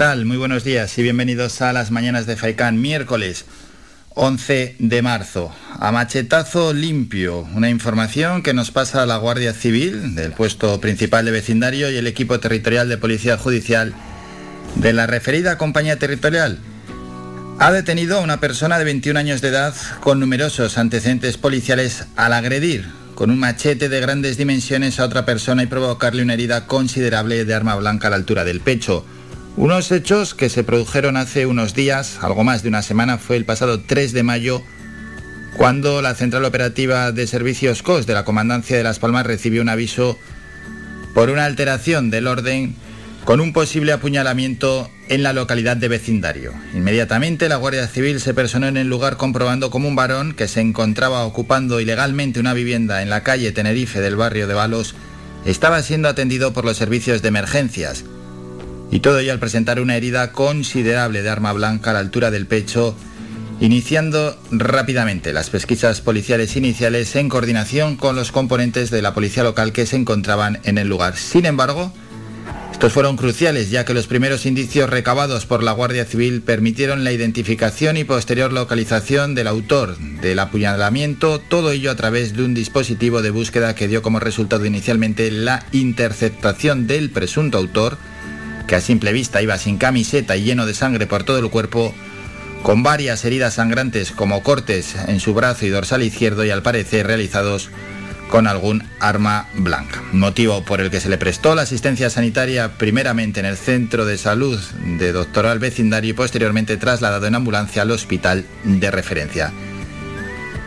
Muy buenos días y bienvenidos a las mañanas de Faicán, miércoles 11 de marzo. A machetazo limpio, una información que nos pasa la Guardia Civil del puesto principal de vecindario y el equipo territorial de Policía Judicial de la referida compañía territorial. Ha detenido a una persona de 21 años de edad con numerosos antecedentes policiales al agredir con un machete de grandes dimensiones a otra persona y provocarle una herida considerable de arma blanca a la altura del pecho. Unos hechos que se produjeron hace unos días, algo más de una semana, fue el pasado 3 de mayo, cuando la Central Operativa de Servicios COS de la Comandancia de Las Palmas recibió un aviso por una alteración del orden con un posible apuñalamiento en la localidad de vecindario. Inmediatamente la Guardia Civil se personó en el lugar comprobando como un varón que se encontraba ocupando ilegalmente una vivienda en la calle Tenerife del barrio de Balos estaba siendo atendido por los servicios de emergencias. Y todo ello al presentar una herida considerable de arma blanca a la altura del pecho, iniciando rápidamente las pesquisas policiales iniciales en coordinación con los componentes de la policía local que se encontraban en el lugar. Sin embargo, estos fueron cruciales ya que los primeros indicios recabados por la Guardia Civil permitieron la identificación y posterior localización del autor del apuñalamiento, todo ello a través de un dispositivo de búsqueda que dio como resultado inicialmente la interceptación del presunto autor, que a simple vista iba sin camiseta y lleno de sangre por todo el cuerpo, con varias heridas sangrantes como cortes en su brazo y dorsal izquierdo y al parecer realizados con algún arma blanca, motivo por el que se le prestó la asistencia sanitaria primeramente en el centro de salud de Doctoral Vecindario y posteriormente trasladado en ambulancia al hospital de referencia.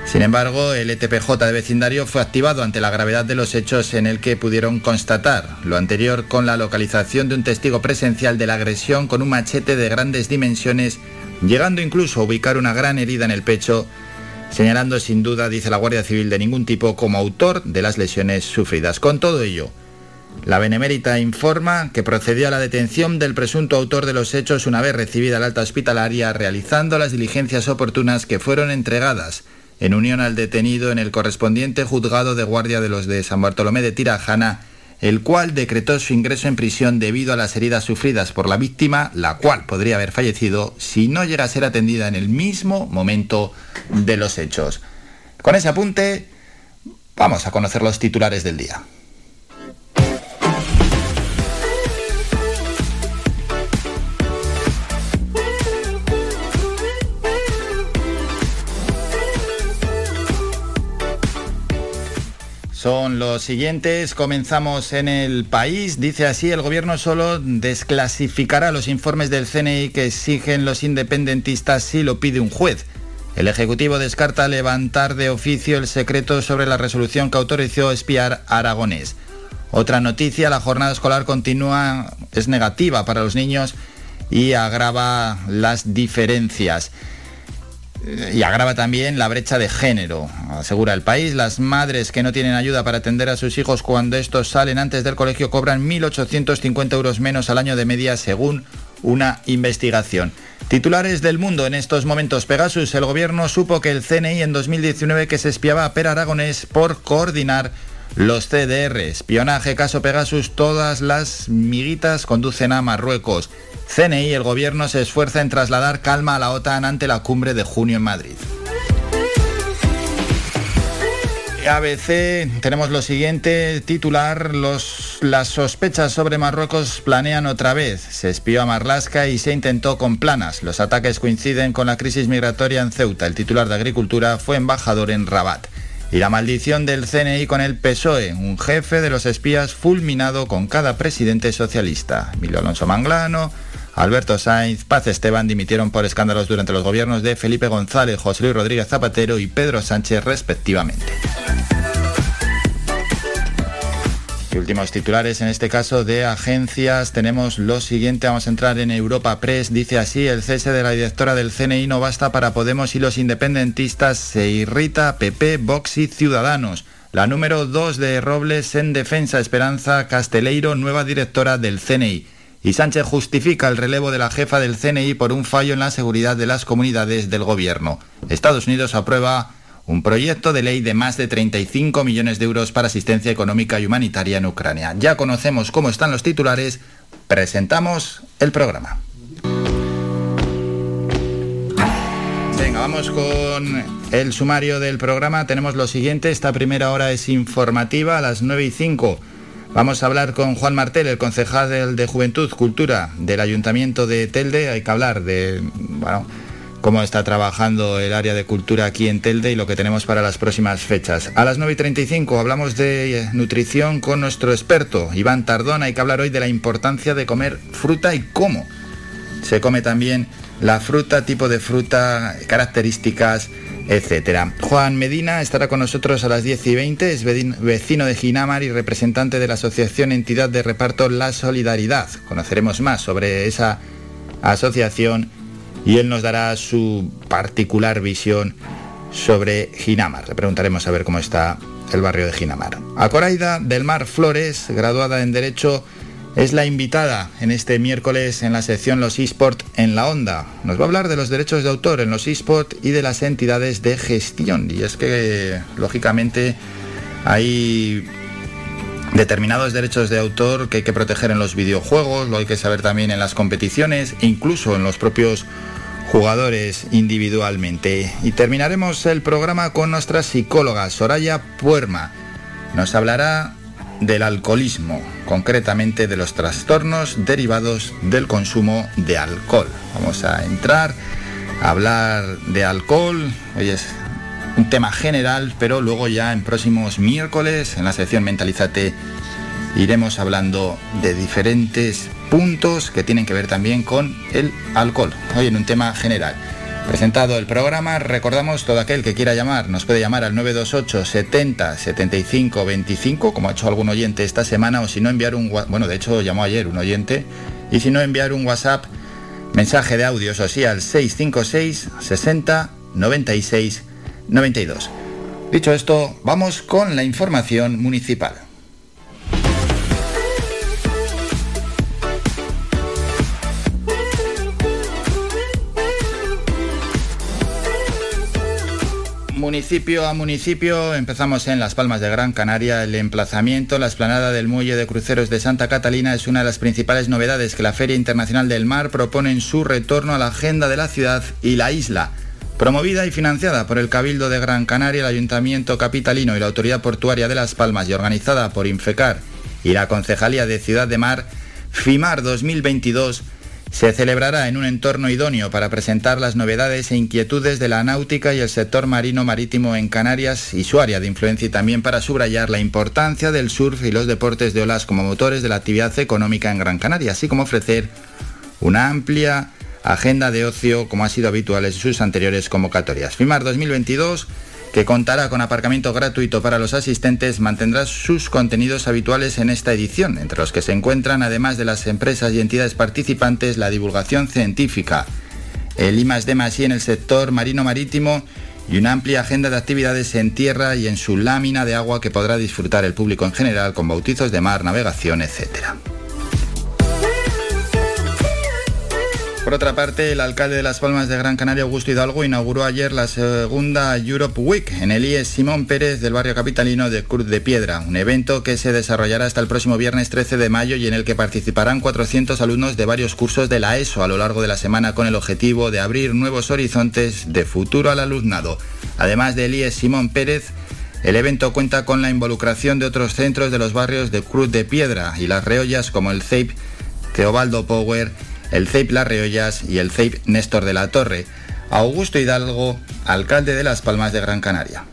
Sin embargo, el ETPJ de vecindario fue activado ante la gravedad de los hechos en el que pudieron constatar lo anterior con la localización de un testigo presencial de la agresión con un machete de grandes dimensiones, llegando incluso a ubicar una gran herida en el pecho señalando sin duda, dice la Guardia Civil, de ningún tipo como autor de las lesiones sufridas. Con todo ello, la Benemérita informa que procedió a la detención del presunto autor de los hechos una vez recibida la alta hospitalaria, realizando las diligencias oportunas que fueron entregadas en unión al detenido en el correspondiente juzgado de guardia de los de San Bartolomé de Tirajana, el cual decretó su ingreso en prisión debido a las heridas sufridas por la víctima, la cual podría haber fallecido si no llega a ser atendida en el mismo momento de los hechos. Con ese apunte, vamos a conocer los titulares del día. Son los siguientes. Comenzamos en el país. Dice así, el gobierno solo desclasificará los informes del CNI que exigen los independentistas si lo pide un juez. El Ejecutivo descarta levantar de oficio el secreto sobre la resolución que autorizó espiar a. Otra noticia, la jornada escolar continúa, es negativa para los niños y agrava las diferencias y agrava también la brecha de género. Asegura el país, las madres que no tienen ayuda para atender a sus hijos cuando estos salen antes del colegio cobran 1.850 euros menos al año de media según una investigación. Titulares del mundo en estos momentos. Pegasus, el gobierno supo que el CNI en 2019 que se espiaba a Per Aragonés por coordinar los CDR. Espionaje, caso Pegasus, todas las miguitas conducen a Marruecos. CNI, el gobierno se esfuerza en trasladar calma a la OTAN ante la cumbre de junio en Madrid. ABC tenemos lo siguiente titular, los, las sospechas sobre Marruecos planean otra vez. Se espió a Marlasca y se intentó con planas. Los ataques coinciden con la crisis migratoria en Ceuta. El titular de Agricultura fue embajador en Rabat. Y la maldición del CNI con el PSOE, un jefe de los espías fulminado con cada presidente socialista. Emilio Alonso Manglano, Alberto Sainz, Paz Esteban dimitieron por escándalos durante los gobiernos de Felipe González, José Luis Rodríguez Zapatero y Pedro Sánchez respectivamente. Y últimos titulares, en este caso de agencias, tenemos lo siguiente, vamos a entrar en Europa Press, dice así, el cese de la directora del CNI no basta para Podemos y los independentistas, se irrita PP, Vox y Ciudadanos. La número 2 de Robles en defensa, Esperanza Casteleiro, nueva directora del CNI y Sánchez justifica el relevo de la jefa del CNI por un fallo en la seguridad de las comunidades del gobierno. Estados Unidos aprueba un proyecto de ley de más de 35 millones de euros para asistencia económica y humanitaria en Ucrania. Ya conocemos cómo están los titulares, presentamos el programa. Venga, vamos con el sumario del programa. Tenemos lo siguiente, esta primera hora es informativa a las 9 y 5. Vamos a hablar con Juan Martel, el concejal de Juventud, Cultura del Ayuntamiento de Telde. Hay que hablar de bueno, cómo está trabajando el área de cultura aquí en Telde y lo que tenemos para las próximas fechas. A las 9 y 35 hablamos de nutrición con nuestro experto, Iván Tardón. Hay que hablar hoy de la importancia de comer fruta y cómo. Se come también la fruta, tipo de fruta, características, etcétera. Juan Medina estará con nosotros a las 10 y 20, es vecino de Ginamar y representante de la Asociación Entidad de Reparto La Solidaridad. Conoceremos más sobre esa asociación y él nos dará su particular visión sobre Ginamar. Le preguntaremos a ver cómo está el barrio de Ginamar. Acoraida del Mar Flores, graduada en Derecho, es la invitada en este miércoles en la sección Los eSport en la Onda. Nos va a hablar de los derechos de autor en los eSport y de las entidades de gestión. Y es que, lógicamente, hay determinados derechos de autor que hay que proteger en los videojuegos, lo hay que saber también en las competiciones, incluso en los propios jugadores individualmente. Y terminaremos el programa con nuestra psicóloga Soraya Puerma. Nos hablará del alcoholismo, concretamente de los trastornos derivados del consumo de alcohol. Vamos a entrar a hablar de alcohol, hoy es un tema general, pero luego ya en próximos miércoles en la sección Mentalízate iremos hablando de diferentes puntos que tienen que ver también con el alcohol, hoy en un tema general. Presentado el programa, recordamos todo aquel que quiera llamar, nos puede llamar al 928 70 75 25, como ha hecho algún oyente esta semana, o si no enviar un bueno, de hecho llamó ayer un oyente, y si no enviar un WhatsApp, mensaje de audio, o sí, al 656 60 96 92. Dicho esto, vamos con la información municipal. Municipio a municipio, empezamos en Las Palmas de Gran Canaria. El emplazamiento, la esplanada del muelle de cruceros de Santa Catalina es una de las principales novedades que la Feria Internacional del Mar propone en su retorno a la agenda de la ciudad y la isla. Promovida y financiada por el Cabildo de Gran Canaria, el Ayuntamiento Capitalino y la Autoridad Portuaria de Las Palmas y organizada por Infecar y la Concejalía de Ciudad de Mar, FIMAR 2022 se celebrará en un entorno idóneo para presentar las novedades e inquietudes de la náutica y el sector marino marítimo en Canarias y su área de influencia y también para subrayar la importancia del surf y los deportes de olas como motores de la actividad económica en Gran Canaria, así como ofrecer una amplia agenda de ocio como ha sido habitual en sus anteriores convocatorias. FIMAR 2022 que contará con aparcamiento gratuito para los asistentes, mantendrá sus contenidos habituales en esta edición, entre los que se encuentran, además de las empresas y entidades participantes, la divulgación científica, el I de en el sector marino-marítimo y una amplia agenda de actividades en tierra y en su lámina de agua que podrá disfrutar el público en general con bautizos de mar, navegación, etc. Por otra parte, el alcalde de Las Palmas de Gran Canaria, Augusto Hidalgo, inauguró ayer la segunda Europe Week en el IES Simón Pérez del barrio capitalino de Cruz de Piedra, un evento que se desarrollará hasta el próximo viernes 13 de mayo y en el que participarán 400 alumnos de varios cursos de la ESO a lo largo de la semana con el objetivo de abrir nuevos horizontes de futuro al alumnado. Además del IES Simón Pérez, el evento cuenta con la involucración de otros centros de los barrios de Cruz de Piedra y Las Reollas como el CEIP Teobaldo Power el CEIP Las Reollas y el CEIP Néstor de la Torre. Augusto Hidalgo, alcalde de Las Palmas de Gran Canaria.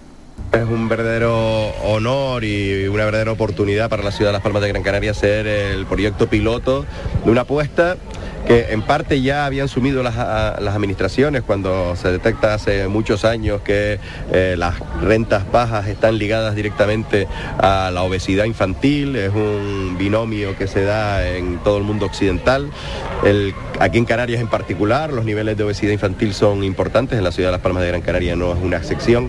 Es un verdadero honor y una verdadera oportunidad para la ciudad de Las Palmas de Gran Canaria ser el proyecto piloto de una apuesta que en parte ya habían sumido las, administraciones cuando se detecta hace muchos años que eh, las rentas bajas están ligadas directamente a la obesidad infantil, es un binomio que se da en todo el mundo occidental. aquí en Canarias en particular los niveles de obesidad infantil son importantes, en la ciudad de Las Palmas de Gran Canaria no es una excepción.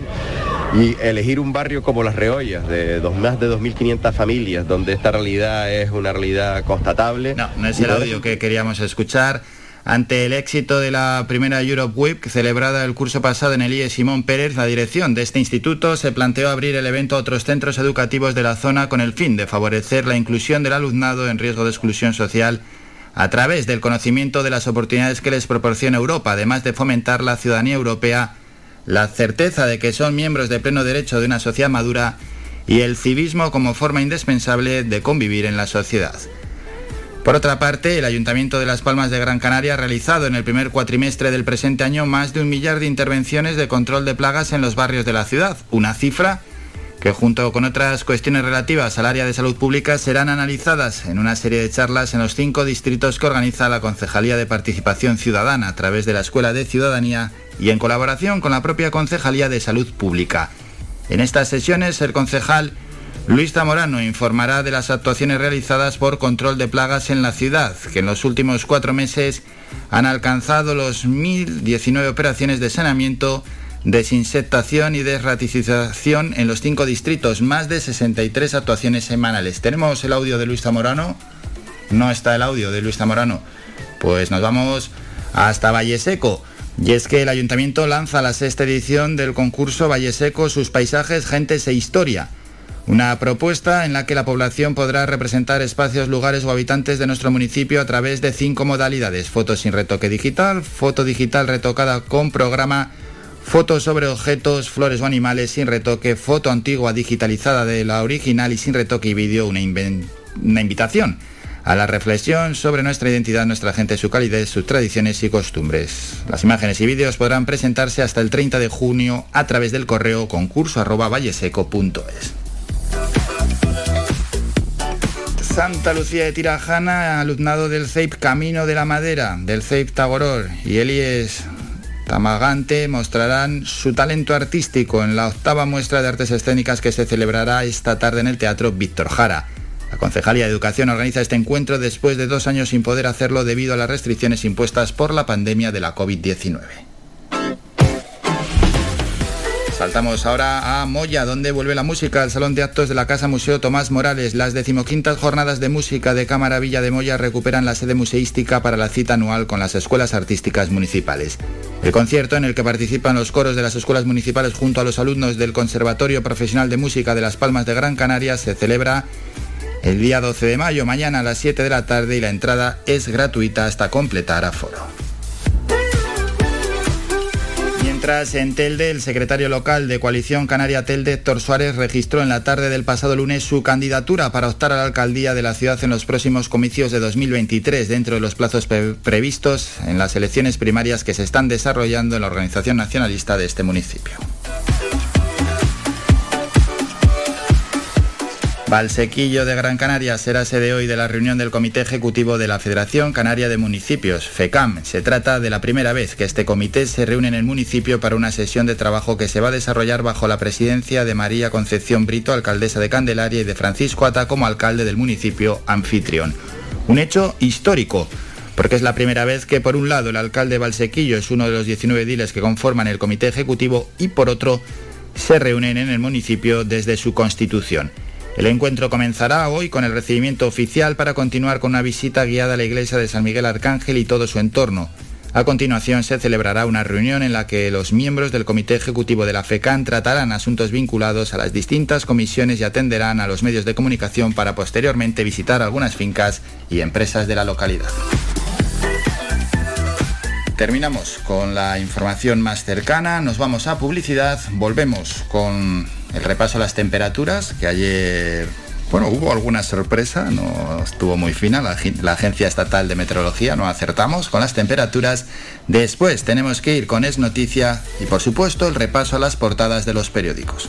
Y elegir un barrio como Las Reollas, de dos, más de 2.500 familias, donde esta realidad es una realidad constatable. No, no es el audio que queríamos escuchar. Ante el éxito de la primera Europe Week celebrada el curso pasado en el IE Simón Pérez, la dirección de este instituto se planteó abrir el evento a otros centros educativos de la zona con el fin de favorecer la inclusión del alumnado en riesgo de exclusión social a través del conocimiento de las oportunidades que les proporciona Europa, además de fomentar la ciudadanía europea, la certeza de que son miembros de pleno derecho de una sociedad madura y el civismo como forma indispensable de convivir en la sociedad. Por otra parte, el Ayuntamiento de Las Palmas de Gran Canaria ha realizado en el primer cuatrimestre del presente año más de un millar de intervenciones de control de plagas en los barrios de la ciudad, una cifra que junto con otras cuestiones relativas al área de salud pública serán analizadas en una serie de charlas en los cinco distritos que organiza la Concejalía de Participación Ciudadana a través de la Escuela de Ciudadanía y en colaboración con la propia Concejalía de Salud Pública. En estas sesiones, el concejal Luis Zamorano informará de las actuaciones realizadas por control de plagas en la ciudad, que en los últimos cuatro meses han alcanzado los 1.019 operaciones de saneamiento, desinsectación y desraticización en los cinco distritos, más de 63 actuaciones semanales. ¿Tenemos el audio de Luis Zamorano? No está el audio de Luis Zamorano. Pues nos vamos hasta Valle Seco. Y es que el ayuntamiento lanza la sexta edición del concurso Valle Seco, sus paisajes, gentes e historia una propuesta en la que la población podrá representar espacios, lugares o habitantes de nuestro municipio a través de cinco modalidades. Foto sin retoque digital, foto digital retocada con programa, foto sobre objetos, flores o animales sin retoque, foto antigua digitalizada de la original y sin retoque y vídeo, una, una invitación a la reflexión sobre nuestra identidad, nuestra gente, su calidez, sus tradiciones y costumbres. Las imágenes y vídeos podrán presentarse hasta el 30 de junio a través del correo concurso arroba valleseco.es. Santa Lucía de Tirajana, alumnado del CEIP Camino de la Madera, del CEIP Tagoror y Elies Tamagante mostrarán su talento artístico en la octava muestra de artes escénicas que se celebrará esta tarde en el Teatro Víctor Jara. La Concejalía de Educación organiza este encuentro después de dos años sin poder hacerlo debido a las restricciones impuestas por la pandemia de la COVID-19. Saltamos ahora a Moya, donde vuelve la música al Salón de Actos de la Casa Museo Tomás Morales. Las decimoquintas jornadas de música de Cámara Villa de Moya recuperan la sede museística para la cita anual con las escuelas artísticas municipales. El concierto, en el que participan los coros de las escuelas municipales junto a los alumnos del Conservatorio Profesional de Música de Las Palmas de Gran Canaria, se celebra el día 12 de mayo, mañana a las 7 de la tarde y la entrada es gratuita hasta completar aforo. Mientras en Telde, el secretario local de Coalición Canaria Telde, Héctor Suárez, registró en la tarde del pasado lunes su candidatura para optar a la alcaldía de la ciudad en los próximos comicios de 2023, dentro de los plazos previstos en las elecciones primarias que se están desarrollando en la organización nacionalista de este municipio. Valsequillo de Gran Canaria será sede hoy de la reunión del Comité Ejecutivo de la Federación Canaria de Municipios, FECAM. Se trata de la primera vez que este comité se reúne en el municipio para una sesión de trabajo que se va a desarrollar bajo la presidencia de María Concepción Brito, alcaldesa de Candelaria, y de Francisco Ata como alcalde del municipio anfitrión. Un hecho histórico porque es la primera vez que por un lado el alcalde Valsequillo es uno de los 19 diles que conforman el comité ejecutivo y por otro se reúnen en el municipio desde su constitución. El encuentro comenzará hoy con el recibimiento oficial para continuar con una visita guiada a la iglesia de San Miguel Arcángel y todo su entorno. A continuación se celebrará una reunión en la que los miembros del Comité Ejecutivo de la FECAN tratarán asuntos vinculados a las distintas comisiones y atenderán a los medios de comunicación para posteriormente visitar algunas fincas y empresas de la localidad. Terminamos con la información más cercana, nos vamos a publicidad, volvemos con el repaso a las temperaturas, que ayer, bueno, hubo alguna sorpresa, no estuvo muy fina, la, la, Agencia Estatal de Meteorología, no acertamos con las temperaturas. Después tenemos que ir con Es Noticia y por supuesto el repaso a las portadas de los periódicos.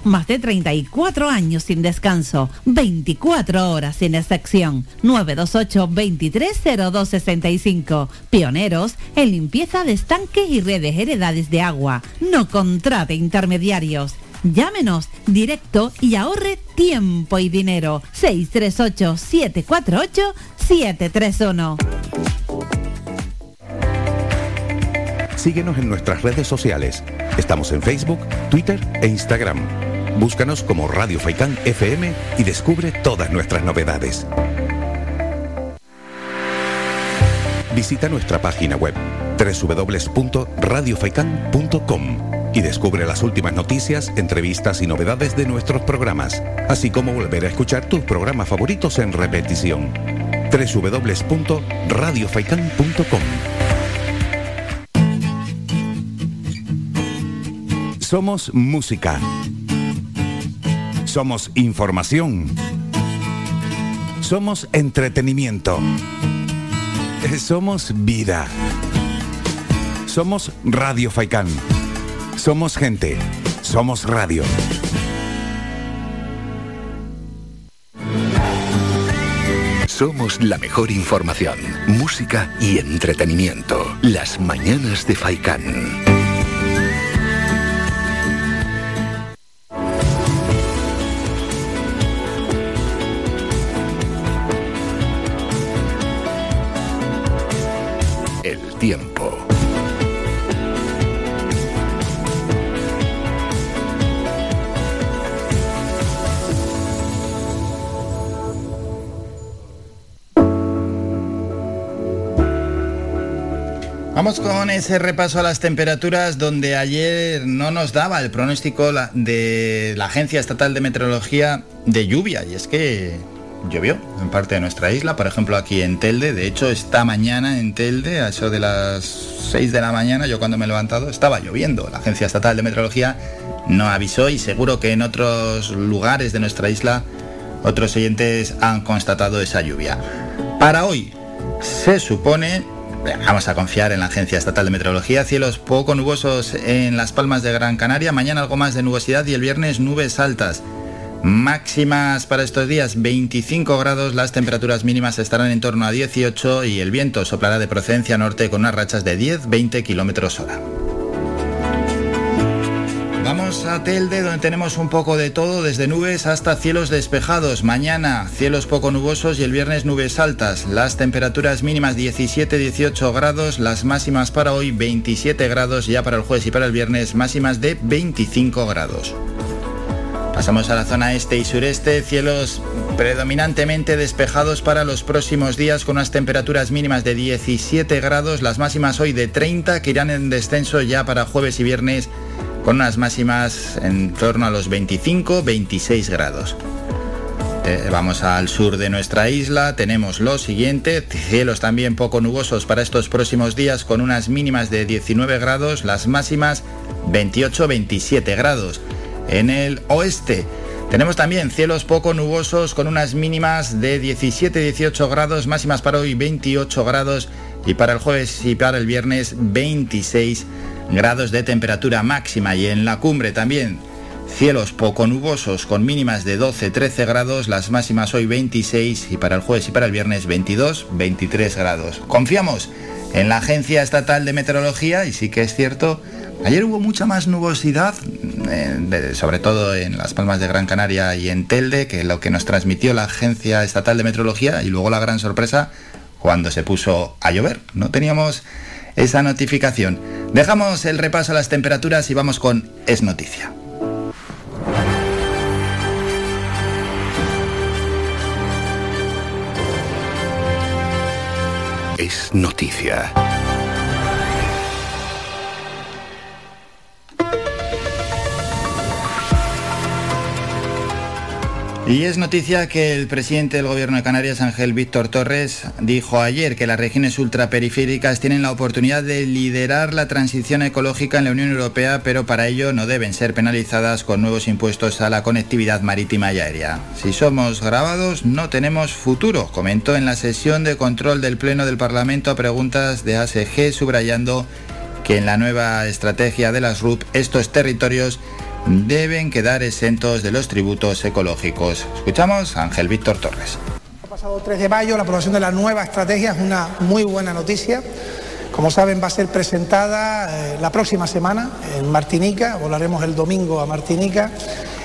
Más de 34 años sin descanso. 24 horas sin excepción. 928 230265. Pioneros en limpieza de estanques y redes heredades de agua. No contrate intermediarios. Llámenos directo y ahorre tiempo y dinero. 638 748 731. Síguenos en nuestras redes sociales. Estamos en Facebook, Twitter e Instagram. Búscanos como Radio Faicán FM y descubre todas nuestras novedades. Visita nuestra página web www.radiofaikan.com y descubre las últimas noticias, entrevistas y novedades de nuestros programas, así como volver a escuchar tus programas favoritos en repetición. www.radiofaikan.com Somos música. Somos información. Somos entretenimiento. Somos vida. Somos Radio Faikán. Somos gente. Somos radio. Somos la mejor información, música y entretenimiento. Las mañanas de Faikán. Tiempo. Vamos con ese repaso a las temperaturas donde ayer no nos daba el pronóstico de la Agencia Estatal de Meteorología de lluvia y es que llovió en parte de nuestra isla, por ejemplo aquí en Telde, de hecho esta mañana en Telde, a eso de las 6 de la mañana, yo cuando me he levantado estaba lloviendo, la Agencia Estatal de Meteorología no avisó y seguro que en otros lugares de nuestra isla otros oyentes han constatado esa lluvia. Para hoy se supone Vamos a confiar en la Agencia Estatal de Meteorología. Cielos poco nubosos en las Palmas de Gran Canaria. Mañana algo más de nubosidad y el viernes nubes altas. Máximas para estos días 25 grados, las temperaturas mínimas estarán en torno a 18 y el viento soplará de procedencia norte con unas rachas de 10-20 kilómetros hora. Vamos a Telde, donde tenemos un poco de todo, desde nubes hasta cielos despejados. Mañana cielos poco nubosos y el viernes nubes altas. Las temperaturas mínimas 17-18 grados, las máximas para hoy 27 grados, ya para el jueves y para el viernes máximas de 25 grados. Pasamos a la zona este y sureste, cielos predominantemente despejados para los próximos días con unas temperaturas mínimas de 17 grados, las máximas hoy de 30 que irán en descenso ya para jueves y viernes con unas máximas en torno a los 25-26 grados. Eh, vamos al sur de nuestra isla, tenemos lo siguiente, cielos también poco nubosos para estos próximos días con unas mínimas de 19 grados, las máximas 28-27 grados. En el oeste tenemos también cielos poco nubosos con unas mínimas de 17-18 grados, máximas para hoy 28 grados y para el jueves y para el viernes 26 grados de temperatura máxima y en la cumbre también cielos poco nubosos con mínimas de 12-13 grados, las máximas hoy 26 y para el jueves y para el viernes 22-23 grados. Confiamos en la Agencia Estatal de Meteorología y sí que es cierto, ayer hubo mucha más nubosidad, eh, sobre todo en las Palmas de Gran Canaria y en Telde, que lo que nos transmitió la Agencia Estatal de Meteorología y luego la gran sorpresa cuando se puso a llover. No teníamos esa notificación. Dejamos el repaso a las temperaturas y vamos con Es Noticia. Es noticia. Y es noticia que el presidente del gobierno de Canarias, Ángel Víctor Torres, dijo ayer que las regiones ultraperiféricas tienen la oportunidad de liderar la transición ecológica en la Unión Europea, pero para ello no deben ser penalizadas con nuevos impuestos a la conectividad marítima y aérea. Si somos grabados, no tenemos futuro, comentó en la sesión de control del Pleno del Parlamento a preguntas de ASG, subrayando que en la nueva estrategia de las RUP estos territorios deben quedar exentos de los tributos ecológicos. Escuchamos a Ángel Víctor Torres. El pasado 3 de mayo la aprobación de la nueva estrategia es una muy buena noticia. Como saben, va a ser presentada eh, la próxima semana en Martinica, volaremos el domingo a Martinica,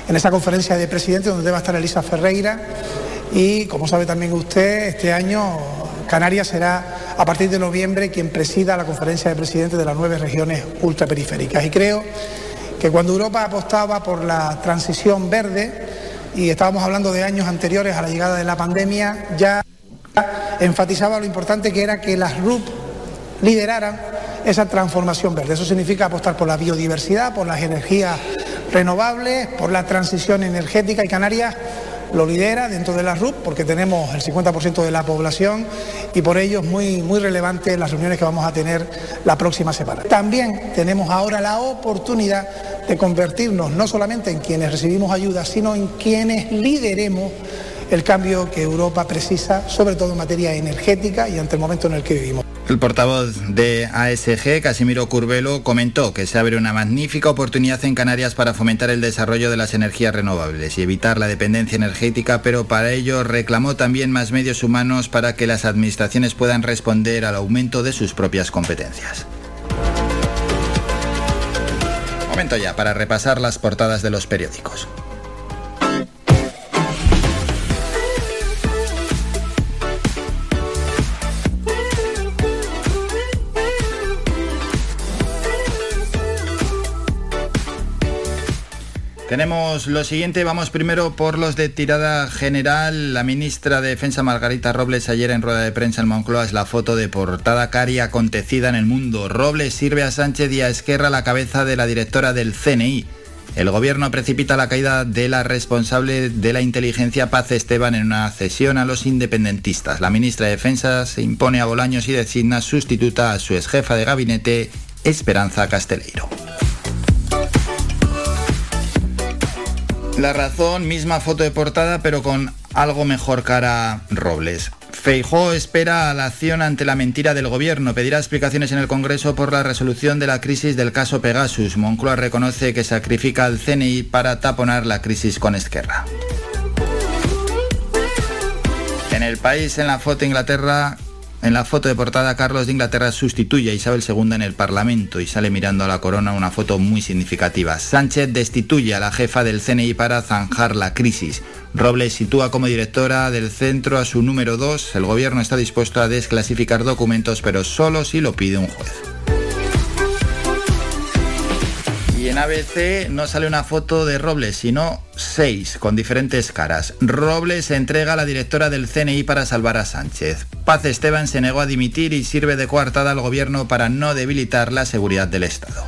en esa conferencia de presidentes donde va a estar Elisa Ferreira. Y como sabe también usted, este año Canarias será a partir de noviembre quien presida la conferencia de presidentes de las nueve regiones ultraperiféricas. Y creo que cuando Europa apostaba por la transición verde, y estábamos hablando de años anteriores a la llegada de la pandemia, ya enfatizaba lo importante que era que las RUP lideraran esa transformación verde. Eso significa apostar por la biodiversidad, por las energías renovables, por la transición energética y Canarias lo lidera dentro de la RUP porque tenemos el 50% de la población y por ello es muy, muy relevante las reuniones que vamos a tener la próxima semana. También tenemos ahora la oportunidad de convertirnos no solamente en quienes recibimos ayuda, sino en quienes lideremos el cambio que Europa precisa, sobre todo en materia energética y ante el momento en el que vivimos. El portavoz de ASG, Casimiro Curvelo, comentó que se abre una magnífica oportunidad en Canarias para fomentar el desarrollo de las energías renovables y evitar la dependencia energética, pero para ello reclamó también más medios humanos para que las administraciones puedan responder al aumento de sus propias competencias. Momento ya para repasar las portadas de los periódicos. Tenemos lo siguiente, vamos primero por los de tirada general. La ministra de Defensa Margarita Robles ayer en rueda de prensa en Moncloa es la foto de portada cari acontecida en el mundo. Robles sirve a Sánchez y a Esquerra la cabeza de la directora del CNI. El gobierno precipita la caída de la responsable de la inteligencia Paz Esteban en una cesión a los independentistas. La ministra de Defensa se impone a Bolaños y designa sustituta a su ex jefa de gabinete, Esperanza Casteleiro. La razón, misma foto de portada, pero con algo mejor cara Robles. Feijó espera a la acción ante la mentira del gobierno. Pedirá explicaciones en el Congreso por la resolución de la crisis del caso Pegasus. Moncloa reconoce que sacrifica al CNI para taponar la crisis con Esquerra. En el país, en la foto Inglaterra, en la foto de portada, Carlos de Inglaterra sustituye a Isabel II en el Parlamento y sale mirando a la corona una foto muy significativa. Sánchez destituye a la jefa del CNI para zanjar la crisis. Robles sitúa como directora del centro a su número 2. El gobierno está dispuesto a desclasificar documentos, pero solo si lo pide un juez. Y en ABC no sale una foto de Robles, sino seis, con diferentes caras. Robles entrega a la directora del CNI para salvar a Sánchez. Paz Esteban se negó a dimitir y sirve de coartada al gobierno para no debilitar la seguridad del Estado.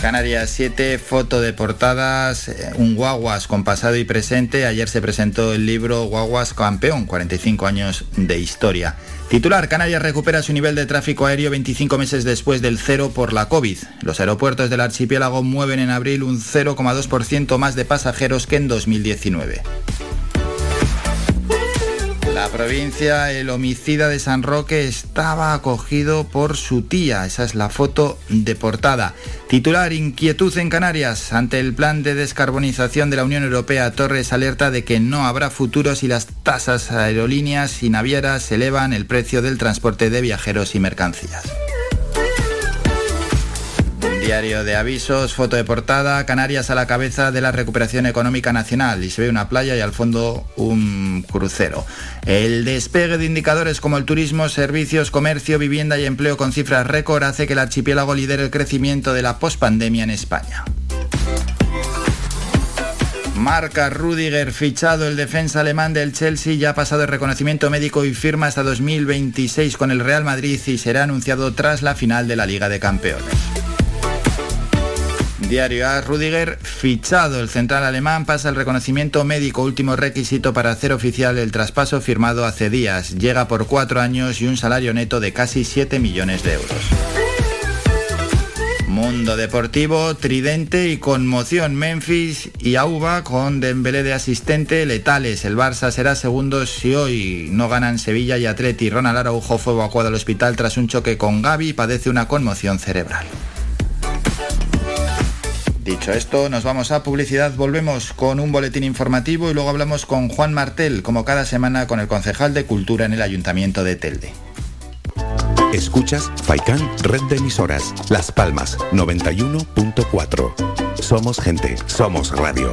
Canarias 7, foto de portadas, eh, un guaguas con pasado y presente. Ayer se presentó el libro Guaguas Campeón, 45 años de historia. Titular, Canarias recupera su nivel de tráfico aéreo 25 meses después del cero por la COVID. Los aeropuertos del archipiélago mueven en abril un 0,2% más de pasajeros que en 2019. La provincia, el homicida de San Roque estaba acogido por su tía. Esa es la foto de portada. Titular, inquietud en Canarias. Ante el plan de descarbonización de la Unión Europea, Torres alerta de que no habrá futuro si las tasas aerolíneas y navieras elevan el precio del transporte de viajeros y mercancías. Diario de avisos, foto de portada, Canarias a la cabeza de la recuperación económica nacional y se ve una playa y al fondo un crucero. El despegue de indicadores como el turismo, servicios, comercio, vivienda y empleo con cifras récord hace que el archipiélago lidere el crecimiento de la pospandemia en España. Marca Rudiger, fichado el defensa alemán del Chelsea, ya ha pasado el reconocimiento médico y firma hasta 2026 con el Real Madrid y será anunciado tras la final de la Liga de Campeones. Diario A. Rudiger, fichado. El central alemán pasa el reconocimiento médico, último requisito para hacer oficial el traspaso firmado hace días. Llega por cuatro años y un salario neto de casi 7 millones de euros. Mundo Deportivo, Tridente y conmoción Memphis y Auba con Dembélé de asistente letales. El Barça será segundo si hoy no ganan Sevilla y Atleti. Ronald Araujo fue evacuado al hospital tras un choque con Gaby y padece una conmoción cerebral. Dicho esto, nos vamos a publicidad, volvemos con un boletín informativo y luego hablamos con Juan Martel, como cada semana con el concejal de Cultura en el Ayuntamiento de Telde. Escuchas Faikán Red de Emisoras, Las Palmas 91.4. Somos gente, somos radio.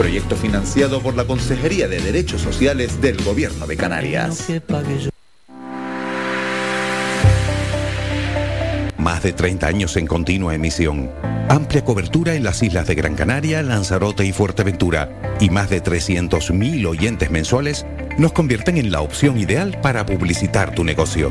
Proyecto financiado por la Consejería de Derechos Sociales del Gobierno de Canarias. Más de 30 años en continua emisión. Amplia cobertura en las islas de Gran Canaria, Lanzarote y Fuerteventura. Y más de 300.000 oyentes mensuales nos convierten en la opción ideal para publicitar tu negocio.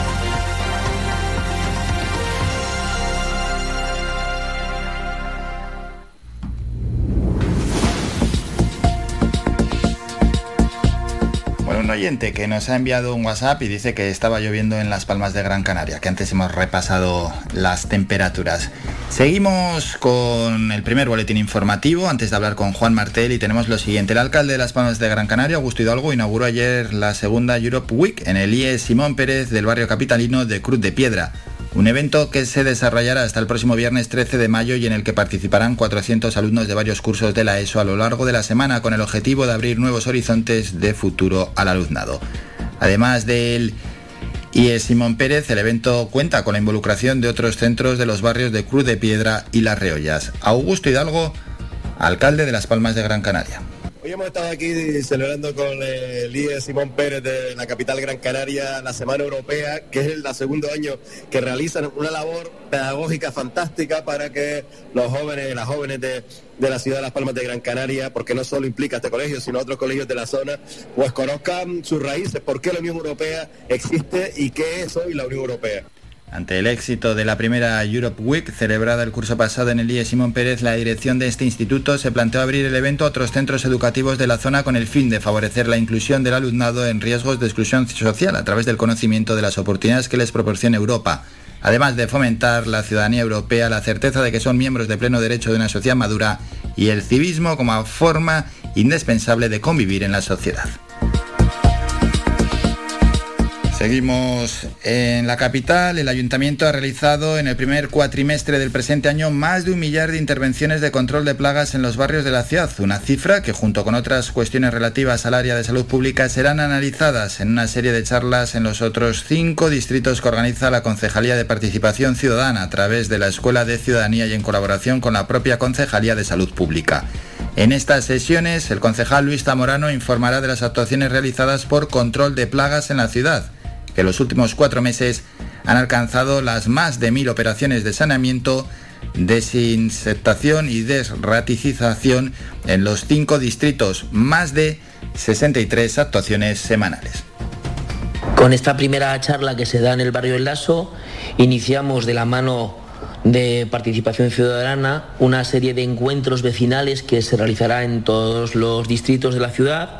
Que nos ha enviado un WhatsApp y dice que estaba lloviendo en las Palmas de Gran Canaria, que antes hemos repasado las temperaturas. Seguimos con el primer boletín informativo antes de hablar con Juan Martel y tenemos lo siguiente. El alcalde de las Palmas de Gran Canaria, Augusto Hidalgo, inauguró ayer la segunda Europe Week en el IE Simón Pérez del barrio capitalino de Cruz de Piedra. Un evento que se desarrollará hasta el próximo viernes 13 de mayo y en el que participarán 400 alumnos de varios cursos de la ESO a lo largo de la semana con el objetivo de abrir nuevos horizontes de futuro al alumnado. Además del IE Simón Pérez, el evento cuenta con la involucración de otros centros de los barrios de Cruz de Piedra y Las Reollas. Augusto Hidalgo, alcalde de Las Palmas de Gran Canaria. Hoy hemos estado aquí celebrando con el IE Simón Pérez de la capital Gran Canaria la Semana Europea, que es el segundo año que realizan una labor pedagógica fantástica para que los jóvenes las jóvenes de, de la ciudad de Las Palmas de Gran Canaria, porque no solo implica este colegio, sino otros colegios de la zona, pues conozcan sus raíces, por qué la Unión Europea existe y qué es hoy la Unión Europea. Ante el éxito de la primera Europe Week celebrada el curso pasado en el IE Simón Pérez, la dirección de este instituto se planteó abrir el evento a otros centros educativos de la zona con el fin de favorecer la inclusión del alumnado en riesgos de exclusión social a través del conocimiento de las oportunidades que les proporciona Europa, además de fomentar la ciudadanía europea, la certeza de que son miembros de pleno derecho de una sociedad madura y el civismo como forma indispensable de convivir en la sociedad. Seguimos en la capital. El ayuntamiento ha realizado en el primer cuatrimestre del presente año más de un millar de intervenciones de control de plagas en los barrios de la ciudad, una cifra que junto con otras cuestiones relativas al área de salud pública serán analizadas en una serie de charlas en los otros cinco distritos que organiza la Concejalía de Participación Ciudadana a través de la Escuela de Ciudadanía y en colaboración con la propia Concejalía de Salud Pública. En estas sesiones, el concejal Luis Zamorano informará de las actuaciones realizadas por control de plagas en la ciudad que en los últimos cuatro meses han alcanzado las más de mil operaciones de saneamiento, desinsectación y desraticización en los cinco distritos, más de 63 actuaciones semanales. Con esta primera charla que se da en el barrio El Laso, iniciamos de la mano de participación ciudadana una serie de encuentros vecinales que se realizará en todos los distritos de la ciudad,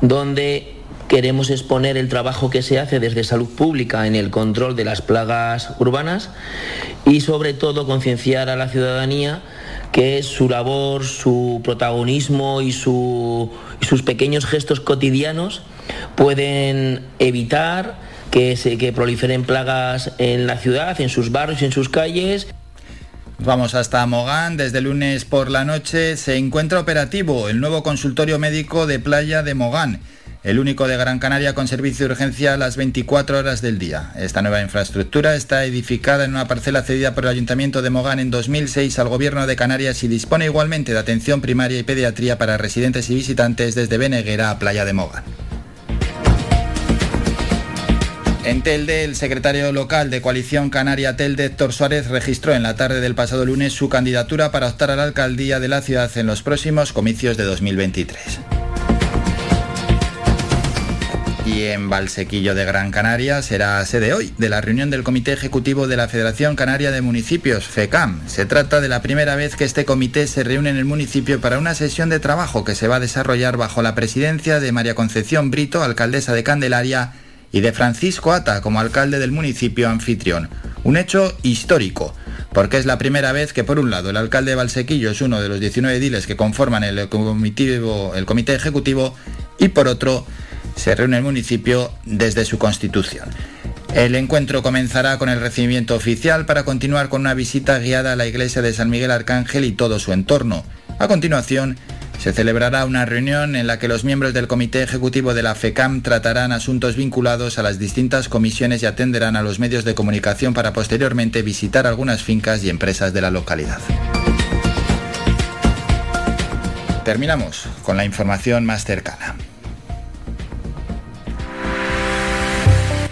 donde Queremos exponer el trabajo que se hace desde salud pública en el control de las plagas urbanas y sobre todo concienciar a la ciudadanía que su labor, su protagonismo y, su, y sus pequeños gestos cotidianos pueden evitar que, se, que proliferen plagas en la ciudad, en sus barrios en sus calles. Vamos hasta Mogán. Desde lunes por la noche se encuentra operativo el nuevo consultorio médico de playa de Mogán el único de Gran Canaria con servicio de urgencia a las 24 horas del día. Esta nueva infraestructura está edificada en una parcela cedida por el Ayuntamiento de Mogán en 2006 al Gobierno de Canarias y dispone igualmente de atención primaria y pediatría para residentes y visitantes desde Beneguera a Playa de Mogán. En Telde, el secretario local de Coalición Canaria Telde, Héctor Suárez, registró en la tarde del pasado lunes su candidatura para optar a la alcaldía de la ciudad en los próximos comicios de 2023. Y en Valsequillo de Gran Canaria será sede hoy de la reunión del Comité Ejecutivo de la Federación Canaria de Municipios, FECAM. Se trata de la primera vez que este comité se reúne en el municipio para una sesión de trabajo que se va a desarrollar bajo la presidencia de María Concepción Brito, alcaldesa de Candelaria, y de Francisco Ata como alcalde del municipio anfitrión. Un hecho histórico porque es la primera vez que por un lado el alcalde de Valsequillo es uno de los 19 ediles que conforman el, el comité ejecutivo y por otro se reúne el municipio desde su constitución. El encuentro comenzará con el recibimiento oficial para continuar con una visita guiada a la iglesia de San Miguel Arcángel y todo su entorno. A continuación, se celebrará una reunión en la que los miembros del Comité Ejecutivo de la FECAM tratarán asuntos vinculados a las distintas comisiones y atenderán a los medios de comunicación para posteriormente visitar algunas fincas y empresas de la localidad. Terminamos con la información más cercana.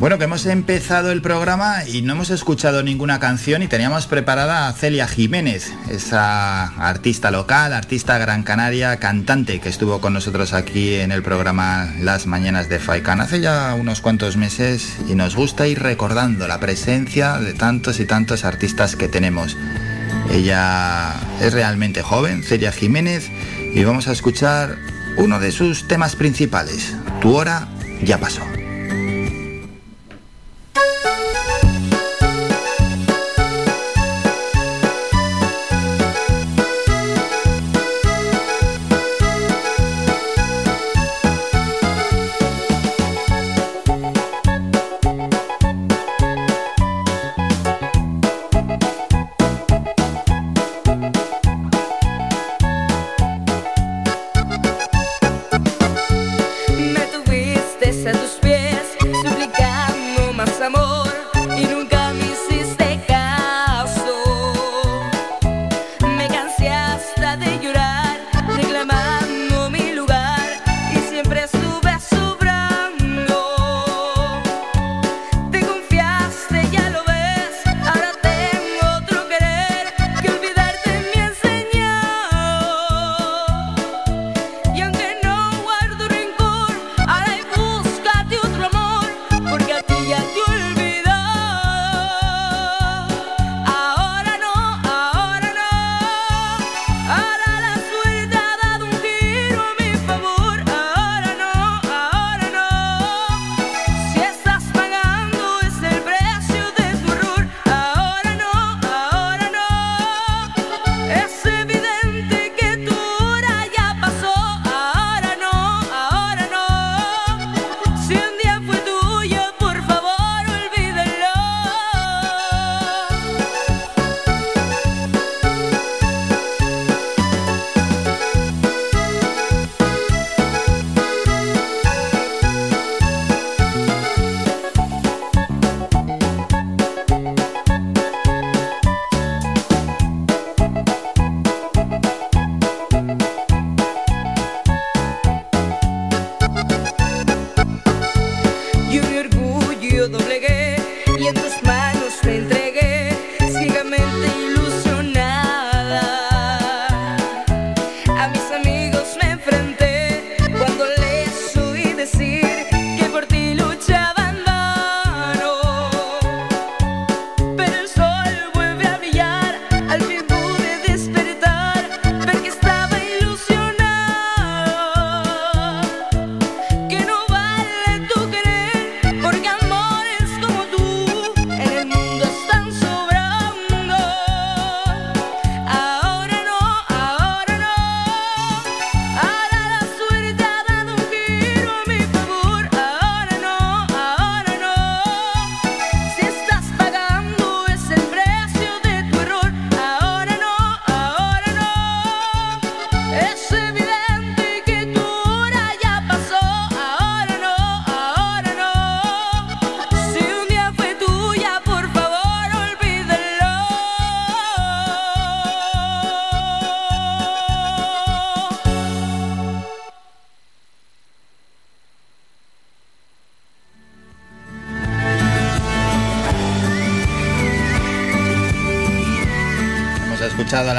Bueno, que hemos empezado el programa y no hemos escuchado ninguna canción y teníamos preparada a Celia Jiménez, esa artista local, artista gran canaria, cantante que estuvo con nosotros aquí en el programa Las Mañanas de Faikan hace ya unos cuantos meses y nos gusta ir recordando la presencia de tantos y tantos artistas que tenemos. Ella es realmente joven, Celia Jiménez, y vamos a escuchar uno de sus temas principales, Tu hora ya pasó.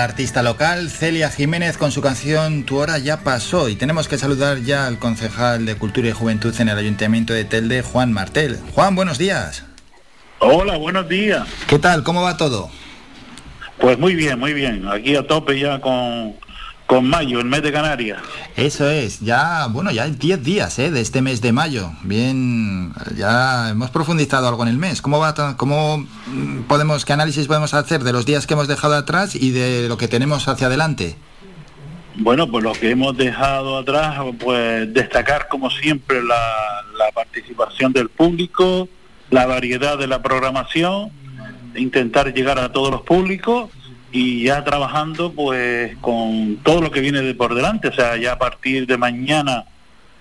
Artista local Celia Jiménez con su canción Tu hora ya pasó y tenemos que saludar ya al concejal de Cultura y Juventud en el Ayuntamiento de Telde, Juan Martel. Juan, buenos días. Hola, buenos días. ¿Qué tal? ¿Cómo va todo? Pues muy bien, muy bien. Aquí a tope ya con, con mayo, el mes de Canarias. Eso es, ya, bueno, ya 10 días ¿eh? de este mes de mayo. Bien, ya hemos profundizado algo en el mes. ¿Cómo va? ¿Cómo podemos, qué análisis podemos hacer de los días que hemos dejado atrás y de lo que tenemos hacia adelante? Bueno, pues lo que hemos dejado atrás, pues destacar como siempre la, la participación del público, la variedad de la programación, intentar llegar a todos los públicos y ya trabajando pues con todo lo que viene de por delante, o sea, ya a partir de mañana,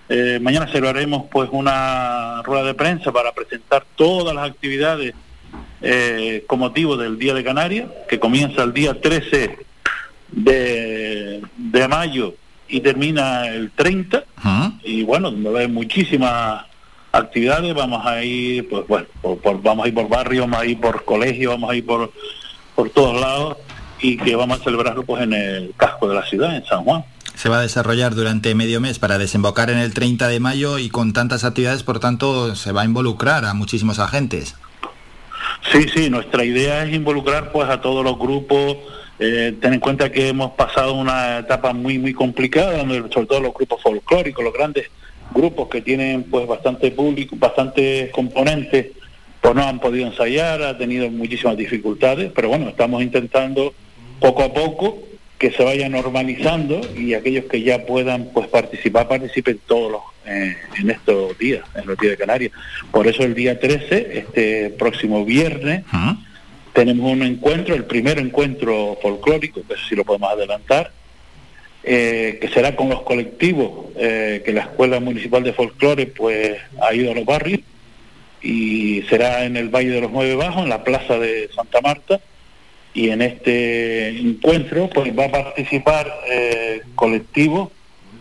eh, mañana celebraremos pues una rueda de prensa para presentar todas las actividades eh, con motivo del Día de Canarias, que comienza el día 13 de, de mayo y termina el 30. Y bueno, va a haber muchísimas actividades, vamos a ir, pues bueno, por, por- vamos a ir por barrio, vamos a ir por colegio, vamos a ir por, por todos lados y que vamos a celebrarlo pues en el casco de la ciudad, en San Juan. Se va a desarrollar durante medio mes para desembocar en el 30 de mayo y con tantas actividades, por tanto, se va a involucrar a muchísimos agentes. Sí, sí, nuestra idea es involucrar pues a todos los grupos, eh, ten en cuenta que hemos pasado una etapa muy muy complicada, sobre todo los grupos folclóricos, los grandes grupos que tienen pues bastante público, bastantes componentes, pues no han podido ensayar, ha tenido muchísimas dificultades, pero bueno, estamos intentando poco a poco que se vaya normalizando y aquellos que ya puedan pues participar, participen todos los eh, en estos días, en los días de Canarias. Por eso el día 13, este próximo viernes, tenemos un encuentro, el primer encuentro folclórico, que eso sí lo podemos adelantar, eh, que será con los colectivos eh, que la Escuela Municipal de Folclore pues ha ido a los barrios y será en el Valle de los Nueve Bajos, en la Plaza de Santa Marta, y en este encuentro pues va a participar eh, colectivos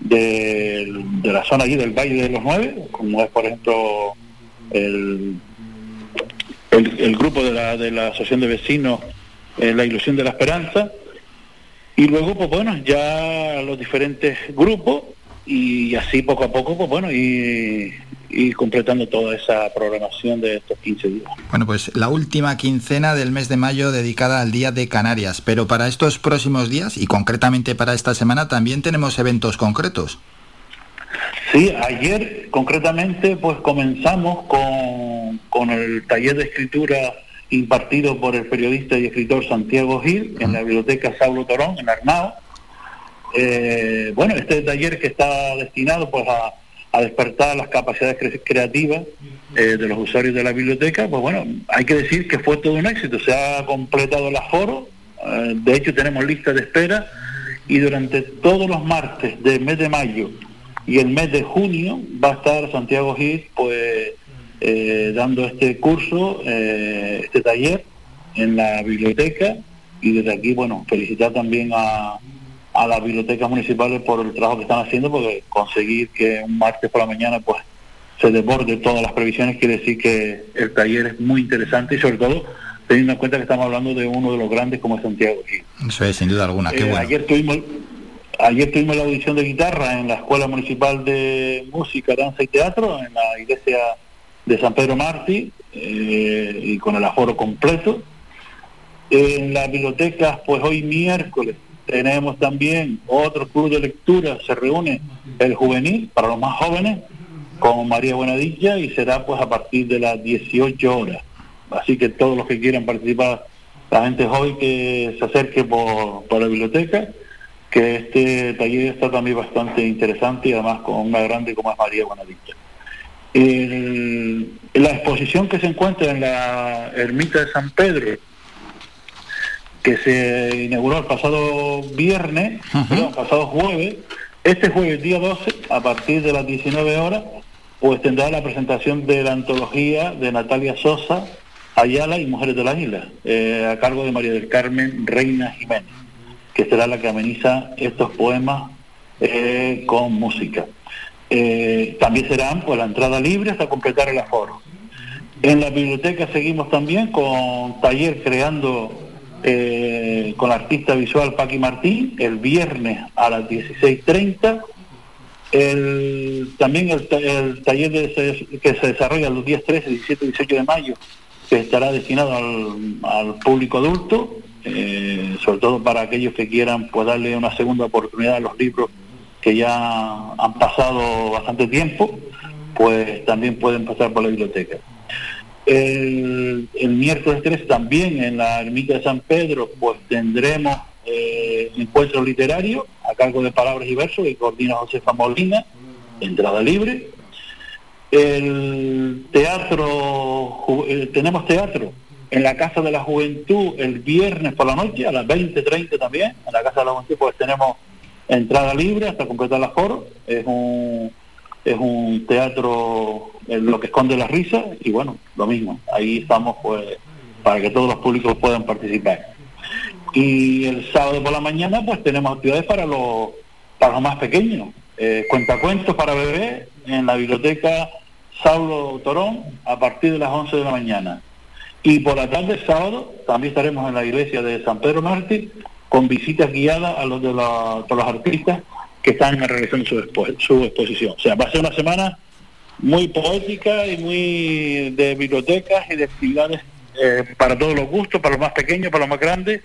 de, de la zona allí del Valle de los Nueve, como es por ejemplo el, el, grupo de la, de la Asociación de Vecinos eh, La Ilusión de la Esperanza, y luego pues bueno, ya los diferentes grupos y así poco a poco pues bueno, y, y completando toda esa programación de estos 15 días. Bueno, pues la última quincena del mes de mayo dedicada al Día de Canarias, pero para estos próximos días y concretamente para esta semana también tenemos eventos concretos. Sí, ayer concretamente pues comenzamos con, con el taller de escritura impartido por el periodista y escritor Santiago Gil en la biblioteca Saulo Torón, en Arnao. Eh, bueno, este taller que está destinado pues a, a despertar las capacidades cre- creativas eh, de los usuarios de la biblioteca, pues bueno, hay que decir que fue todo un éxito, se ha completado el aforo, eh, de hecho tenemos lista de espera y durante todos los martes del mes de mayo y el mes de junio va a estar Santiago Gil pues eh, dando este curso, eh, este taller en la biblioteca y desde aquí, bueno, felicitar también a, a las bibliotecas municipales por el trabajo que están haciendo porque conseguir que un martes por la mañana pues se desborde todas las previsiones quiere decir que el taller es muy interesante y sobre todo teniendo en cuenta que estamos hablando de uno de los grandes como es Santiago. Eso es, sin duda alguna, qué Eh, bueno. Ayer tuvimos ayer tuvimos la audición de guitarra en la Escuela Municipal de Música, Danza y Teatro, en la iglesia de San Pedro Martí, eh, y con el aforo completo. En las bibliotecas, pues hoy miércoles tenemos también otro club de lectura, se reúne el juvenil para los más jóvenes con María Buenadilla y será pues a partir de las 18 horas. Así que todos los que quieran participar, la gente joven que se acerque por, por la biblioteca, que este taller está también bastante interesante y además con una grande como es María Buenadilla. La exposición que se encuentra en la ermita de San Pedro, que se inauguró el pasado viernes, perdón, pasado jueves, este jueves día 12, a partir de las 19 horas, pues tendrá la presentación de la antología de Natalia Sosa, Ayala y Mujeres de la Isla, eh, a cargo de María del Carmen Reina Jiménez, que será la que ameniza estos poemas eh, con música. Eh, también serán pues la entrada libre hasta completar el aforo. En la biblioteca seguimos también con taller creando eh, con la artista visual Paqui Martín, el viernes a las 16.30. El, también el, ta- el taller que se desarrolla los días 13, 17 y 18 de mayo, que estará destinado al, al público adulto, eh, sobre todo para aquellos que quieran pues darle una segunda oportunidad a los libros que ya han pasado bastante tiempo, pues también pueden pasar por la biblioteca. El, el miércoles 3 también en la ermita de San Pedro pues tendremos eh, encuentro literario a cargo de Palabras y Versos que coordina Josefa Molina, entrada libre. El teatro, eh, tenemos teatro en la Casa de la Juventud el viernes por la noche a las 20.30 también, en la Casa de la Juventud pues tenemos entrada libre hasta completar la foro, es un, es un teatro en lo que esconde la risa y bueno, lo mismo, ahí estamos pues para que todos los públicos puedan participar. Y el sábado por la mañana pues tenemos actividades para los, para los más pequeños, eh, cuentacuentos para bebés en la biblioteca Saulo Torón a partir de las 11 de la mañana. Y por la tarde, sábado, también estaremos en la iglesia de San Pedro Mártir con visitas guiadas a los de la- los artistas que están realizando su, expo- su exposición. O sea, va a ser una semana muy poética y muy de bibliotecas y de actividades eh, para todos los gustos, para los más pequeños, para los más grandes,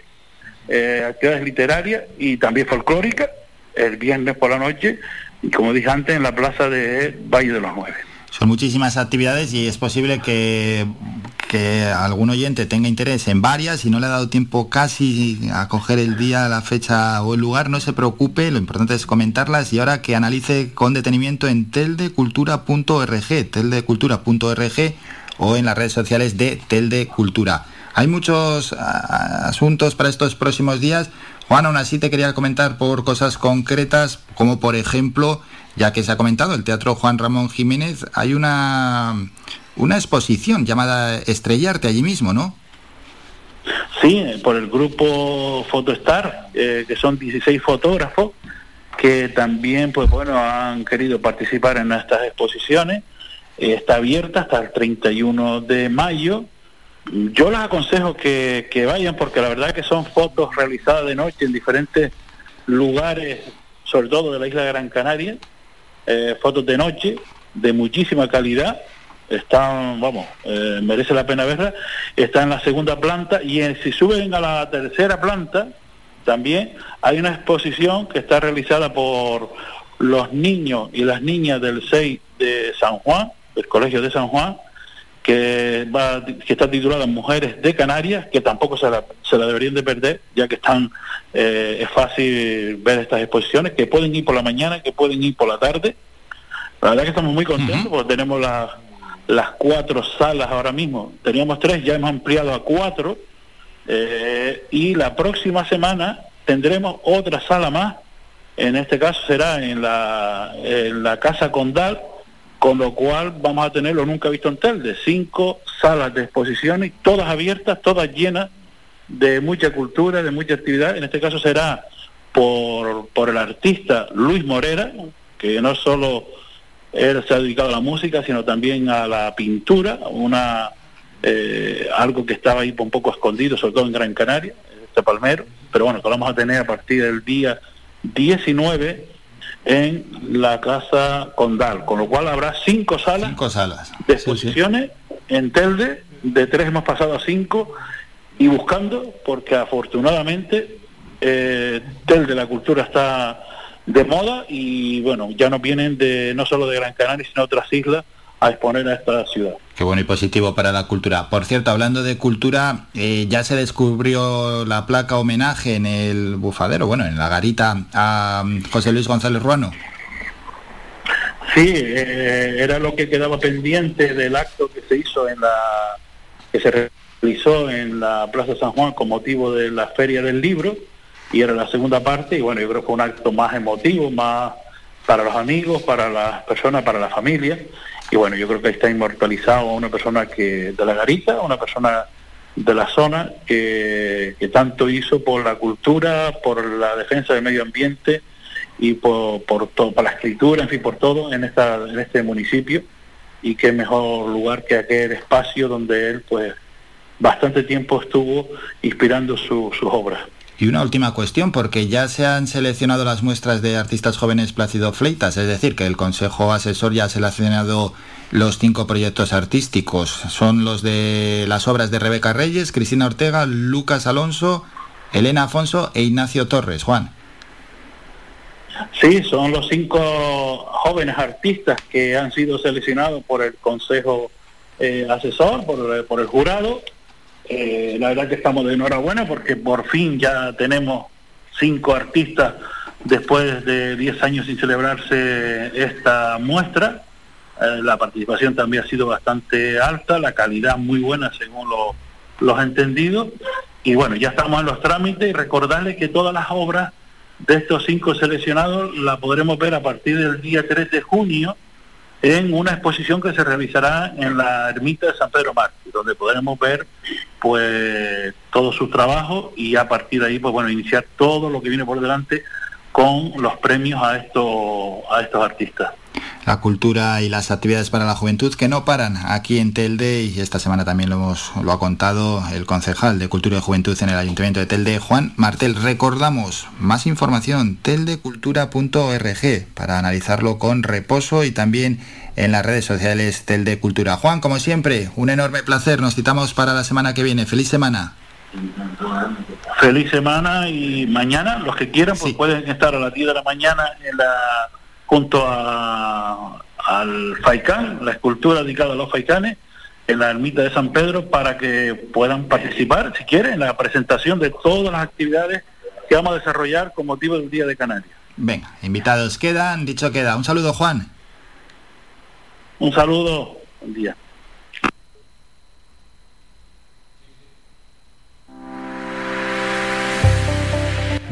eh, actividades literarias y también folclóricas, el viernes por la noche, y como dije antes, en la plaza de Valle de los Nueve. Son muchísimas actividades y es posible que, que algún oyente tenga interés en varias y no le ha dado tiempo casi a coger el día, la fecha o el lugar. No se preocupe, lo importante es comentarlas y ahora que analice con detenimiento en teldecultura.org, teldecultura.org o en las redes sociales de Telde Cultura. Hay muchos ah, asuntos para estos próximos días. Juan, aún así te quería comentar por cosas concretas, como por ejemplo, ya que se ha comentado, el Teatro Juan Ramón Jiménez, hay una, una exposición llamada Estrellarte allí mismo, ¿no? Sí, por el grupo Photostar, eh, que son 16 fotógrafos que también, pues bueno, han querido participar en estas exposiciones. Eh, está abierta hasta el 31 de mayo. Yo les aconsejo que, que vayan porque la verdad que son fotos realizadas de noche en diferentes lugares, sobre todo de la isla Gran Canaria, eh, fotos de noche de muchísima calidad están, vamos, eh, merece la pena verla, está en la segunda planta y en- si suben a la tercera planta, también hay una exposición que está realizada por los niños y las niñas del 6 de San Juan, del Colegio de San Juan, que, va, que está titulada Mujeres de Canarias, que tampoco se la, se la deberían de perder, ya que están, eh, es fácil ver estas exposiciones, que pueden ir por la mañana, que pueden ir por la tarde. La verdad que estamos muy contentos porque tenemos las las cuatro salas ahora mismo. Teníamos tres, ya hemos ampliado a cuatro. eh, y la próxima semana tendremos otra sala más. En este caso será en la, Casa Condal, con lo cual vamos a tener lo nunca visto en Telde. Cinco salas de exposiciones, todas abiertas, todas llenas de mucha cultura, de mucha actividad. En este caso será por, por el artista Luis Morera, que no solo él se ha dedicado a la música, sino también a la pintura, una eh, algo que estaba ahí un poco escondido, sobre todo en Gran Canaria, este palmero, pero bueno, que lo vamos a tener a partir del día 19 en la Casa Condal, con lo cual habrá cinco salas, Cinco salas. de exposiciones en Telde, de tres hemos pasado a cinco, y buscando, porque afortunadamente eh, Telde la cultura está de moda y bueno, ya nos vienen de no solo de Gran Canaria, sino otras islas a exponer a esta ciudad. Qué bueno y positivo para la cultura. Por cierto, hablando de cultura, eh, ya se descubrió la placa homenaje en el bufadero, bueno, en la garita a mm, José Luis González Ruano. Sí, eh, era lo que quedaba pendiente del acto que se hizo en la que se realizó en la Plaza San Juan con motivo de la Feria del Libro y era la segunda parte y bueno, yo creo que fue un acto más emotivo, más para los amigos, para las personas, para la familia y bueno, yo creo que está inmortalizado una persona que de la garita, una persona de la zona que, tanto hizo por la cultura, por la defensa del medio ambiente y por, por todo, para la escritura, en fin, por todo en esta en este municipio y qué mejor lugar que aquel espacio donde él pues bastante tiempo estuvo inspirando su- sus obras. Y una última cuestión, porque ya se han seleccionado las muestras de artistas jóvenes Plácido Fleitas, es decir, que el Consejo Asesor ya ha seleccionado los cinco proyectos artísticos. Son los de las obras de Rebeca Reyes, Cristina Ortega, Lucas Alonso, Elena Afonso e Ignacio Torres. Juan. Sí, son los cinco jóvenes artistas que han sido seleccionados por el Consejo eh, Asesor, por, el- por el jurado. Eh, la verdad que estamos de enhorabuena porque por fin ya tenemos cinco artistas después de 10 años sin celebrarse esta muestra. Eh, la participación también ha sido bastante alta, la calidad muy buena según lo- los entendidos. Y bueno, ya estamos en los trámites y recordarles que todas las obras de estos cinco seleccionados la podremos ver a partir del día 3 de junio en una exposición que se realizará en la ermita de San Pedro Mártir, donde podremos ver pues todo su trabajo y a partir de ahí pues bueno iniciar todo lo que viene por delante con los premios a estos a estos artistas. La cultura y las actividades para la juventud que no paran aquí en Telde y esta semana también lo, hemos, lo ha contado el concejal de Cultura y Juventud en el Ayuntamiento de Telde, Juan Martel. Recordamos más información, teldecultura.org para analizarlo con reposo y también en las redes sociales Telde Cultura. Juan, como siempre, un enorme placer. Nos citamos para la semana que viene. Feliz semana. Feliz semana y mañana los que quieran pues pueden estar a las 10 de la mañana en la junto a, al Faicán, la escultura dedicada a los Faicanes, en la ermita de San Pedro para que puedan participar, si quieren, en la presentación de todas las actividades que vamos a desarrollar con motivo del Día de Canarias. Venga, invitados quedan, dicho queda. Un saludo, Juan. Un saludo, buen día.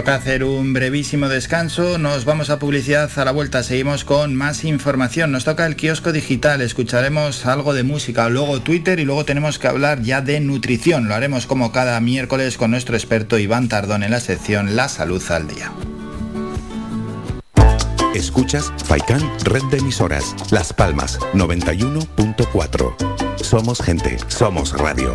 Toca hacer un brevísimo descanso, nos vamos a publicidad a la vuelta, seguimos con más información, nos toca el kiosco digital, escucharemos algo de música, luego Twitter y luego tenemos que hablar ya de nutrición, lo haremos como cada miércoles con nuestro experto Iván Tardón en la sección La Salud al Día. Escuchas Faikan Red de Emisoras, Las Palmas 91.4. Somos gente, somos radio.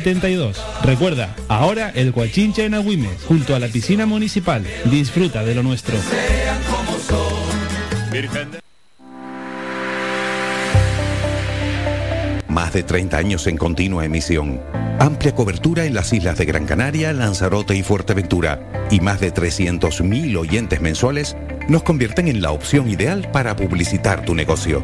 72. Recuerda, ahora el Guachinche en Agüimes, junto a la piscina municipal. Disfruta de lo nuestro. Más de 30 años en continua emisión. Amplia cobertura en las islas de Gran Canaria, Lanzarote y Fuerteventura. Y más de 300.000 oyentes mensuales nos convierten en la opción ideal para publicitar tu negocio.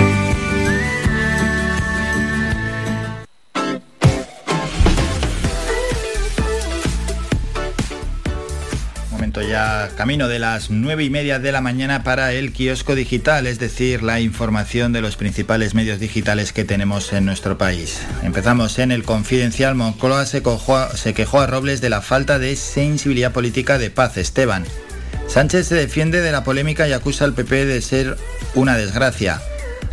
Ya camino de las nueve y media de la mañana para el kiosco digital, es decir, la información de los principales medios digitales que tenemos en nuestro país. Empezamos en el confidencial. Moncloa se, se quejó a Robles de la falta de sensibilidad política de Paz Esteban. Sánchez se defiende de la polémica y acusa al PP de ser una desgracia.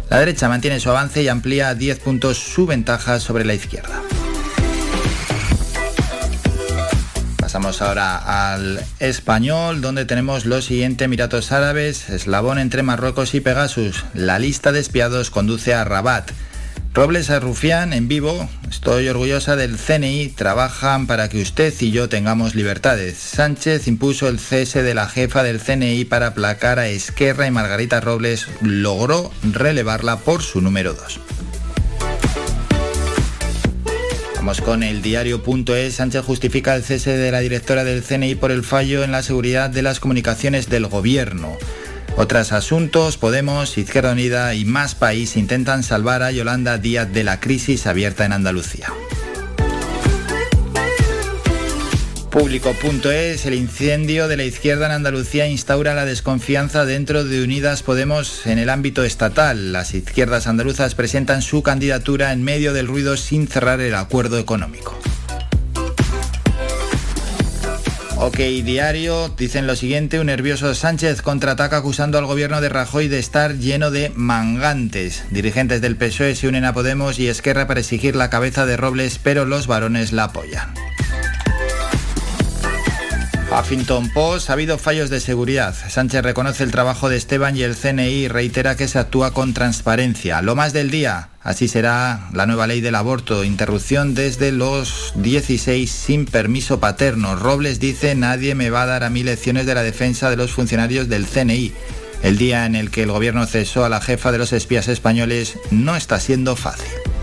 La derecha mantiene su avance y amplía a 10 puntos su ventaja sobre la izquierda. Pasamos ahora al español, donde tenemos lo siguiente, Emiratos Árabes, eslabón entre Marruecos y Pegasus. La lista de espiados conduce a Rabat. Robles a Rufián en vivo, estoy orgullosa del CNI, trabajan para que usted y yo tengamos libertades. Sánchez impuso el cese de la jefa del CNI para aplacar a Esquerra y Margarita Robles logró relevarla por su número 2. Vamos con el diario.es. Sánchez justifica el cese de la directora del CNI por el fallo en la seguridad de las comunicaciones del gobierno. Otros asuntos, Podemos, Izquierda Unida y Más País intentan salvar a Yolanda Díaz de la crisis abierta en Andalucía. Público.es, el incendio de la izquierda en Andalucía instaura la desconfianza dentro de Unidas Podemos en el ámbito estatal. Las izquierdas andaluzas presentan su candidatura en medio del ruido sin cerrar el acuerdo económico. Ok, diario, dicen lo siguiente, un nervioso Sánchez contraataca acusando al gobierno de Rajoy de estar lleno de mangantes. Dirigentes del PSOE se unen a Podemos y Esquerra para exigir la cabeza de Robles, pero los varones la apoyan. Huffington Post, ha habido fallos de seguridad. Sánchez reconoce el trabajo de Esteban y el CNI reitera que se actúa con transparencia. Lo más del día, así será la nueva ley del aborto, interrupción desde los 16 sin permiso paterno. Robles dice nadie me va a dar a mí lecciones de la defensa de los funcionarios del CNI. El día en el que el gobierno cesó a la jefa de los espías españoles no está siendo fácil.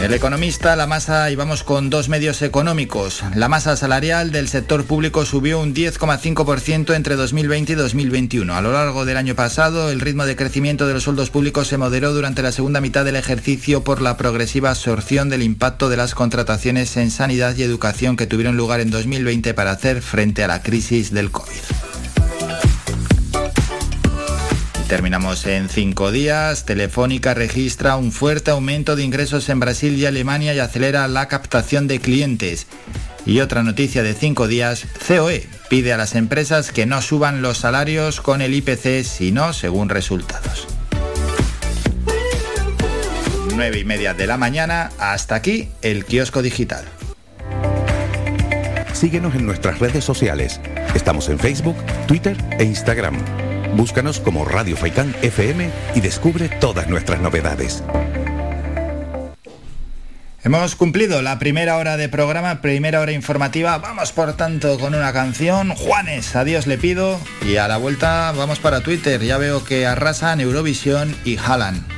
El economista, la masa, y vamos con dos medios económicos. La masa salarial del sector público subió un 10,5% entre 2020 y 2021. A lo largo del año pasado, el ritmo de crecimiento de los sueldos públicos se moderó durante la segunda mitad del ejercicio por la progresiva absorción del impacto de las contrataciones en sanidad y educación que tuvieron lugar en 2020 para hacer frente a la crisis del COVID. Terminamos en cinco días. Telefónica registra un fuerte aumento de ingresos en Brasil y Alemania y acelera la captación de clientes. Y otra noticia de cinco días, COE pide a las empresas que no suban los salarios con el IPC, sino según resultados. 9 y media de la mañana, hasta aquí el kiosco digital. Síguenos en nuestras redes sociales. Estamos en Facebook, Twitter e Instagram. Búscanos como Radio Faikán FM y descubre todas nuestras novedades. Hemos cumplido la primera hora de programa, primera hora informativa. Vamos por tanto con una canción. Juanes, adiós le pido. Y a la vuelta vamos para Twitter. Ya veo que arrasan Eurovisión y Haaland.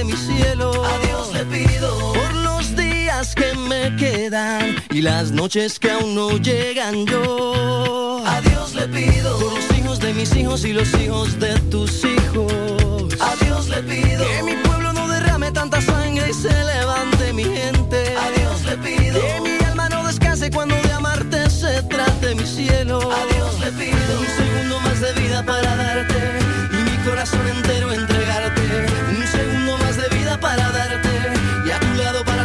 trate mi cielo. A Dios le pido por los días que me quedan y las noches que aún no llegan yo. A Dios le pido por los hijos de mis hijos y los hijos de tus hijos. A Dios le pido que mi pueblo no derrame tanta sangre y se levante mi gente. A Dios le pido que mi alma no descanse cuando de amarte se trate mi cielo. A Dios le pido un segundo más de vida para darte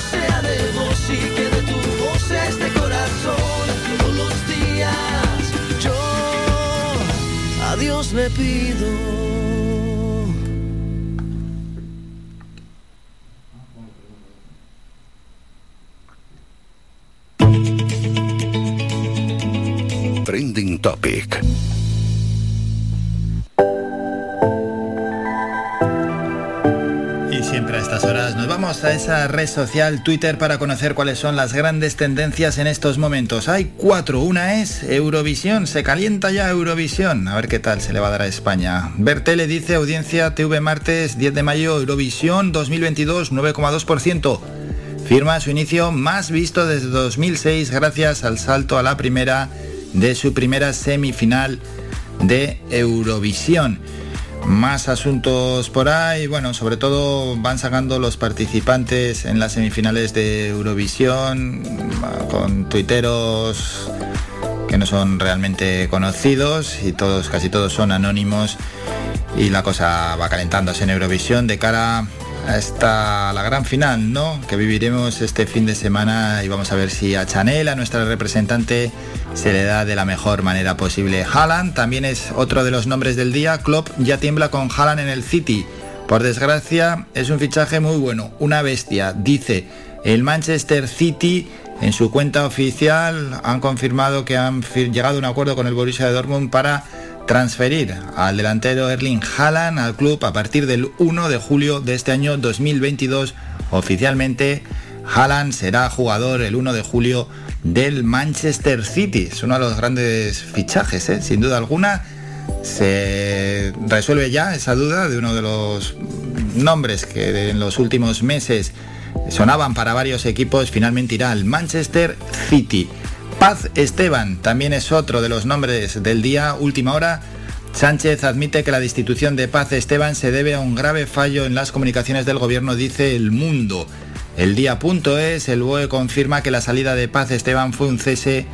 sea de vos y que de tu voz este corazón todos los días yo a Dios le pido. Trending Topic. A esa red social Twitter para conocer cuáles son las grandes tendencias en estos momentos. Hay cuatro. Una es Eurovisión. Se calienta ya Eurovisión. A ver qué tal se le va a dar a España. Bertele dice audiencia TV martes 10 de mayo Eurovisión 2022 9,2%. Firma su inicio más visto desde 2006 gracias al salto a la primera de su primera semifinal de Eurovisión. Más asuntos por ahí, bueno, sobre todo van sacando los participantes en las semifinales de Eurovisión con tuiteros que no son realmente conocidos y todos, casi todos son anónimos y la cosa va calentándose en Eurovisión de cara a esta la gran final, ¿no? Que viviremos este fin de semana y vamos a ver si a Chanel, a nuestra representante, se le da de la mejor manera posible. Haaland también es otro de los nombres del día. Klopp ya tiembla con Haaland en el City. Por desgracia, es un fichaje muy bueno, una bestia, dice el Manchester City. En su cuenta oficial han confirmado que han llegado a un acuerdo con el Borussia Dortmund para transferir al delantero Erling Haaland al club a partir del 1 de julio de este año 2022. Oficialmente, Haaland será jugador el 1 de julio del Manchester City. Es uno de los grandes fichajes, ¿eh? sin duda alguna. Se resuelve ya esa duda de uno de los nombres que en los últimos meses sonaban para varios equipos. Finalmente irá al Manchester City. Paz Esteban también es otro de los nombres del día, última hora. Sánchez admite que la destitución de Paz Esteban se debe a un grave fallo en las comunicaciones del gobierno, dice El Mundo. El día.es, el BOE confirma que la salida de Paz Esteban fue un cese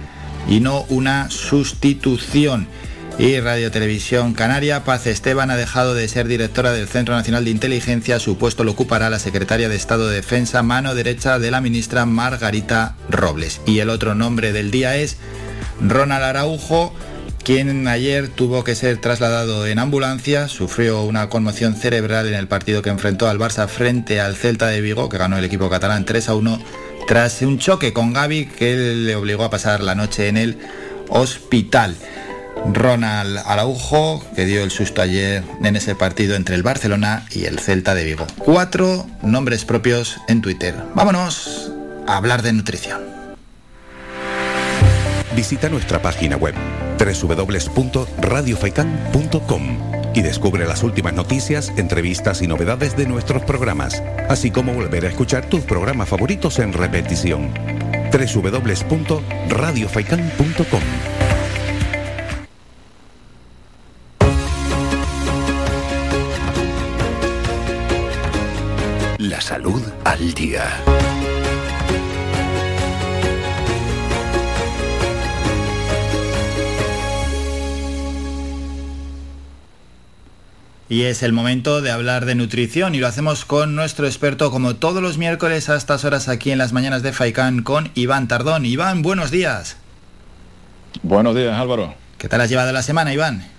y no una sustitución. Y Radio Televisión Canaria, Paz Esteban ha dejado de ser directora del Centro Nacional de Inteligencia, su puesto lo ocupará la secretaria de Estado de Defensa, mano derecha de la ministra Margarita Robles. Y el otro nombre del día es Ronald Araujo, quien ayer tuvo que ser trasladado en ambulancia, sufrió una conmoción cerebral en el partido que enfrentó al Barça frente al Celta de Vigo, que ganó el equipo catalán 3 a 1, tras un choque con Gaby que le obligó a pasar la noche en el hospital. Ronald Araujo, que dio el susto ayer en ese partido entre el Barcelona y el Celta de Vigo. Cuatro nombres propios en Twitter. Vámonos a hablar de nutrición. Visita nuestra página web www.radiofaikan.com y descubre las últimas noticias, entrevistas y novedades de nuestros programas, así como volver a escuchar tus programas favoritos en repetición. www.radiofaikan.com salud al día. Y es el momento de hablar de nutrición y lo hacemos con nuestro experto como todos los miércoles a estas horas aquí en las mañanas de Faikán con Iván Tardón. Iván, buenos días. Buenos días, Álvaro. ¿Qué tal has llevado la semana, Iván?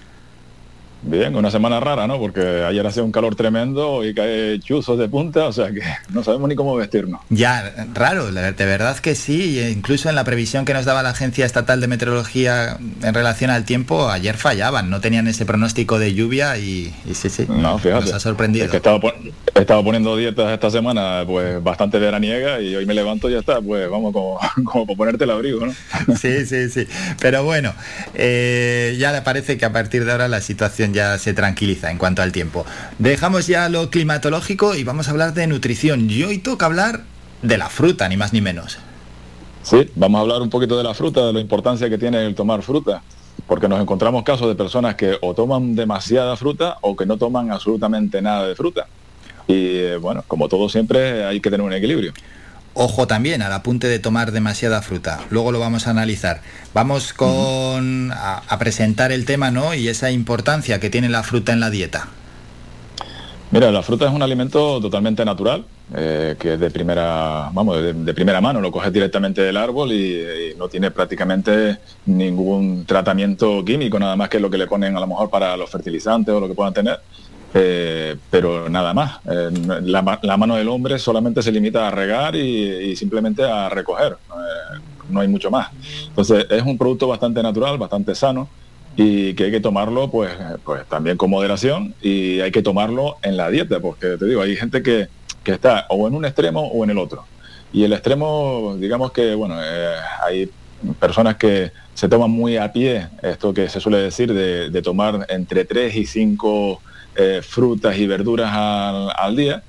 Bien, una semana rara, ¿no? Porque ayer hacía un calor tremendo y cae chuzos de punta, o sea que no sabemos ni cómo vestirnos. Ya, raro, de verdad que sí. e Incluso en la previsión que nos daba la Agencia Estatal de Meteorología en relación al tiempo, ayer fallaban, no tenían ese pronóstico de lluvia y, y sí, sí, No, fíjate. nos ha sorprendido. Es que estaba, pon- estado poniendo dietas esta semana, pues bastante veraniega y hoy me levanto y ya está, pues vamos como, como para ponerte el abrigo, ¿no? Sí, sí, sí. Pero bueno, eh, ya le parece que a partir de ahora la situación ya se tranquiliza en cuanto al tiempo. Dejamos ya lo climatológico y vamos a hablar de nutrición. Y hoy toca hablar de la fruta, ni más ni menos. Sí, vamos a hablar un poquito de la fruta, de la importancia que tiene el tomar fruta, porque nos encontramos casos de personas que o toman demasiada fruta o que no toman absolutamente nada de fruta. Y eh, bueno, como todo siempre, hay que tener un equilibrio. Ojo también al apunte de tomar demasiada fruta. Luego lo vamos a analizar. Vamos con a, a presentar el tema, ¿no? Y esa importancia que tiene la fruta en la dieta. Mira, la fruta es un alimento totalmente natural eh, que es de primera, vamos, de, de primera mano, lo coges directamente del árbol y, y no tiene prácticamente ningún tratamiento químico, nada más que lo que le ponen a lo mejor para los fertilizantes o lo que puedan tener. Eh, pero nada más. Eh, la, ma- la mano del hombre solamente se limita a regar y, simplemente a recoger. Eh, no hay mucho más. Entonces es un producto bastante natural, bastante sano y que hay que tomarlo pues, pues también con moderación y hay que tomarlo en la dieta, porque te digo, hay gente que, está o en un extremo o en el otro. Y el extremo, digamos que, bueno, hay personas que se toman muy a pie, esto que se suele decir, de, de tomar entre 3 y 5 frutas y verduras al, al día.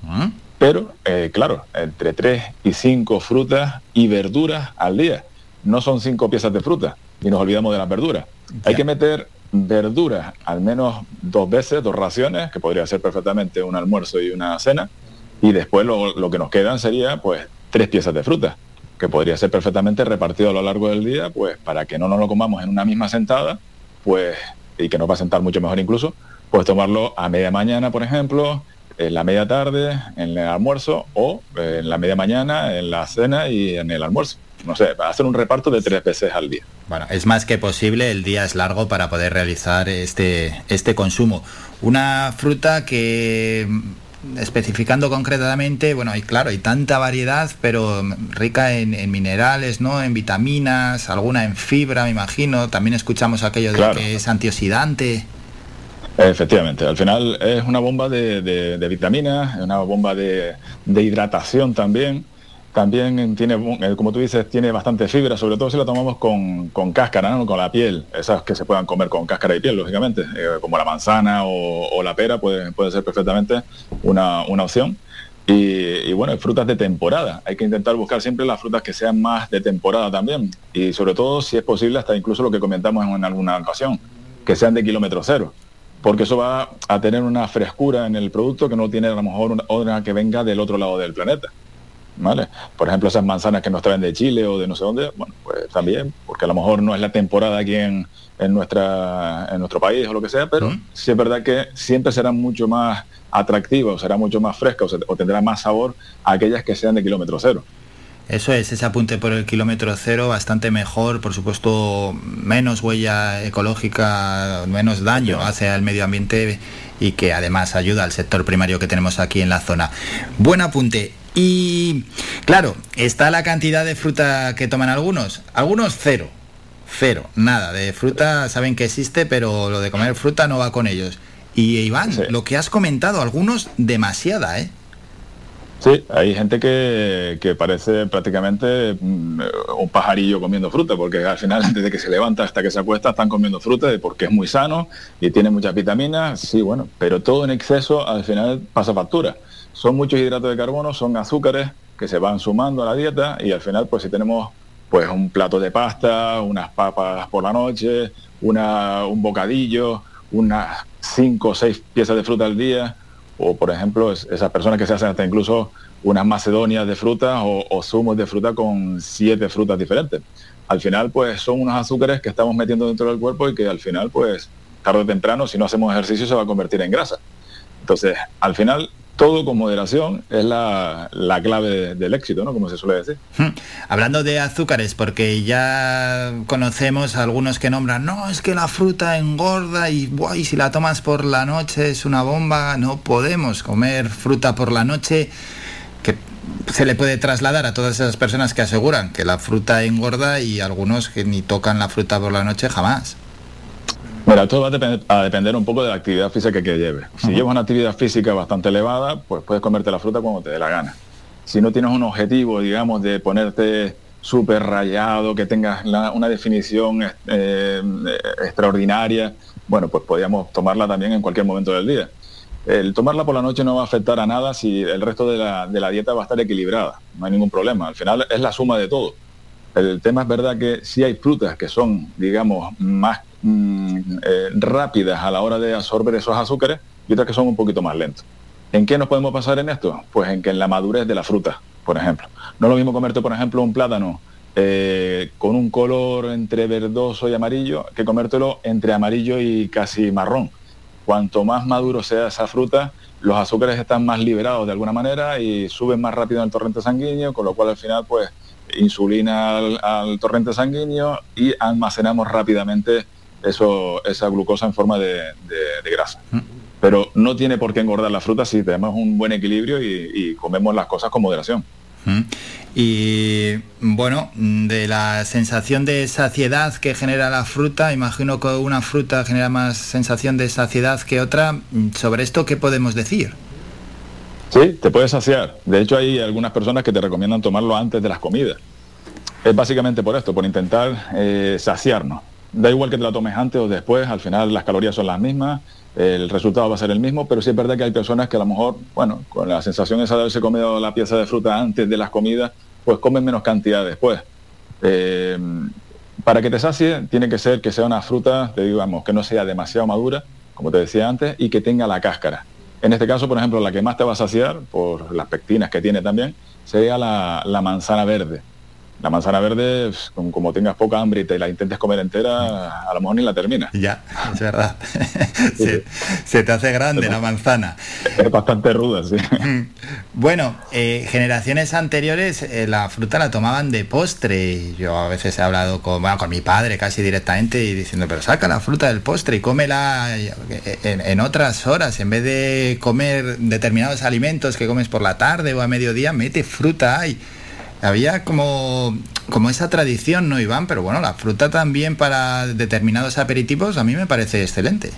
Pero, eh, claro, entre 3 y 5 frutas y verduras al día. No son 5 piezas de fruta y nos olvidamos de las verduras. Hay que meter verduras al menos dos veces, dos raciones, que podría ser perfectamente un almuerzo y una cena. Y después lo, lo que nos quedan sería pues tres piezas de fruta, que podría ser perfectamente repartido a lo largo del día, pues para que no nos lo comamos en una misma sentada, pues, y que nos va a sentar mucho mejor incluso, pues tomarlo a media mañana, por ejemplo, en la media tarde, en el almuerzo, o eh, en la media mañana, en la cena y en el almuerzo. No sé, hacer un reparto de tres veces al día. Bueno, es más que posible, el día es largo para poder realizar este, este consumo. Una fruta que, mm, especificando concretamente, bueno, hay claro, hay tanta variedad, pero mm, rica en, en minerales, ¿no? En vitaminas, alguna en fibra, me imagino. También escuchamos aquello de Claro. que es antioxidante. Efectivamente, al final es una bomba de, de- vitaminas, es una bomba de, de hidratación también. También tiene, eh, como tú dices, tiene bastante fibra, sobre todo si la tomamos con, con cáscara, ¿no? con la piel, esas que se puedan comer con cáscara y piel, lógicamente, eh, como la manzana o, la pera, puede, puede ser perfectamente una, una opción. Y bueno, frutas de temporada. Hay que intentar buscar siempre las frutas que sean más de temporada también. Y sobre todo, si es posible, hasta incluso lo que comentamos en alguna ocasión, que sean de kilómetro cero porque eso va a tener una frescura en el producto que no tiene a lo mejor una, otra que venga del otro lado del planeta. ¿Vale? Por ejemplo, esas manzanas que nos traen de Chile o de no sé dónde, bueno, pues también, porque a lo mejor no es la temporada aquí en, en nuestra, en nuestro país o lo que sea, pero sí es verdad que siempre serán mucho más atractivas, será mucho más fresca o, se- o tendrá más sabor aquellas que sean de kilómetro cero. Eso es, ese apunte por el kilómetro cero, bastante mejor, por supuesto, menos huella ecológica, menos daño hace al medio ambiente y que además ayuda al sector primario que tenemos aquí en la zona. Buen apunte. Y claro, está la cantidad de fruta que toman algunos. Algunos cero. Cero, nada. De fruta saben que existe, pero lo de comer fruta no va con ellos. Y Iván, lo que has comentado, algunos demasiada, ¿eh? Sí, hay gente que, que parece prácticamente mm, un pajarillo comiendo fruta, porque al final, desde que se levanta hasta que se acuesta, están comiendo fruta porque es muy sano y tiene muchas vitaminas, sí, bueno, pero todo en exceso al final pasa factura. Son muchos hidratos de carbono, son azúcares que se van sumando a la dieta y al final, pues si tenemos pues un plato de pasta, unas papas por la noche, una, un bocadillo, unas cinco o seis piezas de fruta al día, o por ejemplo es- esas personas que se hacen hasta incluso unas macedonias de fruta o, o zumos de fruta con siete frutas diferentes. Al final pues son unos azúcares que estamos metiendo dentro del cuerpo y que al final pues tarde o temprano si no hacemos ejercicio se va a convertir en grasa. Entonces al final todo con moderación es la, la clave de- del éxito, ¿no? Como se suele decir. Hmm. Hablando de azúcares, porque ya conocemos a algunos que nombran, no, es que la fruta engorda y, buah, y si la tomas por la noche es una bomba, no podemos comer fruta por la noche, que se le puede trasladar a todas esas personas que aseguran que la fruta engorda y algunos que ni tocan la fruta por la noche jamás. Mira, esto va a, depender, a depender un poco de la actividad física que lleves. Si llevas una actividad física bastante elevada, pues puedes comerte la fruta cuando te dé la gana. Si no tienes un objetivo, digamos, de ponerte súper rayado, que tengas la- una definición eh, eh, extraordinaria, bueno, pues podríamos tomarla también en cualquier momento del día. El tomarla por la noche no va a afectar a nada si el resto de la, de la dieta va a estar equilibrada. No hay ningún problema. Al final es la suma de todo. El tema es verdad que sí hay frutas que son, digamos, más mm, eh, rápidas a la hora de absorber esos azúcares y otras que son un poquito más lentos. ¿En qué nos podemos pasar en esto? Pues en que en la madurez de la fruta, por ejemplo. No es lo mismo comerte, por ejemplo, un plátano eh, con un color entre verdoso y amarillo que comértelo entre amarillo y casi marrón. Cuanto más maduro sea esa fruta, los azúcares están más liberados de alguna manera y suben más rápido en el torrente sanguíneo, con lo cual al final pues insulina al, al torrente sanguíneo y almacenamos rápidamente eso, esa glucosa en forma de, de- de grasa. Pero no tiene por qué engordar la fruta si tenemos un buen equilibrio y, y comemos las cosas con moderación. Mm. Y bueno, mm, de la sensación de saciedad que genera la fruta, imagino que una fruta genera más sensación de saciedad que otra. Mm, Sobre esto, ¿qué podemos decir? Sí, te puedes saciar. De hecho, hay algunas personas que te recomiendan tomarlo antes de las comidas. Es básicamente por esto, por intentar eh, saciarnos. Da igual que te la tomes antes o después, al final las calorías son las mismas, el resultado va a ser el mismo, pero sí es verdad que hay personas que a lo mejor, bueno, con la sensación esa de haberse comido la pieza de fruta antes de las comidas, pues comen menos cantidad después. Eh, para que te sacie, tiene que ser que sea una fruta, digamos, que no sea demasiado madura, como te decía antes, y que tenga la cáscara. En este caso, por ejemplo, la que más te va a saciar, por las pectinas que tiene también, sería la manzana verde. La manzana verde, como, tengas poca hambre y te la intentes comer entera, a lo mejor ni la terminas. Ya, es verdad. se, se te hace grande la manzana. Es bastante ruda, sí. Bueno, eh, generaciones anteriores eh, la fruta la tomaban de postre. Yo a veces he hablado con, bueno, con mi padre casi directamente y diciendo, pero saca la fruta del postre y cómela eh, en, en otras horas. En vez de comer determinados alimentos que comes por la tarde o a mediodía, mete fruta ahí. Había como, como esa tradición, ¿no, Iván? Pero bueno, la fruta también para determinados aperitivos a mí me parece excelente.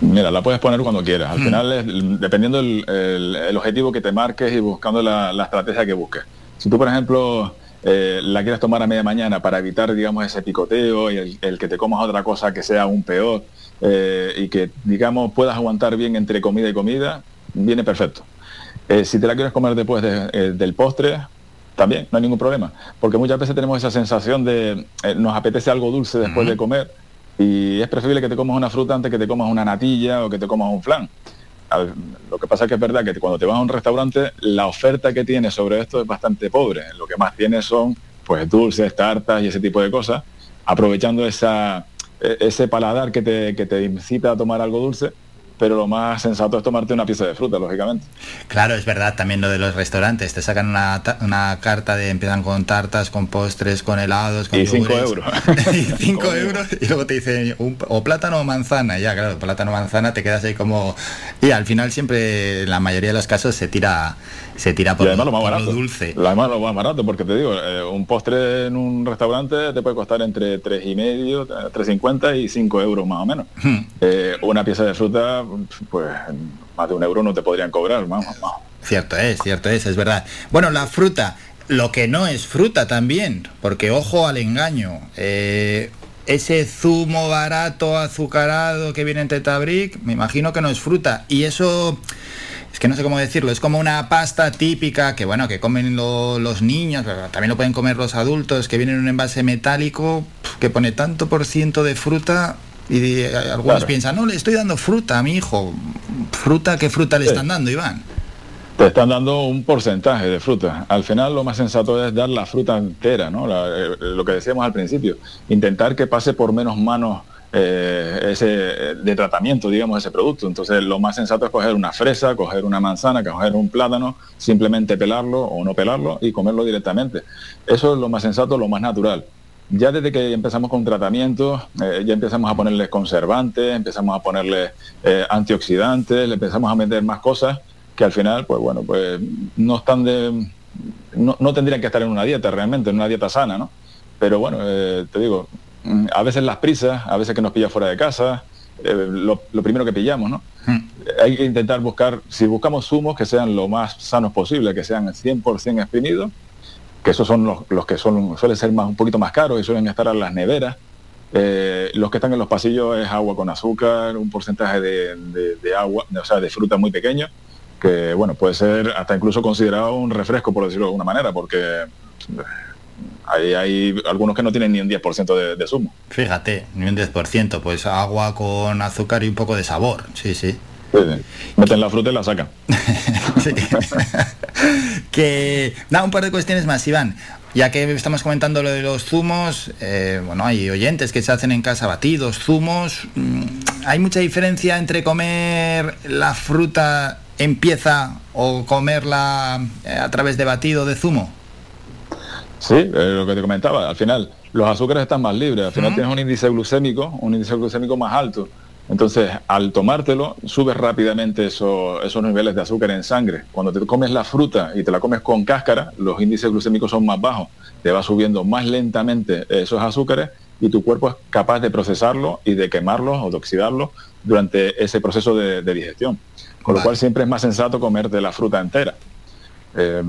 Mira, la puedes poner cuando quieras. Al Mm. final, es, dependiendo el, el- el objetivo que te marques y buscando la, la estrategia que busques. Si tú, por ejemplo, eh, la quieres tomar a media mañana para evitar, digamos, ese picoteo y el, el que te comas otra cosa que sea aún peor eh, y que, digamos, puedas aguantar bien entre comida y comida, viene perfecto. Eh, si te la quieres comer después de- del postre, también, no hay ningún problema. Porque muchas veces tenemos esa sensación de eh, nos apetece algo dulce después de comer y es preferible que te comas una fruta antes que te comas una natilla o que te comas un flan. Lo que pasa es que es verdad que cuando te vas a un restaurante, la oferta que tienes sobre esto es bastante pobre. Lo que más tienes son pues dulces, tartas y ese tipo de cosas, aprovechando esa, e- ese paladar que te, que te incita a tomar algo dulce, pero lo más sensato es tomarte una pieza de fruta, lógicamente. Claro, es verdad también lo de los restaurantes. Te sacan una, una carta de empiezan con tartas, con postres, con helados, con Y cinco yogures. euros. y 5 euros y luego te dicen un- o plátano o manzana. Ya, claro, plátano o manzana te quedas ahí como... Y al final siempre, en la mayoría de los casos, se tira se tira por, y además lo más por barato. dulce. Además lo más barato, porque te digo, eh, un postre en un restaurante te puede costar entre tres y medio, 3,50 y 5 euros más o menos. Hmm. Eh, una pieza de fruta, pues más de un euro no te podrían cobrar, vamos. Cierto es, cierto es, es verdad. Bueno, la fruta, lo que no es fruta también, porque ojo al engaño. eh, ese zumo barato, azucarado que viene en Tetabric, me imagino que no es fruta. Y eso, es que no sé cómo decirlo, es como una pasta típica que, bueno, que comen lo- los niños, también lo pueden comer los adultos, que viene en un envase metálico que pone tanto por ciento de fruta. Y eh, algunos Claro. piensan, no, le estoy dando fruta a mi hijo. ¿Fruta? ¿Qué fruta le Sí. están dando, Iván? Te están dando un porcentaje de fruta. Al final lo más sensato es dar la fruta entera, ¿no? La- eh, lo que decíamos al principio. Intentar que pase por menos manos eh, ese de tratamiento, digamos, ese producto. Entonces lo más sensato es coger una fresa, coger una manzana, coger un plátano, simplemente pelarlo o no pelarlo y comerlo directamente. Eso es lo más sensato, lo más natural. Ya desde que empezamos con tratamientos, eh, ya empezamos a ponerles conservantes, empezamos a ponerles eh, antioxidantes, le empezamos a meter más cosas que al final, pues bueno, pues no están de, no, no tendrían que estar en una dieta realmente, en una dieta sana, ¿no? Pero bueno, eh, te digo, mm, a veces las prisas, a veces que nos pilla fuera de casa, lo, lo primero que pillamos, ¿no? Eh, Hay que intentar buscar, si buscamos zumos que sean lo más sanos posible, que sean 100% exprimidos, esos son los, que son, suelen ser más, un poquito más caros y suelen estar en las neveras. Eh, los que están en los pasillos es agua con azúcar, un porcentaje de, de- de agua, o sea, de fruta muy pequeño, que bueno, puede ser hasta incluso considerado un refresco, por decirlo de alguna manera, porque eh, hay, hay algunos que no tienen ni un 10% de, de zumo. Fíjate, ni un 10%, pues agua con azúcar y un poco de sabor, sí, sí. Sí, sí. Meten la fruta y la sacan. Que, nada, un par de cuestiones más, Iván. Ya que estamos comentando lo de los zumos, eh, bueno, hay oyentes que se hacen en casa batidos, zumos. mm, ¿hay mucha diferencia entre comer la fruta en pieza o comerla eh, a través de batido de zumo? Sí, eh, lo que te comentaba, al final los azúcares están más libres, al final tienes un índice glucémico, un índice glucémico más alto. Entonces, al tomártelo, subes rápidamente eso- esos niveles de azúcar en sangre. Cuando te comes la fruta y te la comes con cáscara, los índices glucémicos son más bajos. Te va subiendo más lentamente esos azúcares y tu cuerpo es capaz de procesarlo y de quemarlos o de oxidarlos durante ese proceso de, de digestión. Con lo cual siempre es más sensato comerte la fruta entera. Eh,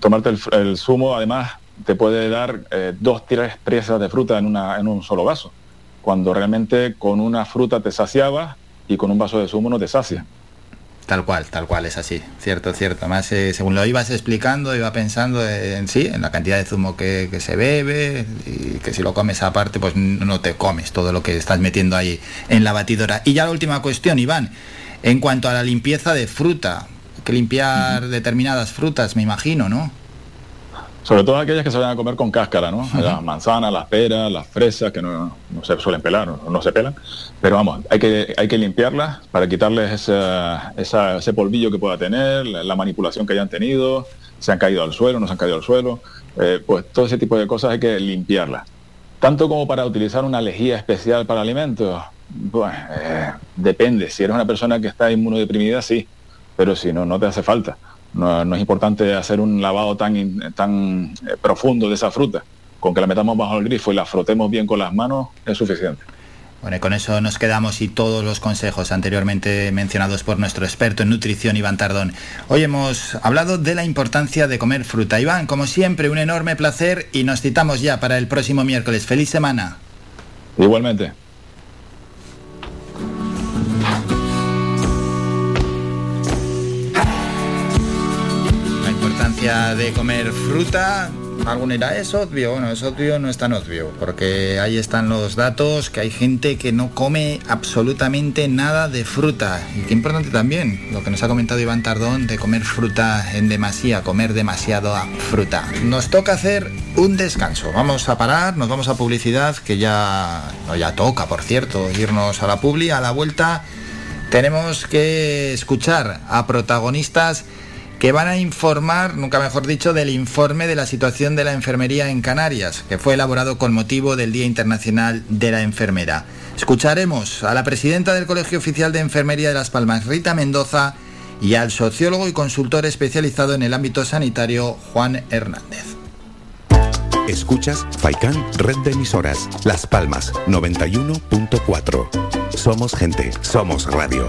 tomarte el, zumo además te puede dar eh, dos, tres presas de fruta en, una, en un solo vaso, cuando realmente con una fruta te saciabas y con un vaso de zumo no te sacia. Tal cual, tal cual, es así. Cierto, cierto. Además, eh, según lo ibas explicando, iba pensando en sí, en la cantidad de zumo que, que se bebe y que si lo comes aparte, pues no te comes todo lo que estás metiendo ahí en la batidora. Y ya la última cuestión, Iván, en cuanto a la limpieza de fruta, que limpiar determinadas frutas, me imagino, ¿no? Sobre todo aquellas que se vayan a comer con cáscara, ¿no? Las manzanas, las peras, las fresas, que no, no se suelen pelar, no, no se pelan. Pero vamos, hay que, hay que limpiarlas para quitarles esa- esa- ese polvillo que pueda tener, la, la manipulación que hayan tenido, se han caído al suelo, no se han caído al suelo. Eh, pues todo ese tipo de cosas hay que limpiarlas. Tanto como para utilizar una lejía especial para alimentos, bueno, eh, depende. Si eres una persona que está inmunodeprimida, sí, pero si no, no te hace falta. No, no es importante hacer un lavado tan, tan eh, profundo de esa fruta. Con que la metamos bajo el grifo y la frotemos bien con las manos es suficiente. Bueno, y con eso nos quedamos y todos los consejos anteriormente mencionados por nuestro experto en nutrición, Iván Tardón. Hoy hemos hablado de la importancia de comer fruta. Iván, como siempre, un enorme placer y nos citamos ya para el próximo miércoles. ¡Feliz semana! Igualmente. Importancia de comer fruta, alguno dirá, es obvio, bueno, es obvio, no es tan obvio, porque ahí están los datos, que hay gente que no come absolutamente nada de fruta. Y qué importante también, lo que nos ha comentado Iván Tardón, de comer fruta en demasía, comer demasiado fruta. Nos toca hacer un descanso, vamos a parar, nos vamos a publicidad, que ya, no, ya toca, por cierto, irnos a la publi, a la vuelta. Tenemos que escuchar a protagonistas que van a informar, nunca mejor dicho, del informe de la situación de la enfermería en Canarias, que fue elaborado con motivo del Día Internacional de la Enfermera. Escucharemos a la presidenta del Colegio Oficial de Enfermería de Las Palmas, Rita Mendoza, y al sociólogo y consultor especializado en el ámbito sanitario, Juan Hernández. Escuchas Faikan Red de Emisoras, Las Palmas 91.4. Somos gente, somos radio.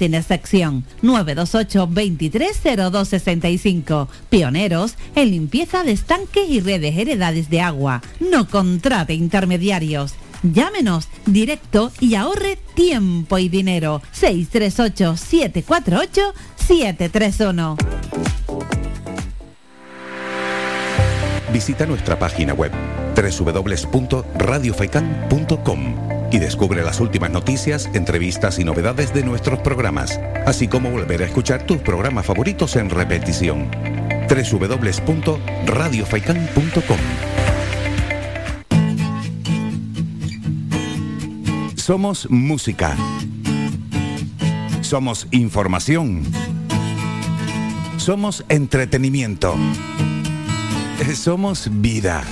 sin excepción. 928 230265. Pioneros en limpieza de estanques y redes heredades de agua. No contrate intermediarios. Llámenos directo y ahorre tiempo y dinero. 638 748 731. Visita nuestra página web www.radiofaikan.com y descubre las últimas noticias, entrevistas y novedades de nuestros programas, así como volver a escuchar tus programas favoritos en repetición. www.radiofaikan.com Somos música. Somos información. Somos entretenimiento. Eh, Somos vida.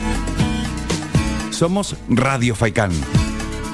Somos Radio Faikán.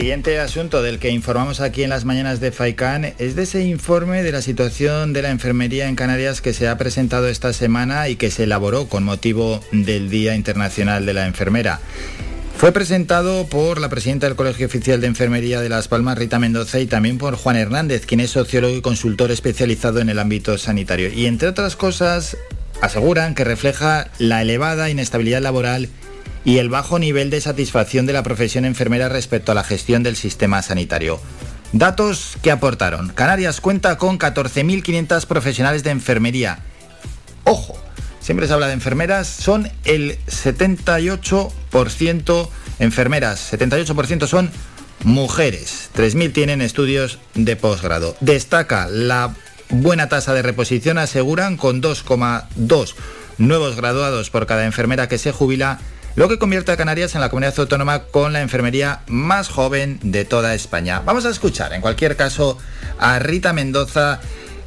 Siguiente asunto del que informamos aquí en las mañanas de FAICAN es de ese informe de la situación de la enfermería en Canarias que se ha presentado esta semana y que se elaboró con motivo del Día Internacional de la Enfermera. Fue presentado por la presidenta del Colegio Oficial de Enfermería de Las Palmas, Rita Mendoza, y también por Juan Hernández, quien es sociólogo y consultor especializado en el ámbito sanitario. Y entre otras cosas, aseguran que refleja la elevada inestabilidad laboral y el bajo nivel de satisfacción de la profesión enfermera respecto a la gestión del sistema sanitario. Datos que aportaron. Canarias cuenta con 14.500 profesionales de enfermería. Ojo, siempre se habla de enfermeras, son el 78% enfermeras, 78% son mujeres, 3.000 tienen estudios de posgrado. Destaca la buena tasa de reposición, aseguran, con 2,2 nuevos graduados por cada enfermera que se jubila lo que convierte a Canarias en la comunidad autónoma con la enfermería más joven de toda España. Vamos a escuchar, en cualquier caso, a Rita Mendoza.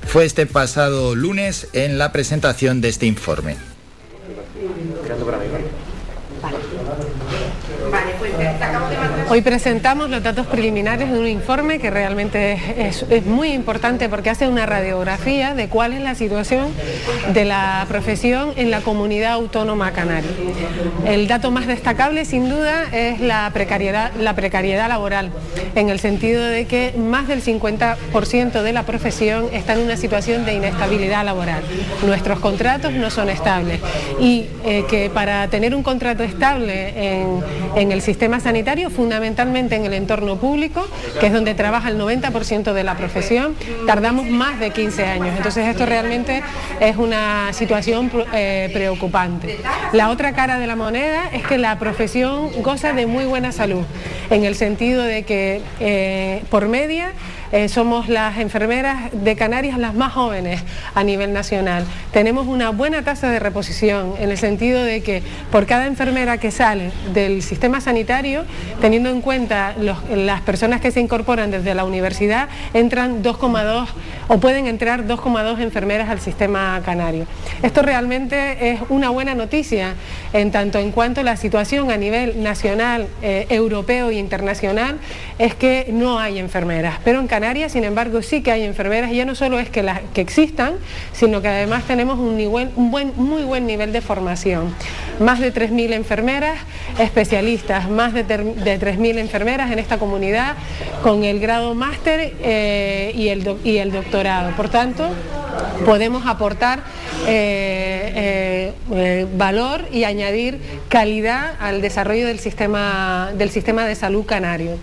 Fue este pasado lunes en la presentación de este informe. Hoy presentamos los datos preliminares de un informe que realmente es, muy importante porque hace una radiografía de cuál es la situación de la profesión en la comunidad autónoma canaria. El dato más destacable sin duda es la precariedad, la precariedad laboral, en el sentido de que más del 50% de la profesión está en una situación de inestabilidad laboral. Nuestros contratos no son estables y eh, que para tener un contrato estable en, en el sistema sanitario, fundamentalmente en el entorno público, que es donde trabaja el 90% de la profesión, tardamos más de 15 años. Entonces esto realmente es una situación eh, preocupante. La otra cara de la moneda es que la profesión goza de muy buena salud, en el sentido de que eh, por media eh, somos las enfermeras de Canarias las más jóvenes a nivel nacional. Tenemos una buena tasa de reposición en el sentido de que por cada enfermera que sale del sistema sanitario, teniendo en cuenta las personas que se incorporan desde la universidad, entran 2,2 o pueden entrar 2,2 enfermeras al sistema canario. Esto realmente es una buena noticia en tanto en cuanto la situación a nivel nacional, eh, europeo e internacional es que no hay enfermeras. Pero en sin embargo, sí que hay enfermeras y ya no solo es que, existan, sino que además tenemos un, nivel, un buen, muy buen nivel de formación. Más de 3.000 enfermeras especialistas, más de, de 3.000 enfermeras en esta comunidad con el grado máster eh, y, el doctorado. Por tanto, podemos aportar eh, eh, valor y añadir calidad al desarrollo del sistema, del sistema de salud canario.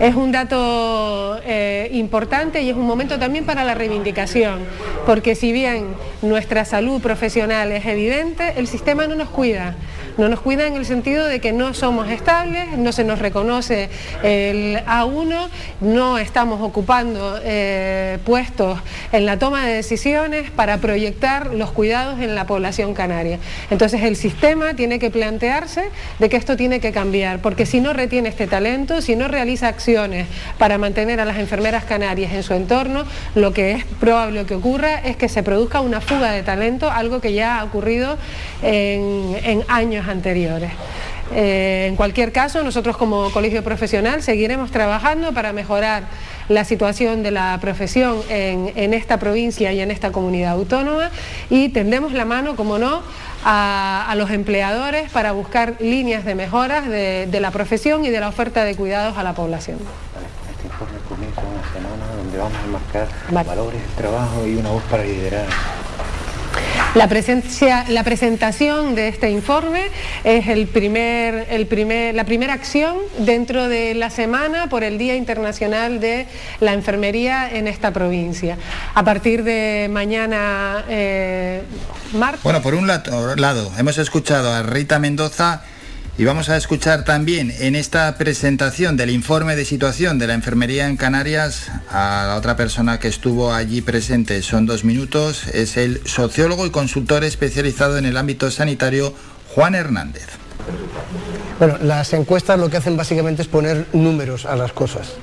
Es un dato eh, importante y es un momento también para la reivindicación, porque si bien nuestra salud profesional es evidente, el sistema no nos cuida. No nos cuida en el sentido de que no somos estables, no se nos reconoce el A1, no estamos ocupando eh, puestos en la toma de decisiones para proyectar los cuidados en la población canaria. Entonces el sistema tiene que plantearse de que esto tiene que cambiar, porque si no retiene este talento, si no realiza acciones para mantener a las enfermeras canarias en su entorno, lo que es probable que ocurra es que se produzca una fuga de talento, algo que ya ha ocurrido en, en años anteriores. Eh, en cualquier caso, nosotros como colegio profesional seguiremos trabajando para mejorar la situación de la profesión en, en esta provincia y en esta comunidad autónoma y tendemos la mano, como no, a, a los empleadores para buscar líneas de mejoras de, de la profesión y de la oferta de cuidados a la población. Este informe comienza una semana donde vamos a marcar valores del trabajo y una voz para liderar. La, presencia, la presentación de este informe es el primer, el primer, la primera acción dentro de la semana por el Día Internacional de la Enfermería en esta provincia. A partir de mañana, eh, martes. Bueno, por un lado, hemos escuchado a Rita Mendoza Y vamos a escuchar también en esta presentación del informe de situación de la enfermería en Canarias a la otra persona que estuvo allí presente. Son dos minutos. Es el sociólogo y consultor especializado en el ámbito sanitario, Juan Hernández. Bueno, las encuestas lo que hacen básicamente es poner números a las cosas.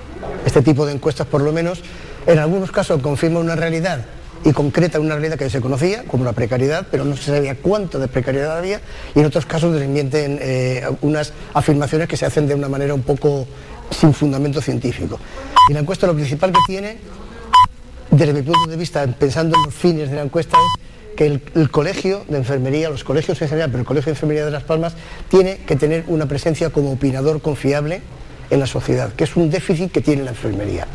Este tipo de encuestas, por lo menos, en algunos casos confirman una realidad y concreta una realidad que se conocía, como la precariedad, pero no se sabía cuánto de precariedad había, y en otros casos desmienten eh, unas afirmaciones que se hacen de una manera un poco sin fundamento científico. Y la encuesta lo principal que tiene, desde mi punto de vista, pensando en los fines de la encuesta, es que el, el colegio de enfermería, los colegios en general, pero el colegio de enfermería de Las Palmas, tiene que tener una presencia como opinador confiable en la sociedad, que es un déficit que tiene la enfermería.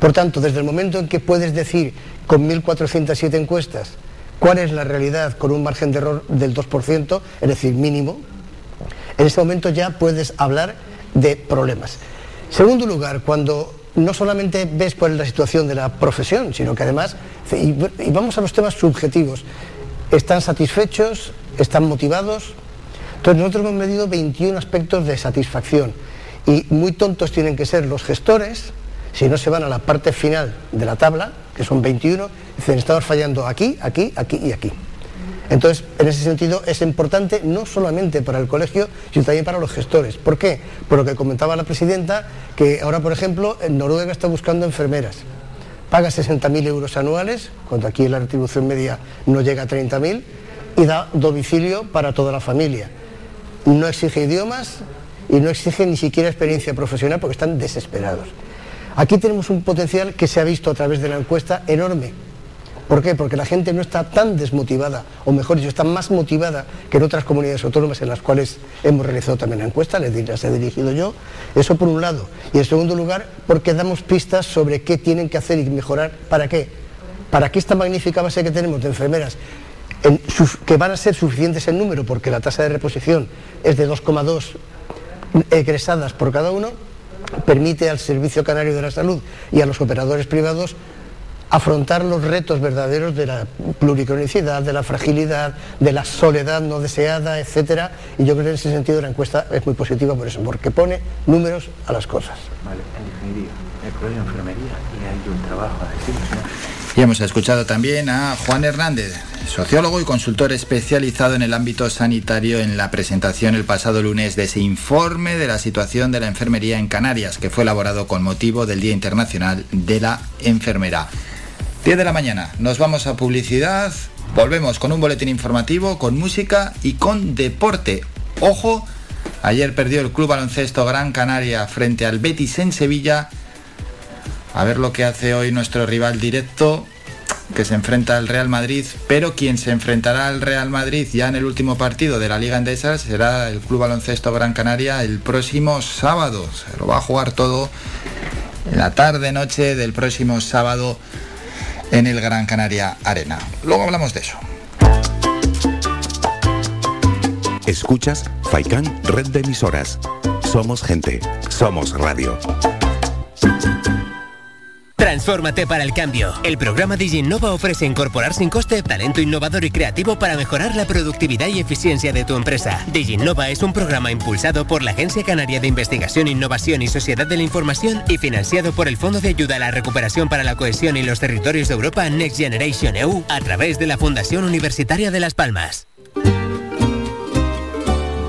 Por tanto, desde el momento en que puedes decir con 1.407 encuestas cuál es la realidad con un margen de error del 2%, es decir, mínimo, en ese momento ya puedes hablar de problemas. Segundo lugar, cuando no solamente ves cuál es la situación de la profesión, sino que además, y y vamos a los temas subjetivos, ¿están satisfechos? ¿Están motivados? Entonces nosotros hemos medido 21 aspectos de satisfacción y muy tontos tienen que ser los gestores si no se van a la parte final de la tabla, que son 21, dicen estamos fallando aquí, aquí, aquí y aquí. Entonces, en ese sentido, es importante no solamente para el colegio, sino también para los gestores. ¿Por qué? Por lo que comentaba la presidenta, que ahora, por ejemplo, en Noruega está buscando enfermeras. Paga 60.000 euros anuales, cuando aquí la retribución media no llega a 30.000, y da domicilio para toda la familia. No exige idiomas y no exige ni siquiera experiencia profesional porque están desesperados. Aquí tenemos un potencial que se ha visto a través de la encuesta enorme. ¿Por qué? Porque la gente no está tan desmotivada, o mejor dicho, está más motivada que en otras comunidades autónomas en las cuales hemos realizado también la encuesta, les he dirigido yo. Eso por un lado. Y en segundo lugar, porque damos pistas sobre qué tienen que hacer y mejorar. ¿Para qué? Para que esta magnífica base que tenemos de enfermeras, que van a ser suficientes en número, porque la tasa de reposición es de 2,2 egresadas por cada uno, permite al Servicio Canario de la Salud y a los operadores privados afrontar los retos verdaderos de la pluricronicidad, de la fragilidad, de la soledad no deseada, etcétera. Y yo creo que en ese sentido la encuesta es muy positiva por eso, porque pone números a las cosas. Vale, en definitiva, el colegio de enfermería y hay un trabajo a decir, ¿no? Y hemos escuchado también a Juan Hernández, sociólogo y consultor especializado en el ámbito sanitario en la presentación el pasado lunes de ese informe de la situación de la enfermería en Canarias, que fue elaborado con motivo del Día Internacional de la Enfermera. 10 de la mañana, nos vamos a publicidad, volvemos con un boletín informativo, con música y con deporte. Ojo, ayer perdió el Club Baloncesto Gran Canaria frente al Betis en Sevilla. A ver lo que hace hoy nuestro rival directo, que se enfrenta al Real Madrid, pero quien se enfrentará al Real Madrid ya en el último partido de la Liga Endesa será el Club Baloncesto Gran Canaria el próximo sábado. Se lo va a jugar todo en la tarde noche del próximo sábado en el Gran Canaria Arena. Luego hablamos de eso. Escuchas Faikan Red de Emisoras. Somos gente, somos radio. Transfórmate para el cambio. El programa DigiNova ofrece incorporar sin coste talento innovador y creativo para mejorar la productividad y eficiencia de tu empresa. DigiNova es un programa impulsado por la Agencia Canaria de Investigación, Innovación y Sociedad de la Información y financiado por el Fondo de Ayuda a la Recuperación para la Cohesión y los Territorios de Europa Next Generation EU a través de la Fundación Universitaria de Las Palmas.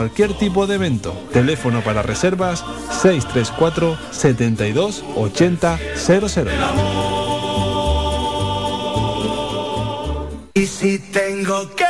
cualquier tipo de evento. Teléfono para reservas 634 72 80 00. Y si tengo que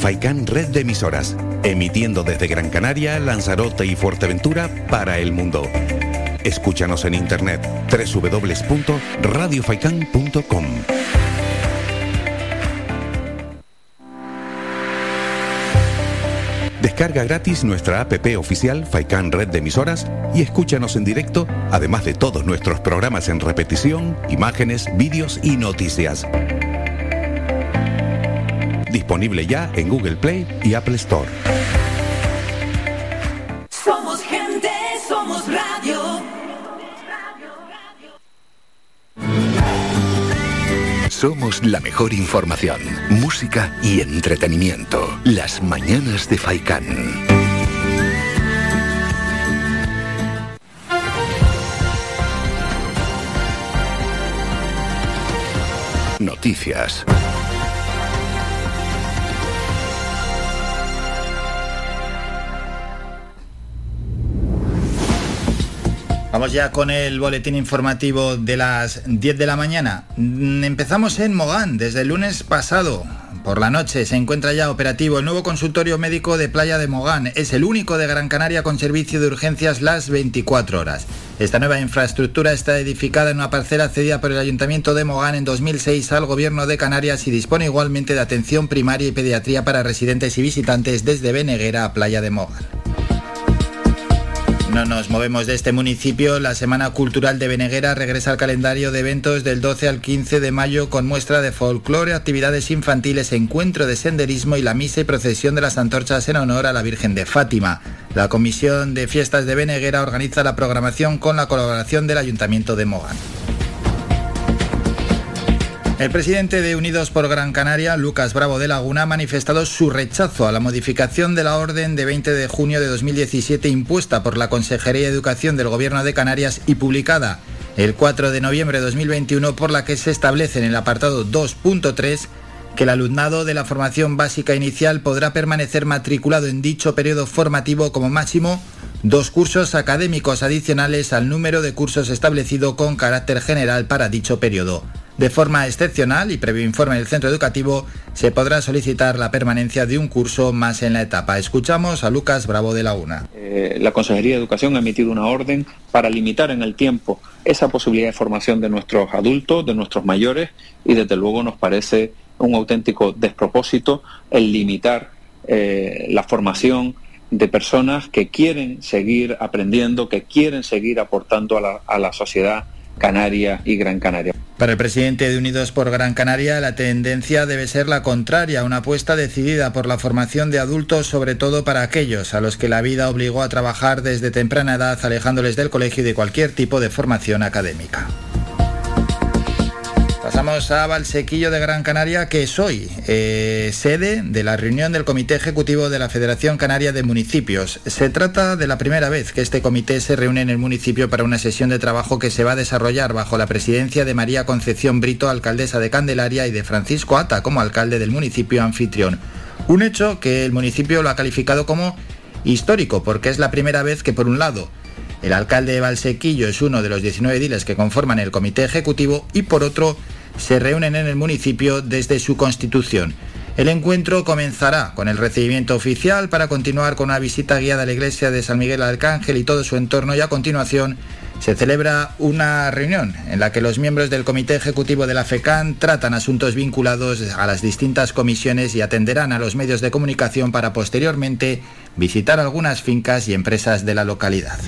Faikán Red de Emisoras, emitiendo desde Gran Canaria, Lanzarote y Fuerteventura para el mundo. Escúchanos en internet www.radiofaikan.com. Descarga gratis nuestra app oficial Faikan Red de Emisoras y escúchanos en directo, además de todos nuestros programas en repetición, imágenes, vídeos y noticias. Disponible ya en Google Play y Apple Store. Somos gente, somos radio. Somos la mejor información, música y entretenimiento. Las mañanas de Faikán. Noticias. Vamos ya con el boletín informativo de las 10 de la mañana. Mm, Empezamos en Mogán. Desde el lunes pasado por la noche se encuentra ya operativo el nuevo consultorio médico de Playa de Mogán. Es el único de Gran Canaria con servicio de urgencias las 24 horas. Esta nueva infraestructura está edificada en una parcela cedida por el Ayuntamiento de Mogán en 2006 al Gobierno de Canarias y dispone igualmente de atención primaria y pediatría para residentes y visitantes desde Beneguera a Playa de Mogán. No nos movemos de este municipio. La Semana Cultural de Beneguera regresa al calendario de eventos del 12 al 15 de mayo con muestra de folclore, actividades infantiles, encuentro de senderismo y la misa y procesión de las antorchas en honor a la Virgen de Fátima. La Comisión de Fiestas de Beneguera organiza la programación con la colaboración del Ayuntamiento de Mogán. El presidente de Unidos por Gran Canaria, Lucas Bravo de Laguna, ha manifestado su rechazo a la modificación de la orden de 20 de junio de 2017 impuesta por la Consejería de Educación del Gobierno de Canarias y publicada el 4 de noviembre de 2021 por la que se establece en el apartado 2.3 que el alumnado de la formación básica inicial podrá permanecer matriculado en dicho periodo formativo como máximo dos cursos académicos adicionales al número de cursos establecido con carácter general para dicho periodo. De forma excepcional y previo informe del centro educativo, se podrá solicitar la permanencia de un curso más en la etapa. Escuchamos a Lucas Bravo de Laguna. Eh, la Consejería de Educación ha emitido una orden para limitar en el tiempo esa posibilidad de formación de nuestros adultos, de nuestros mayores, y desde luego nos parece un auténtico despropósito el limitar eh, la formación de personas que quieren seguir aprendiendo, que quieren seguir aportando la, a la sociedad canaria y gran canaria. Para el presidente de Unidos por Gran Canaria, la tendencia debe ser la contraria, una apuesta decidida por la formación de adultos, sobre todo para aquellos a los que la vida obligó a trabajar desde temprana edad, alejándoles del colegio y de cualquier tipo de formación académica. Pasamos a Valsequillo de Gran Canaria, que es hoy eh, sede de la reunión del Comité Ejecutivo de la Federación Canaria de Municipios. Se trata de la primera vez que este comité se reúne en el municipio para una sesión de trabajo que se va a desarrollar bajo la presidencia de María Concepción Brito, alcaldesa de Candelaria, y de Francisco Ata como alcalde del municipio anfitrión. Un hecho que el municipio lo ha calificado como histórico, porque es la primera vez que, por un lado, el alcalde de Valsequillo es uno de los 19 ediles que conforman el comité ejecutivo y por otro se reúnen en el municipio desde su constitución. El encuentro comenzará con el recibimiento oficial para continuar con una visita guiada a la iglesia de San Miguel Arcángel y todo su entorno y a continuación se celebra una reunión en la que los miembros del Comité Ejecutivo de la FECAN tratan asuntos vinculados a las distintas comisiones y atenderán a los medios de comunicación para posteriormente visitar algunas fincas y empresas de la localidad.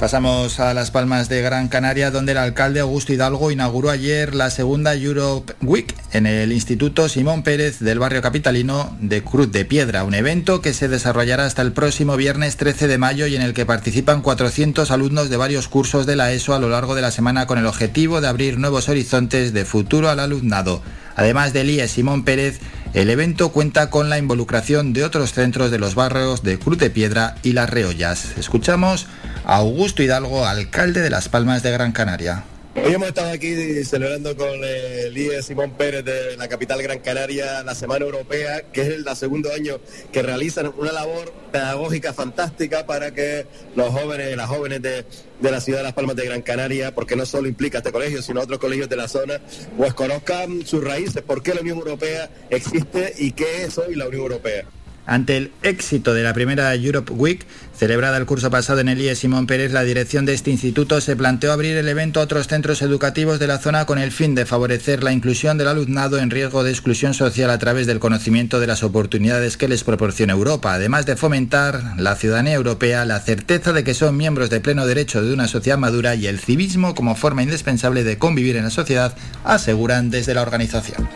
Pasamos a Las Palmas de Gran Canaria, donde el alcalde Augusto Hidalgo inauguró ayer la segunda Europe Week en el Instituto Simón Pérez del barrio capitalino de Cruz de Piedra, un evento que se desarrollará hasta el próximo viernes 13 de mayo y en el que participan 400 alumnos de varios cursos de la ESO a lo largo de la semana con el objetivo de abrir nuevos horizontes de futuro al alumnado. Además del IE Simón Pérez, el evento cuenta con la involucración de otros centros de los barrios de Cruz de Piedra y Las Reollas. Escuchamos Augusto Hidalgo, alcalde de Las Palmas de Gran Canaria. Hoy hemos estado aquí celebrando con el IE Simón Pérez de la capital Gran Canaria la Semana Europea, que es el segundo año que realizan una labor pedagógica fantástica para que los jóvenes las jóvenes de, de, la ciudad de Las Palmas de Gran Canaria, porque no solo implica este colegio, sino otros colegios de la zona, pues conozcan sus raíces, por qué la Unión Europea existe y qué es hoy la Unión Europea. Ante el éxito de la primera Europe Week, celebrada el curso pasado en el IE Simón Pérez, la dirección de este instituto se planteó abrir el evento a otros centros educativos de la zona con el fin de favorecer la inclusión del alumnado en riesgo de exclusión social a través del conocimiento de las oportunidades que les proporciona Europa, además de fomentar la ciudadanía europea, la certeza de que son miembros de pleno derecho de una sociedad madura y el civismo como forma indispensable de convivir en la sociedad, aseguran desde la organización.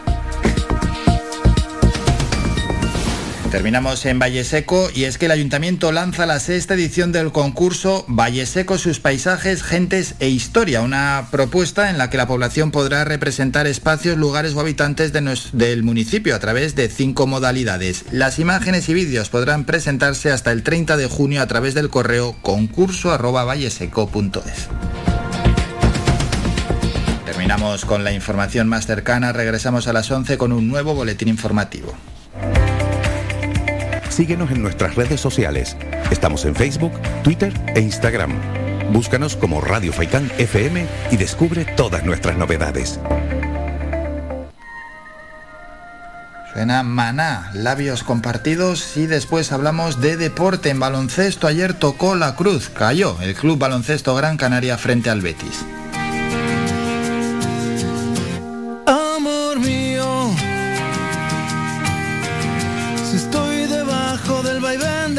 Terminamos en Valle Seco y es que el ayuntamiento lanza la sexta edición del concurso Valle Seco, sus paisajes, gentes e historia, una propuesta en la que la población podrá representar espacios, lugares o habitantes del municipio a través de cinco modalidades. Las imágenes y vídeos podrán presentarse hasta el 30 de junio a través del correo concurso Terminamos con la información más cercana, regresamos a las 11 con un nuevo boletín informativo. Síguenos en nuestras redes sociales. Estamos en Facebook, Twitter e Instagram. Búscanos como Radio Faicán FM y descubre todas nuestras novedades. Suena Maná, labios compartidos y después hablamos de deporte en baloncesto. Ayer tocó la cruz, cayó el Club Baloncesto Gran Canaria frente al Betis.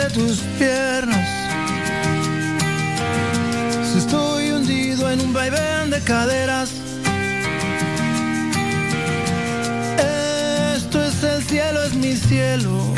Tus piernas, si estoy hundido en un vaivén de caderas, esto es el cielo, es mi cielo.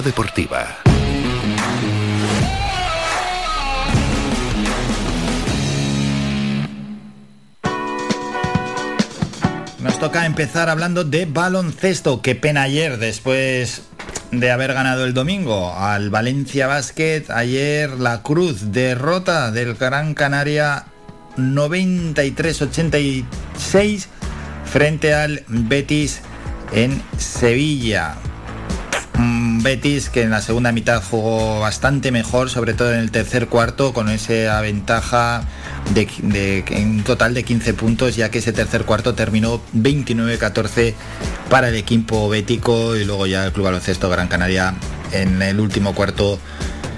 Deportiva. Nos toca empezar hablando de baloncesto. Qué pena ayer, después de haber ganado el domingo al Valencia Basket. Ayer la Cruz derrota del Gran Canaria 93-86 frente al Betis en Sevilla. Betis que en la segunda mitad jugó bastante mejor, sobre todo en el tercer cuarto, con esa ventaja de, un total de 15 puntos, ya que ese tercer cuarto terminó 29-14 para el equipo bético y luego ya el Club Baloncesto Gran Canaria en el último cuarto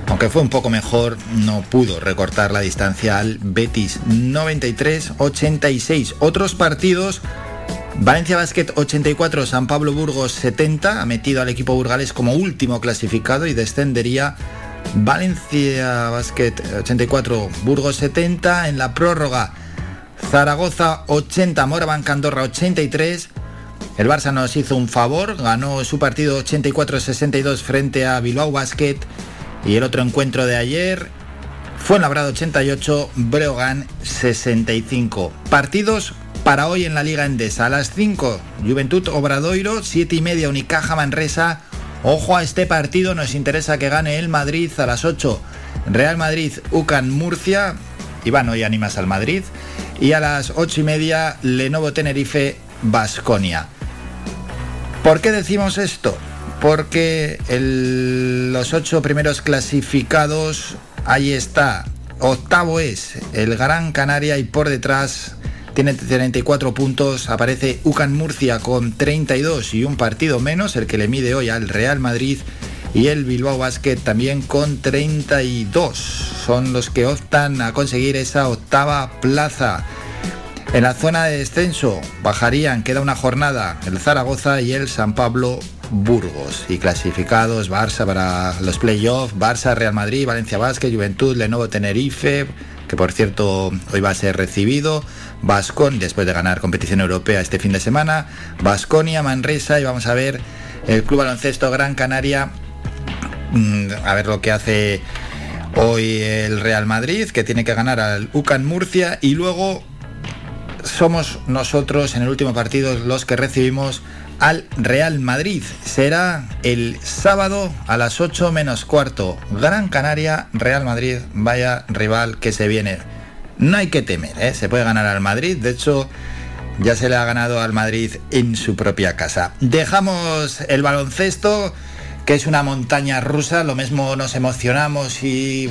aunque fue un poco mejor, no pudo recortar la distancia al Betis 93-86. Otros partidos Valencia Basket 84, San Pablo Burgos 70, ha metido al equipo burgales como último clasificado y descendería Valencia Basket 84, Burgos 70, en la prórroga Zaragoza 80, Moraban Candorra 83. El Barça nos hizo un favor, ganó su partido 84-62 frente a Bilbao Basket y el otro encuentro de ayer fue en Labrado 88, Breogán 65. Partidos para hoy en la Liga Endesa. A las 5, Juventud Obradoiro, 7 y media, Unicaja Manresa. Ojo a este partido, nos interesa que gane el Madrid a las 8. Real Madrid, UCAN Murcia. Y van hoy animas al Madrid. Y a las 8 y media, Lenovo Tenerife, Basconia. ¿Por qué decimos esto? Porque los ocho primeros clasificados, ahí está. Octavo es el Gran Canaria y por detrás tiene 34 puntos, aparece UCAN Murcia con 32 y un partido menos, el que le mide hoy al Real Madrid y el Bilbao Basket también con 32. Son los que optan a conseguir esa octava plaza. En la zona de descenso bajarían, queda una jornada, el Zaragoza y el San Pablo Burgos. Y clasificados Barça para los playoffs, Barça, Real Madrid, Valencia Basket, Juventud, Lenovo Tenerife, que por cierto hoy va a ser recibido, Vascon, después de ganar competición europea este fin de semana, Vasconia, Manresa y vamos a ver el Club Baloncesto Gran Canaria, mm, a ver lo que hace hoy el Real Madrid, que tiene que ganar al UCAN Murcia y luego somos nosotros en el último partido los que recibimos al Real Madrid. Será el sábado a las 8 menos cuarto. Gran Canaria, Real Madrid, vaya rival que se viene. No hay que temer, ¿eh? se puede ganar al Madrid. De hecho, ya se le ha ganado al Madrid en su propia casa. Dejamos el baloncesto que es una montaña rusa, lo mismo nos emocionamos y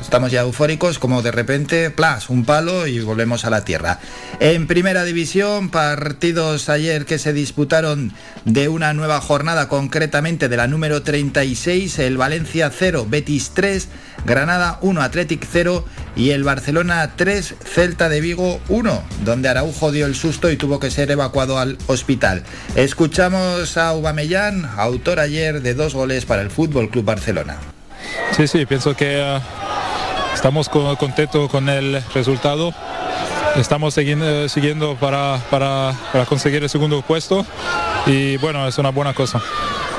estamos ya eufóricos, como de repente, plas, un palo y volvemos a la tierra. En primera división, partidos ayer que se disputaron de una nueva jornada, concretamente de la número 36, el Valencia 0, Betis 3, Granada 1, Athletic 0 y el Barcelona 3, Celta de Vigo 1, donde Araujo dio el susto y tuvo que ser evacuado al hospital. Escuchamos a Ubamellán, autor ayer de dos goles para el Fútbol Club Barcelona. Sí, sí, pienso que uh, estamos contentos con el resultado. Estamos siguiendo, siguiendo para, para, para conseguir el segundo puesto y bueno, es una buena cosa.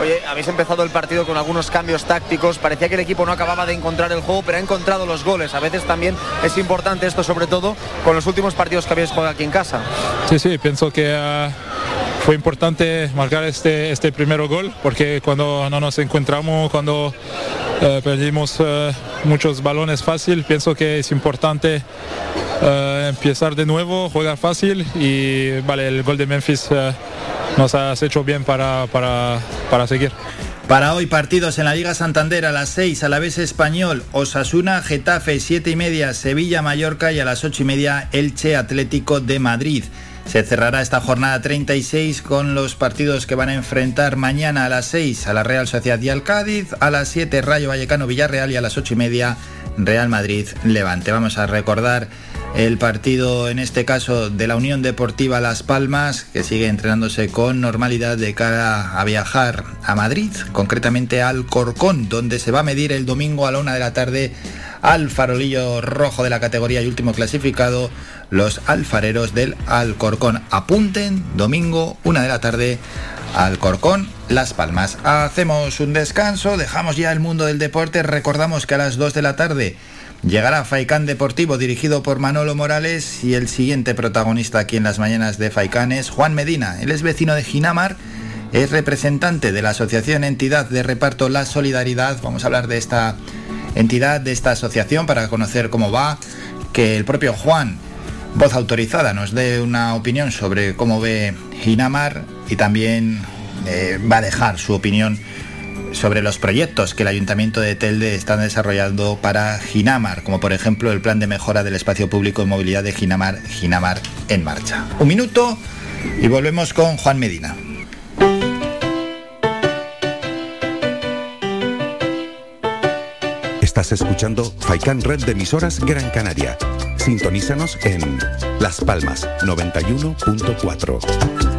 Oye, habéis empezado el partido con algunos cambios tácticos, parecía que el equipo no acababa de encontrar el juego, pero ha encontrado los goles. A veces también es importante esto, sobre todo con los últimos partidos que habéis jugado aquí en casa. Sí, sí, pienso que uh, fue importante marcar este, este primer gol, porque cuando no nos encontramos, cuando uh, perdimos uh, muchos balones fácil, pienso que es importante empezar de nuevo, jugar fácil y vale, el gol de Memphis nos has hecho bien para, para, para seguir. Para hoy partidos en la Liga Santander a las 6, a la vez Español, Osasuna, Getafe, 7 y media, Sevilla, Mallorca y a las 8 y media, Elche Atlético de Madrid. Se cerrará esta jornada 36 con los partidos que van a enfrentar mañana a las 6 a la Real Sociedad y al Cádiz, a las 7 Rayo Vallecano Villarreal y a las 8 y media Real Madrid Levante. Vamos a recordar el partido, en este caso, de la Unión Deportiva Las Palmas, que sigue entrenándose con normalidad de cara a viajar a Madrid, concretamente al Corcón, donde se va a medir el domingo a la una de la tarde al farolillo rojo de la categoría y último clasificado, los alfareros del Alcorcón. Apunten, domingo, una de la tarde, Alcorcón, Las Palmas. Hacemos un descanso, dejamos ya el mundo del deporte, recordamos que a las 2 de la tarde llegará Faicán Deportivo dirigido por Manolo Morales y el siguiente protagonista aquí en las mañanas de Faicán es Juan Medina. Él es vecino de Ginamar, es representante de la Asociación Entidad de Reparto La Solidaridad. Vamos a hablar de esta entidad, de esta asociación para conocer cómo va, que el propio Juan voz autorizada nos dé una opinión sobre cómo ve Ginamar y también eh, va a dejar su opinión sobre los proyectos que el Ayuntamiento de Telde está desarrollando para Ginamar, como por ejemplo el plan de mejora del espacio público y movilidad de Ginamar, Ginamar en marcha. Un minuto y volvemos con Juan Medina. Estás escuchando Faikan Red de emisoras Gran Canaria. Sintonízanos en Las Palmas 91.4.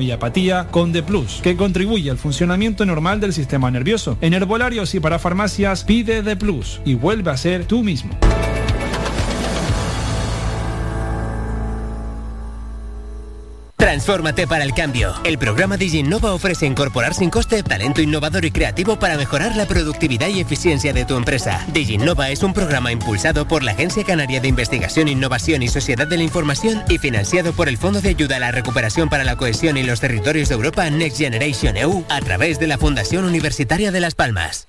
y apatía con The Plus, que contribuye al funcionamiento normal del sistema nervioso. En herbolarios y para farmacias pide The Plus y vuelve a ser tú mismo. Transfórmate para el cambio. El programa DigiNova ofrece incorporar sin coste talento innovador y creativo para mejorar la productividad y eficiencia de tu empresa. DigiNova es un programa impulsado por la Agencia Canaria de Investigación, Innovación y Sociedad de la Información y financiado por el Fondo de Ayuda a la Recuperación para la Cohesión y los Territorios de Europa Next Generation EU a través de la Fundación Universitaria de Las Palmas.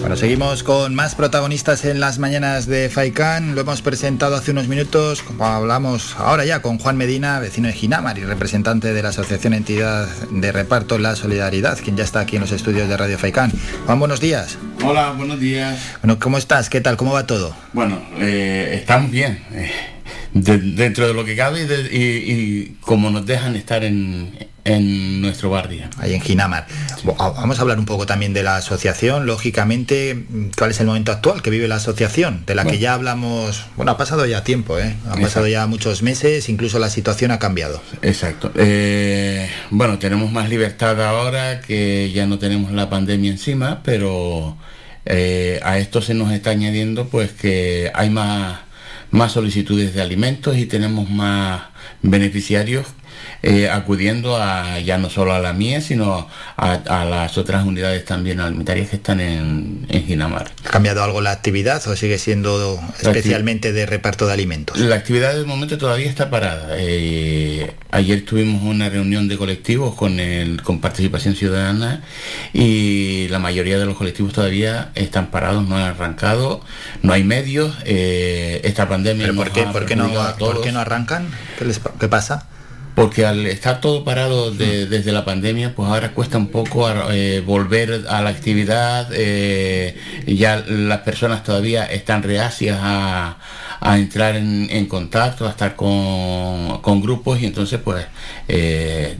Bueno, seguimos con más protagonistas en las mañanas de Faicán. Lo hemos presentado hace unos minutos, como hablamos ahora ya con Juan Medina, vecino de Ginamar y representante de la Asociación Entidad de Reparto La Solidaridad, quien ya está aquí en los estudios de Radio Faicán. Juan, buenos días. Hola, buenos días. Bueno, ¿cómo estás? ¿Qué tal? ¿Cómo va todo? Bueno, eh, estamos bien. eh, de- dentro de lo que cabe y, de- y- y como nos dejan estar en, en nuestro barrio. Ahí en Ginamar. Vamos a hablar un poco también de la asociación. Lógicamente, ¿cuál es el momento actual que vive la asociación? De la que ya hablamos. Bueno, ha pasado ya tiempo, ¿eh? Han Exacto. pasado ya muchos meses, incluso la situación ha cambiado. Exacto. Eh, bueno, tenemos más libertad ahora que ya no tenemos la pandemia encima, pero eh, a esto se nos está añadiendo pues que hay más, más solicitudes de alimentos y tenemos más beneficiarios eh, acudiendo a ya no solo a la mía, sino a, a las otras unidades también alimentarias que están en, en Ginamar. ¿Ha cambiado algo la actividad o sigue siendo especialmente de reparto de alimentos? La actividad del momento todavía está parada. Eh, ayer tuvimos una reunión de colectivos con, el, con participación ciudadana y la mayoría de los colectivos todavía están parados, no han arrancado, no hay medios. eh, esta pandemia ¿Pero por qué, por qué no, por qué no arrancan? ¿Qué, les qué pasa? Porque al estar todo parado de- desde la pandemia, pues ahora cuesta un poco eh, volver a la actividad, eh, ya las personas todavía están reacias a, a entrar en, en contacto, a estar con, con grupos y entonces pues eh,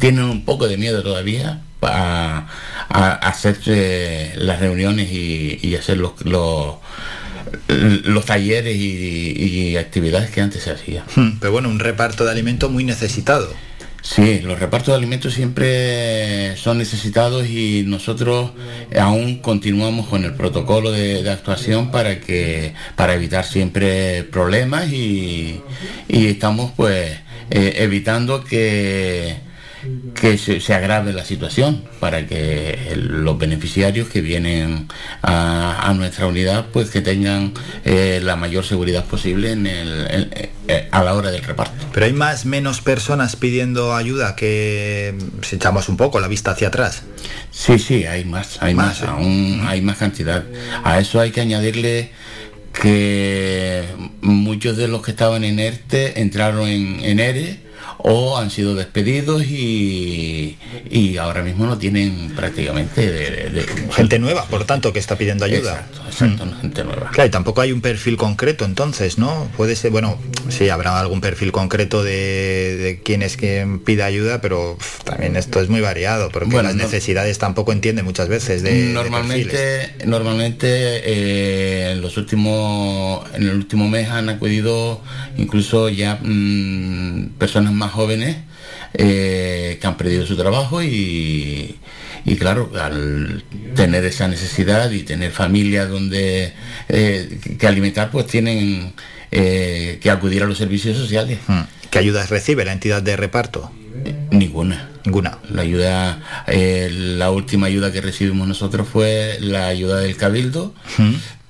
tienen un poco de miedo todavía a, a hacer las reuniones y, y hacer los, los, los talleres y, y actividades que antes se hacían. Hmm, Pero bueno, un reparto de alimento muy necesitado. Sí, los repartos de alimentos siempre son necesitados y nosotros aún continuamos con el protocolo de, de actuación para que para evitar siempre problemas y, y estamos pues eh, evitando que que se, se agrave la situación para que el- los beneficiarios que vienen a, a nuestra unidad pues que tengan eh, la mayor seguridad posible en el, en- eh, a la hora del reparto. Pero hay más, menos personas pidiendo ayuda que si echamos un poco la vista hacia atrás. Sí, sí, hay más, hay más, aún hay más cantidad. A eso hay que añadirle que muchos de los que estaban en ERTE entraron en, en ERE o han sido despedidos y, y ahora mismo no tienen prácticamente de, Gente nueva, por tanto, que está pidiendo ayuda. Exacto, exacto, gente nueva. Claro, y tampoco hay un perfil concreto entonces, ¿no? Puede ser, bueno, sí, habrá algún perfil concreto de, de quién es quien pide ayuda, pero también esto es muy variado, porque Bueno, las no- necesidades tampoco entiende muchas veces de, normalmente normalmente eh, en los últimos en el último mes han acudido incluso ya mm, personas más jóvenes eh, que han perdido su trabajo y, y claro al tener esa necesidad y tener familia donde eh, que alimentar pues tienen eh, que acudir a los servicios sociales Hmm. ¿Qué ayudas recibe la entidad de reparto? Ninguna. Ninguna. La ayuda, eh, la última ayuda que recibimos nosotros fue la ayuda del Cabildo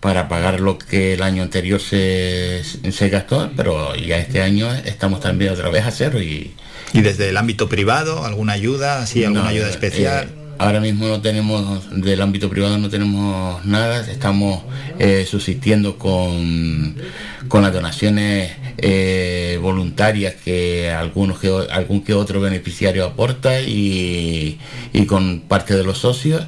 para pagar lo que el año anterior se, se gastó, pero ya este año estamos también otra vez a cero y... ¿Y desde el ámbito privado, alguna ayuda, sí, alguna No, ayuda eh, especial? eh, ahora mismo no tenemos, del ámbito privado no tenemos nada, estamos eh, subsistiendo con, con las donaciones eh, voluntarias que algunos que algún que otro beneficiario aporta y, y con parte de los socios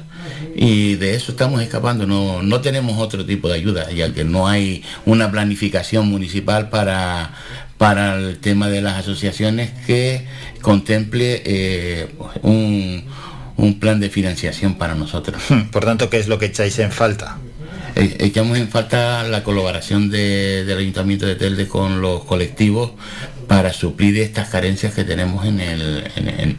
y de eso estamos escapando, no, no tenemos otro tipo de ayuda, ya que no hay una planificación municipal para, para el tema de las asociaciones que contemple eh, un, un plan de financiación para nosotros. Por tanto, ¿qué es lo que echáis en falta? Eh, echamos en falta la colaboración de- del Ayuntamiento de Telde con los colectivos para suplir estas carencias que tenemos en, el, en, en-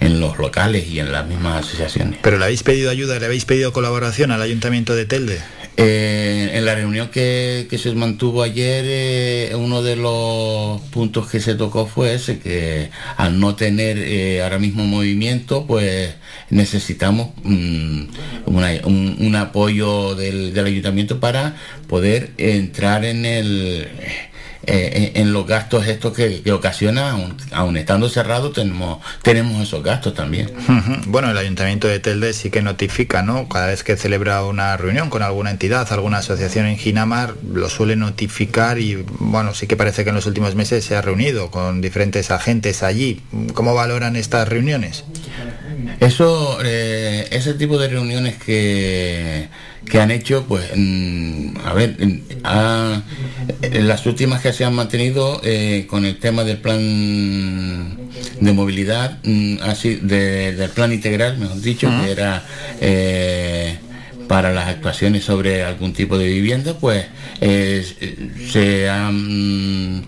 en los locales y en las mismas asociaciones. ¿Pero le habéis pedido ayuda, le habéis pedido colaboración al Ayuntamiento de Telde? Eh, en la reunión que, que se mantuvo ayer, eh, uno de los puntos que se tocó fue ese, que al no tener eh, ahora mismo movimiento, pues necesitamos mm, una- un, un apoyo del, del ayuntamiento para poder entrar en el... eh, en, en los gastos estos que, que ocasiona, aun, aun estando cerrado, tenemos, tenemos esos gastos también. Bueno, el Ayuntamiento de Telde sí que notifica, ¿no? Cada vez que celebra una reunión con alguna entidad, alguna asociación en Ginamar, lo suele notificar y, bueno, sí que parece que en los últimos meses se ha reunido con diferentes agentes allí. ¿Cómo valoran estas reuniones? Eso, eh, ese tipo de reuniones que, que han hecho, pues, mm, a ver, mm, en las últimas que se han mantenido eh, con el tema del plan de movilidad, mm, así, de- del plan integral, mejor dicho, que era eh, para las actuaciones sobre algún tipo de vivienda, pues eh, se han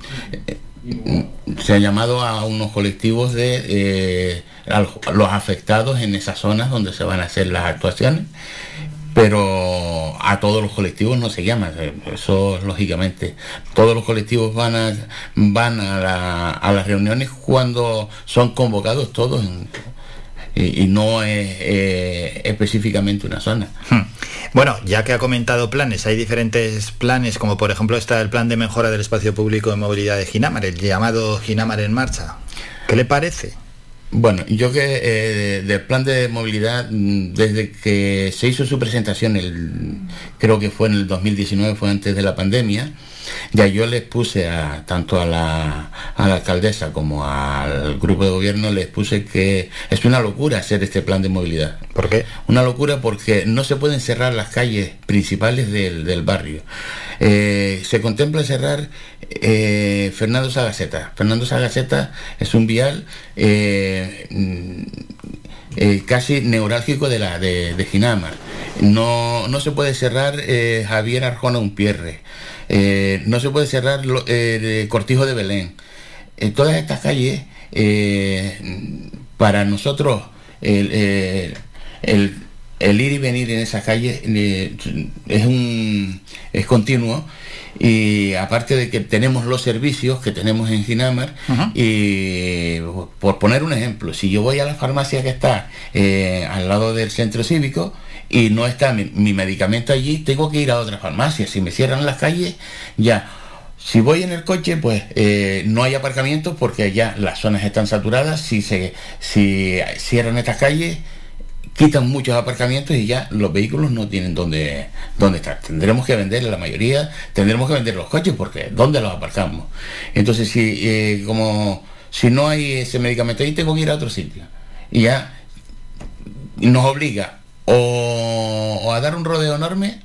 se ha llamado a unos colectivos de eh, los afectados en esas zonas donde se van a hacer las actuaciones pero a todos los colectivos no se llama eh, eso lógicamente todos los colectivos van a van a, a las reuniones cuando son convocados todos y, no es eh, específicamente una zona Bueno, ya que ha comentado planes, hay diferentes planes, como por ejemplo está el plan de mejora del espacio público de movilidad de Ginamar, el llamado Ginamar en marcha. ¿Qué le parece? Bueno, yo que eh, del plan de movilidad, mm, desde que se hizo su presentación, el, creo que fue en el 2019, fue antes de la pandemia, Ya yo les puse a tanto a la, a la alcaldesa como al grupo de gobierno, les puse que es una locura hacer este plan de movilidad. ¿Por qué? Una locura porque no se pueden cerrar las calles principales del, del barrio. Eh, se contempla cerrar eh, Fernando Sagaceta. Fernando Sagaceta es un vial eh, mm, eh, casi neurálgico de la de, de Ginamar. No, no se puede cerrar Javier Arjona Unpierre. Eh, no se puede cerrar lo- eh, Cortijo de Belén. En todas estas calles, eh, para nosotros, el, eh, el- el ir y venir en esas calles eh, es un es continuo y aparte de que tenemos los servicios que tenemos en Ginamar y por poner un ejemplo si yo voy a la farmacia que está eh, al lado del centro cívico y no está mi, medicamento allí tengo que ir a otra farmacia si me cierran las calles ya si voy en el coche, pues eh, no hay aparcamientos porque ya las zonas están saturadas. Si se si cierran estas calles, quitan muchos aparcamientos y ya los vehículos no tienen dónde, dónde estar. Tendremos que vender la mayoría, tendremos que vender los coches porque ¿dónde los aparcamos? Entonces, si eh, como si no hay ese medicamento ahí, tengo que ir a otro sitio. Y ya nos obliga o, a dar un rodeo enorme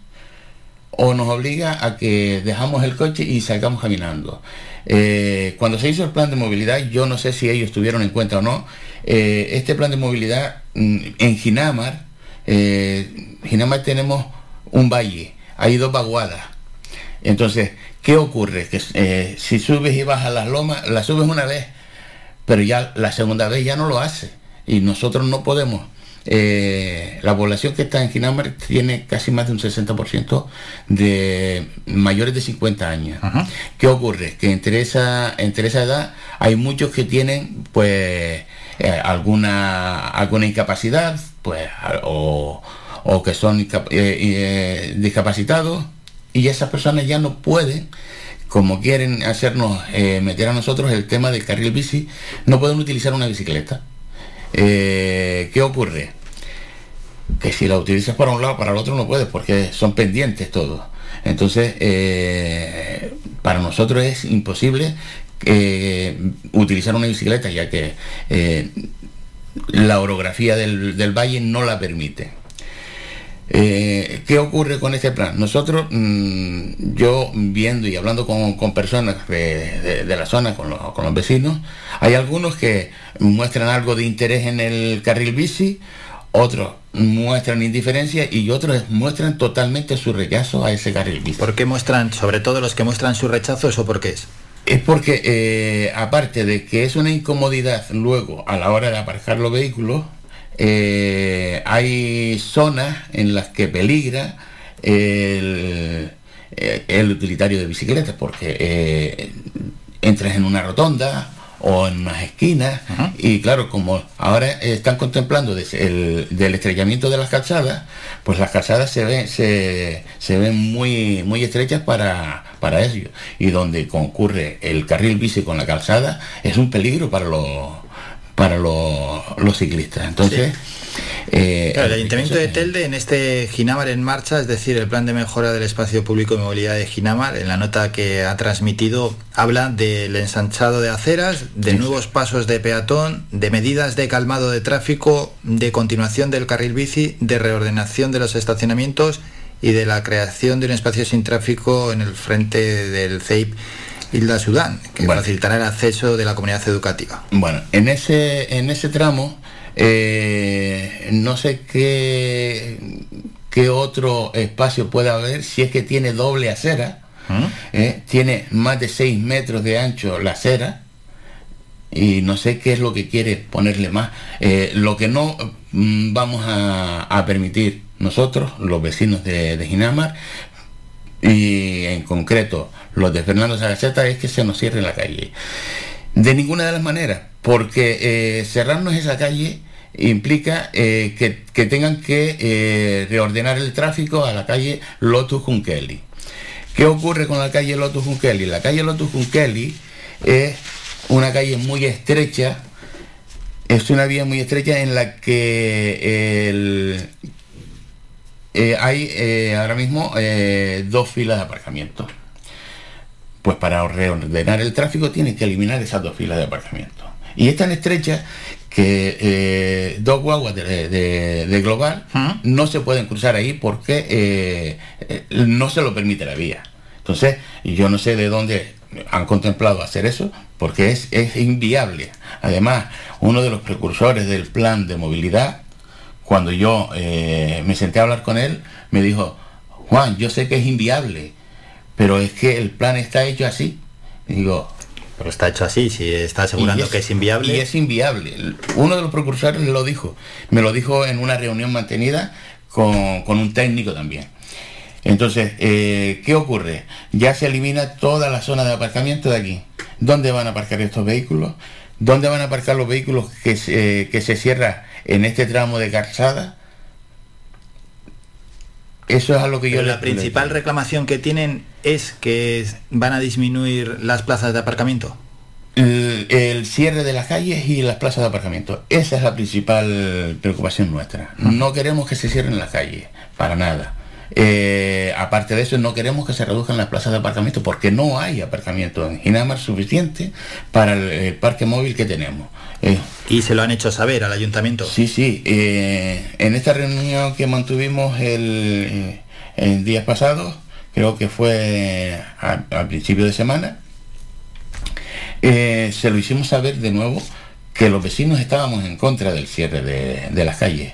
o nos obliga a que dejamos el coche y salgamos caminando. Eh, cuando se hizo el plan de movilidad, yo no sé si ellos tuvieron en cuenta o no, eh, este plan de movilidad mm, en Ginamar, eh, Ginamar tenemos un valle, hay dos vaguadas. Entonces, ¿qué ocurre? Que eh, si subes y bajas las lomas, la subes una vez, pero ya la segunda vez ya no lo hace. Y nosotros no podemos. Eh, la población que está en Ginamar tiene casi más de un 60% de mayores de 50 años. ¿Qué ocurre? Que entre esa, entre esa edad hay muchos que tienen pues eh, alguna, alguna incapacidad pues, o, o que son eh, eh, discapacitados y esas personas ya no pueden como quieren hacernos eh, meter a nosotros el tema del carril bici, no pueden utilizar una bicicleta. Eh, ¿Qué ocurre? Que si la utilizas para un lado, para el otro no puedes, porque son pendientes todos. Entonces, eh, para nosotros es imposible eh, utilizar una bicicleta, ya que eh, la orografía del, del valle no la permite. ¿Qué ocurre con este plan? Nosotros, mm, yo viendo y hablando con, con personas de, de- la zona, con los, con los vecinos, hay algunos que muestran algo de interés en el carril bici, otros muestran indiferencia y otros muestran totalmente su rechazo a ese carril bici. ¿Por qué muestran, sobre todo los que muestran su rechazo, eso por qué es? Es porque, eh, aparte de que es una incomodidad luego a la hora de aparcar los vehículos, eh, hay zonas en las que peligra el, eh, el utilitario de bicicletas, porque eh, entras en una rotonda o en unas esquinas y claro, como ahora están contemplando el, del estrellamiento de las calzadas, pues las calzadas se ven, se, se ven muy, muy estrechas para, para ello. Y donde concurre el carril bici con la calzada es un peligro para los para los, los ciclistas. Entonces, eh, Claro, el Ayuntamiento de Telde en este Ginamar en marcha, es decir, el plan de mejora del espacio público y movilidad de Ginamar, en la nota que ha transmitido, habla del ensanchado de aceras, de nuevos pasos de peatón, de medidas de calmado de tráfico, de continuación del carril bici, de reordenación de los estacionamientos y de la creación de un espacio sin tráfico en el frente del CEIP Hilda Sudán, que facilitará el acceso de la comunidad educativa. Bueno, en ese, en ese tramo, eh, no sé qué, qué otro espacio puede haber, si es que tiene doble acera, eh, tiene más de 6 metros de ancho la acera, y no sé qué es lo que quiere ponerle más. Eh, lo que no mm, vamos a, a permitir nosotros, los vecinos de, de Ginamar, y en concreto los de Fernando Sagaceta, es que se nos cierre la calle. De ninguna de las maneras, porque eh, cerrarnos esa calle implica eh, que, que tengan que eh, reordenar el tráfico a la calle Lotus Junkeli. ¿Qué ocurre con la calle Lotus Junkeli? La calle Lotus Junkeli es una calle muy estrecha, es una vía muy estrecha en la que eh, hay ahora mismo dos filas de aparcamiento. pues para reordenar el tráfico tienen que eliminar esas dos filas de aparcamiento. Y es tan estrecha que eh, dos guaguas de, de- de Global no se pueden cruzar ahí porque eh, eh, no se lo permite la vía. Entonces, yo no sé de dónde han contemplado hacer eso, porque es, es inviable. Además, uno de los precursores del plan de movilidad, cuando yo me senté a hablar con él, me dijo, Juan, yo sé que es inviable, pero es que el plan está hecho así. Y digo, pero está hecho así, si está asegurando es- que es inviable. Y es inviable. Uno de los precursores lo dijo. Me lo dijo en una reunión mantenida con, con un técnico también. Entonces, eh, ¿qué ocurre? Ya se elimina toda la zona de aparcamiento de aquí. ¿Dónde van a aparcar estos vehículos? ¿Dónde van a aparcar los vehículos que se, que se cierra en este tramo de calzada? Eso es a lo que yo Pero la principal reclamación que tienen es que van a disminuir las plazas de aparcamiento. el, el cierre de las calles y las plazas de aparcamiento. Esa es la principal preocupación nuestra. No queremos que se cierren las calles, para nada. Eh, aparte de eso, no queremos que se reduzcan las plazas de aparcamiento porque no hay aparcamiento en Ginamar suficiente para el, el parque móvil que tenemos. Eh, y se lo han hecho saber al ayuntamiento. Sí, sí. eh, en esta reunión que mantuvimos el, el día pasado, creo que fue a- al principio de semana, se lo hicimos saber de nuevo que los vecinos estábamos en contra del cierre de, de las calles.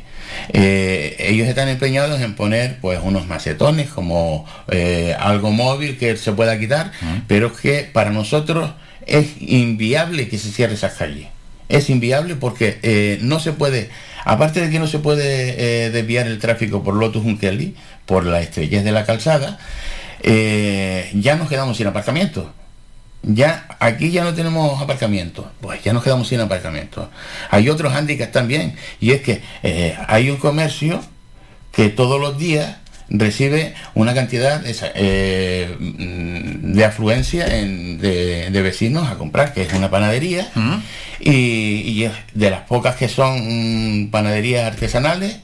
Eh, ellos están empeñados en poner pues unos macetones como eh, algo móvil que se pueda quitar, pero es que para nosotros es inviable que se cierre esas calles. Es inviable porque eh, no se puede, aparte de que no se puede desviar el tráfico por Lotus Unkeli, por la estrellez de la calzada, ya nos quedamos sin aparcamiento. Ya aquí ya no tenemos aparcamiento, pues ya nos quedamos sin aparcamiento. Hay otros hándicaps también, y es que eh, hay un comercio que todos los días recibe una cantidad eh, mm, de afluencia en- de, de vecinos a comprar, que es una panadería, y, y de las pocas que son mm, panaderías artesanales,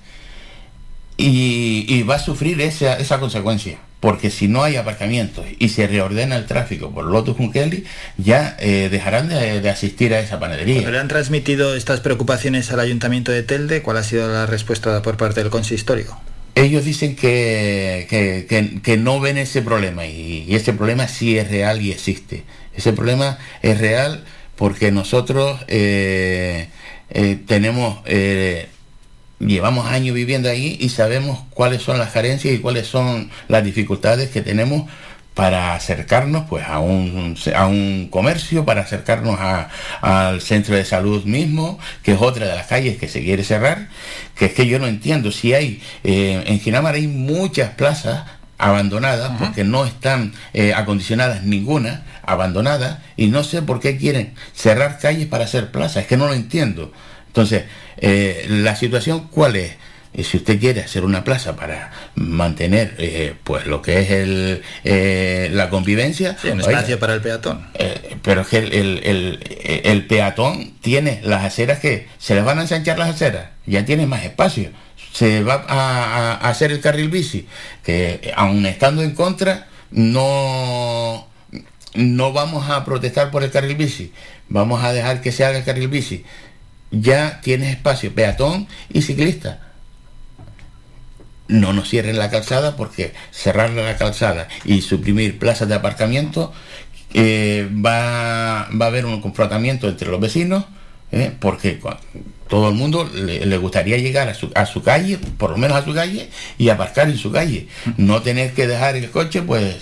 y, y va a sufrir esa, esa consecuencia. Porque si no hay aparcamientos y se reordena el tráfico por Lotus Junkeli, ya eh, dejarán de, de asistir a esa panadería. Cuando le han transmitido estas preocupaciones al ayuntamiento de Telde, ¿cuál ha sido la respuesta por parte del consistorio? Ellos dicen que, que- que- que no ven ese problema y, y ese problema sí es real y existe. Ese problema es real porque nosotros eh, eh, tenemos, llevamos años viviendo ahí y sabemos cuáles son las carencias y cuáles son las dificultades que tenemos para acercarnos pues a un, a un comercio, para acercarnos a- al centro de salud mismo, que es otra de las calles que se quiere cerrar, que es que yo no entiendo si hay, eh, en Ginamar hay muchas plazas abandonadas porque no están eh, acondicionadas ninguna, abandonadas, y no sé por qué quieren cerrar calles para hacer plazas, es que no lo entiendo. Entonces, eh, la situación cuál es? Eh, si usted quiere hacer una plaza para mantener eh, pues lo que es el, eh, la convivencia Sí, un oiga, espacio para el peatón. eh, pero es que el, el- peatón tiene las aceras que se les van a ensanchar las aceras, ya tiene más espacio. Se va a, a- hacer el carril bici, que aun estando en contra, no, no vamos a protestar por el carril bici, vamos a dejar que se haga el carril bici. Ya tienes espacio peatón y ciclista no nos cierren la calzada porque cerrar la calzada y suprimir plazas de aparcamiento eh, va, va a haber un confrontamiento entre los vecinos eh, porque todo el mundo le, le gustaría llegar a su, a su calle, por lo menos a su calle, y aparcar en su calle. No tener que dejar el coche pues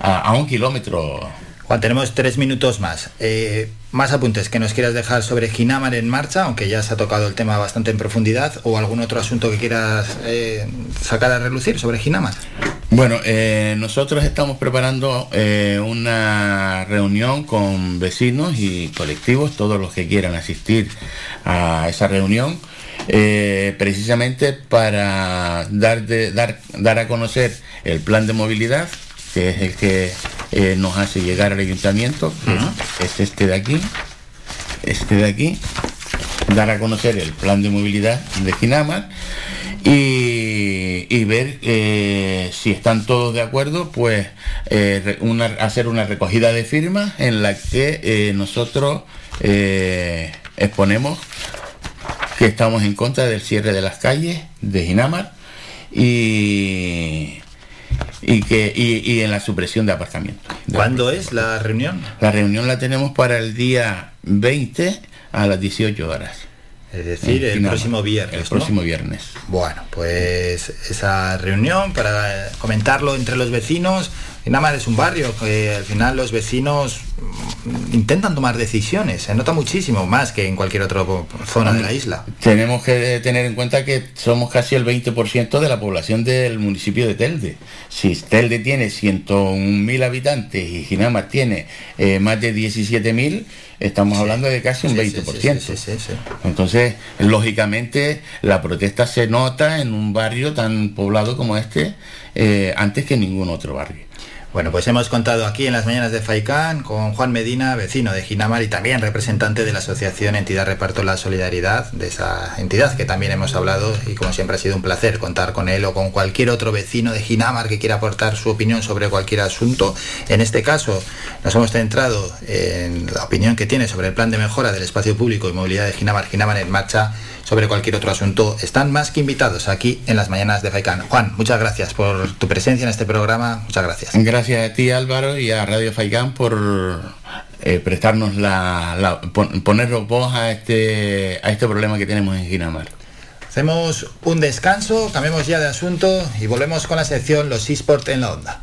a, a un kilómetro. Juan, tenemos tres minutos más. Eh, más apuntes que nos quieras dejar sobre Ginamar en marcha, aunque ya se ha tocado el tema bastante en profundidad, o algún otro asunto que quieras eh, sacar a relucir sobre Ginamar. Bueno, eh, nosotros estamos preparando una reunión con vecinos y colectivos, todos los que quieran asistir a esa reunión, precisamente para dar, dar, dar a conocer el plan de movilidad, que es el que eh, nos hace llegar al ayuntamiento, que es este de aquí, este de aquí, dar a conocer el plan de movilidad de Ginamar y ver eh, si están todos de acuerdo, pues eh, una- hacer una recogida de firmas en la que nosotros exponemos que estamos en contra del cierre de las calles de Ginamar y, y que y, y en la supresión de aparcamientos. ¿Cuándo es la reunión? La reunión la tenemos para el día 20 a las 18 horas. Es decir, el próximo viernes. El ¿no? próximo viernes. Bueno, pues esa reunión para comentarlo entre los vecinos. Ginamar es un barrio que al final los vecinos mm, intentan tomar decisiones. Se nota muchísimo más que en cualquier otra zona de la isla. Tenemos que tener en cuenta que somos casi el 20% de la población del municipio de Telde. Si Telde tiene 101.000 habitantes y Ginamar tiene eh, más de 17.000, estamos hablando de casi un Sí, 20%. sí, sí, sí, sí. Entonces, lógicamente, la protesta se nota en un barrio tan poblado como este eh, antes que en ningún otro barrio. Bueno, pues hemos contado aquí en las mañanas de Faicán con Juan Medina, vecino de Ginamar y también representante de la asociación Entidad Reparto La Solidaridad, de esa entidad que también hemos hablado y como siempre ha sido un placer contar con él o con cualquier otro vecino de Ginamar que quiera aportar su opinión sobre cualquier asunto. En este caso nos hemos centrado en la opinión que tiene sobre el plan de mejora del espacio público y movilidad de Ginamar, Ginamar en marcha sobre cualquier otro asunto. Están más que invitados aquí en las mañanas de Faicán. Juan, muchas gracias por tu presencia en este programa. Muchas gracias. Gracias a ti Álvaro y a Radio Faicán por eh, prestarnos la, la- pon- ponernos voz a este, a este problema que tenemos en Ginamar. Hacemos un descanso, cambiemos ya de asunto y volvemos con la sección Los eSport en la onda.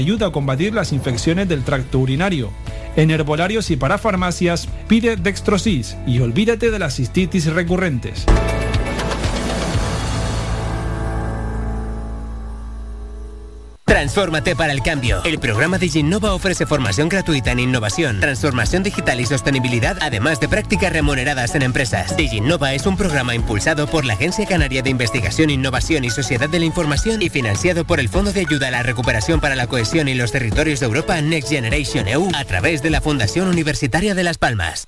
ayuda a combatir las infecciones del tracto urinario. En herbolarios y para farmacias pide Dextrosis y olvídate de las cistitis recurrentes. Transfórmate para el cambio. El programa de Innova ofrece formación gratuita en innovación, transformación digital y sostenibilidad, además de prácticas remuneradas en empresas. DigiNova es un programa impulsado por la Agencia Canaria de Investigación, Innovación y Sociedad de la Información y financiado por el Fondo de Ayuda a la Recuperación para la Cohesión y los Territorios de Europa Next Generation EU a través de la Fundación Universitaria de Las Palmas.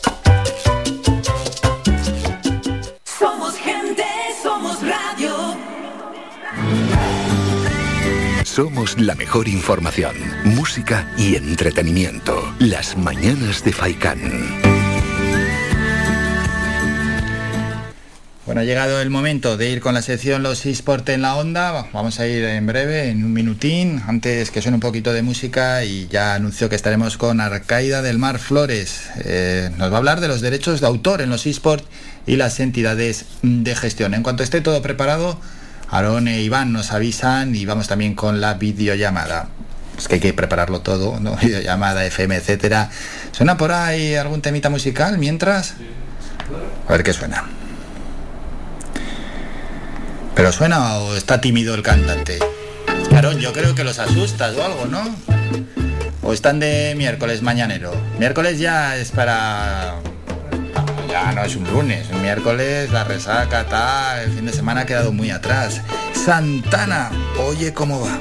Somos la mejor información, música y entretenimiento. Las mañanas de Faikán. Bueno, ha llegado el momento de ir con la sección Los eSport en la onda. Vamos a ir en breve, en un minutín. Antes que suene un poquito de música y ya anunció que estaremos con Arcaida del Mar Flores. Eh, nos va a hablar de los derechos de autor en los eSport y las entidades de gestión. En cuanto esté todo preparado, Aaron e Iván nos avisan y vamos también con la videollamada. Es que hay que prepararlo todo, ¿no? Videollamada, FM, etcétera. ¿Suena por ahí algún temita musical mientras? A ver qué suena. ¿Pero suena o está tímido el cantante? Aaron, yo creo que los asustas o algo, ¿no? ¿O están de miércoles mañanero? Miércoles ya es para... Ya no es un lunes, un miércoles, la resaca, tal, el fin de semana ha quedado muy atrás. Santana, oye cómo va.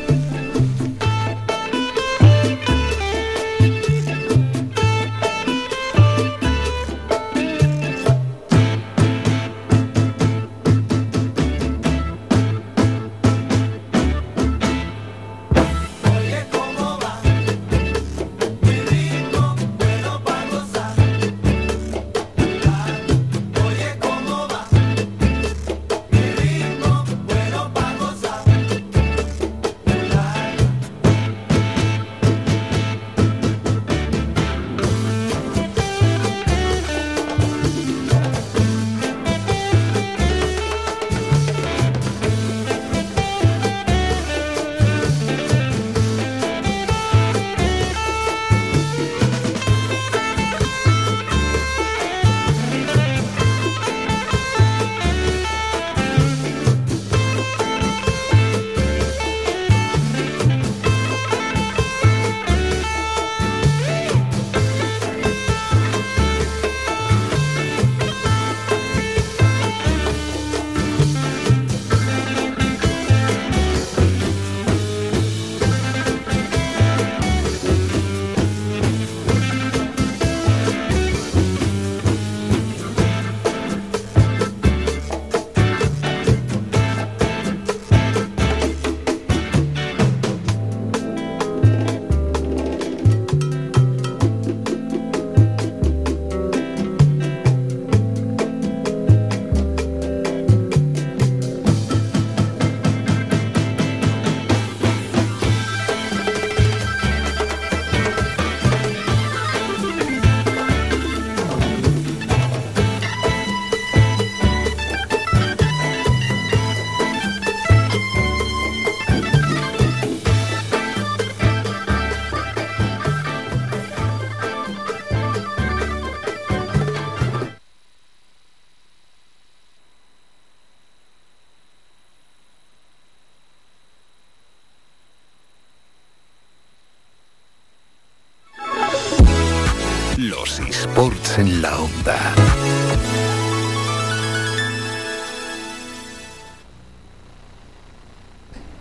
En la onda.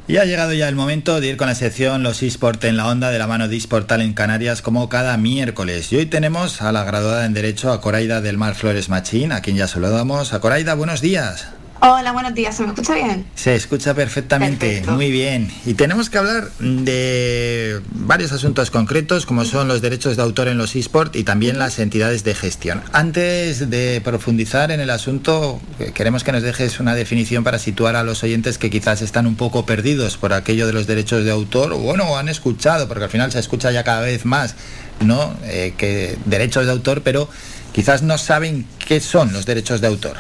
Y ha llegado ya el momento de ir con la sección Los eSport en la onda de la mano de eSportal en Canarias como cada miércoles. Y hoy tenemos a la graduada en Derecho, a Coraida del Mar Flores Machín, a quien ya saludamos. A Coraida, buenos días. Hola, buenos días. ¿Se me escucha bien? Se escucha perfectamente, Perfecto. muy bien. Y tenemos que hablar de varios asuntos concretos, como son los derechos de autor en los eSport y también las entidades de gestión. Antes de profundizar en el asunto, eh, queremos que nos dejes una definición para situar a los oyentes que quizás están un poco perdidos por aquello de los derechos de autor, o bueno, han escuchado, porque al final se escucha ya cada vez más, ¿no? Eh, que derechos de autor, pero quizás no saben qué son los derechos de autor.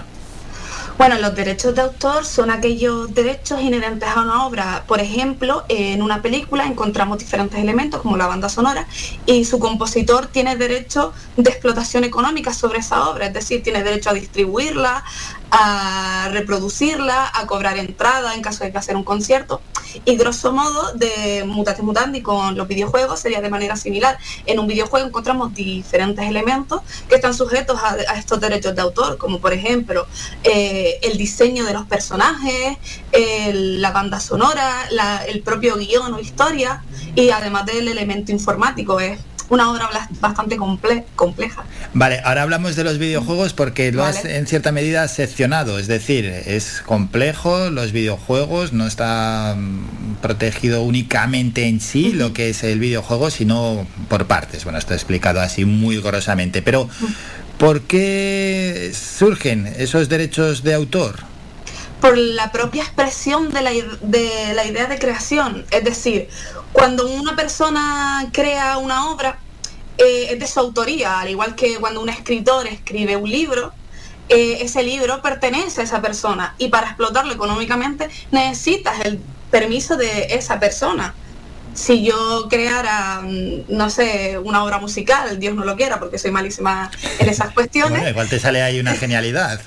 Bueno, los derechos de autor son aquellos derechos inherentes a una obra. Por ejemplo, en una película encontramos diferentes elementos como la banda sonora y su compositor tiene derecho de explotación económica sobre esa obra, es decir, tiene derecho a distribuirla, a reproducirla, a cobrar entrada en caso de que hacer un concierto. Y grosso modo, de mutatis mutandi con los videojuegos sería de manera similar. En un videojuego encontramos diferentes elementos que están sujetos a, estos derechos de autor, como por ejemplo eh, el diseño de los personajes, la banda sonora, la- el propio guion o historia, y además del elemento informático. Es una obra bastante comple- compleja. Vale, ahora hablamos de los videojuegos porque lo has en cierta medida seccionado, es decir, es complejo, los videojuegos no está mm, protegido únicamente en sí lo que es el videojuego, sino por partes. Bueno, esto he explicado así muy grosamente, pero ¿Por qué surgen esos derechos de autor? Por la propia expresión de la, de la idea de creación. Es decir, cuando una persona crea una obra, eh, es de su autoría, al igual que cuando un escritor escribe un libro, eh, ese libro pertenece a esa persona y para explotarlo económicamente necesitas el permiso de esa persona si yo creara, mm, no sé, una obra musical, Dios no lo quiera, porque soy malísima en esas cuestiones. Bueno, igual te sale ahí una genialidad.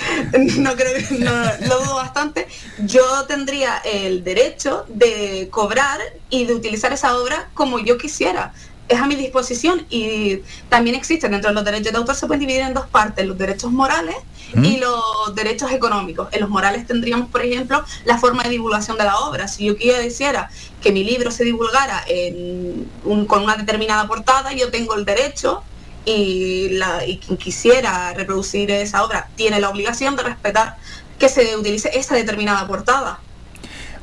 no creo que no, lo dudo bastante. Yo tendría el derecho de cobrar y de utilizar esa obra como yo quisiera es a mi disposición y también existe dentro de los derechos de autor se pueden dividir en dos partes, los derechos morales y los derechos económicos. En los morales tendríamos, por ejemplo, la forma de divulgación de la obra. Si yo quisiera que mi libro se divulgara con una determinada portada, yo tengo el derecho y, la, y quien quisiera reproducir esa obra tiene la obligación de respetar que se utilice esa determinada portada.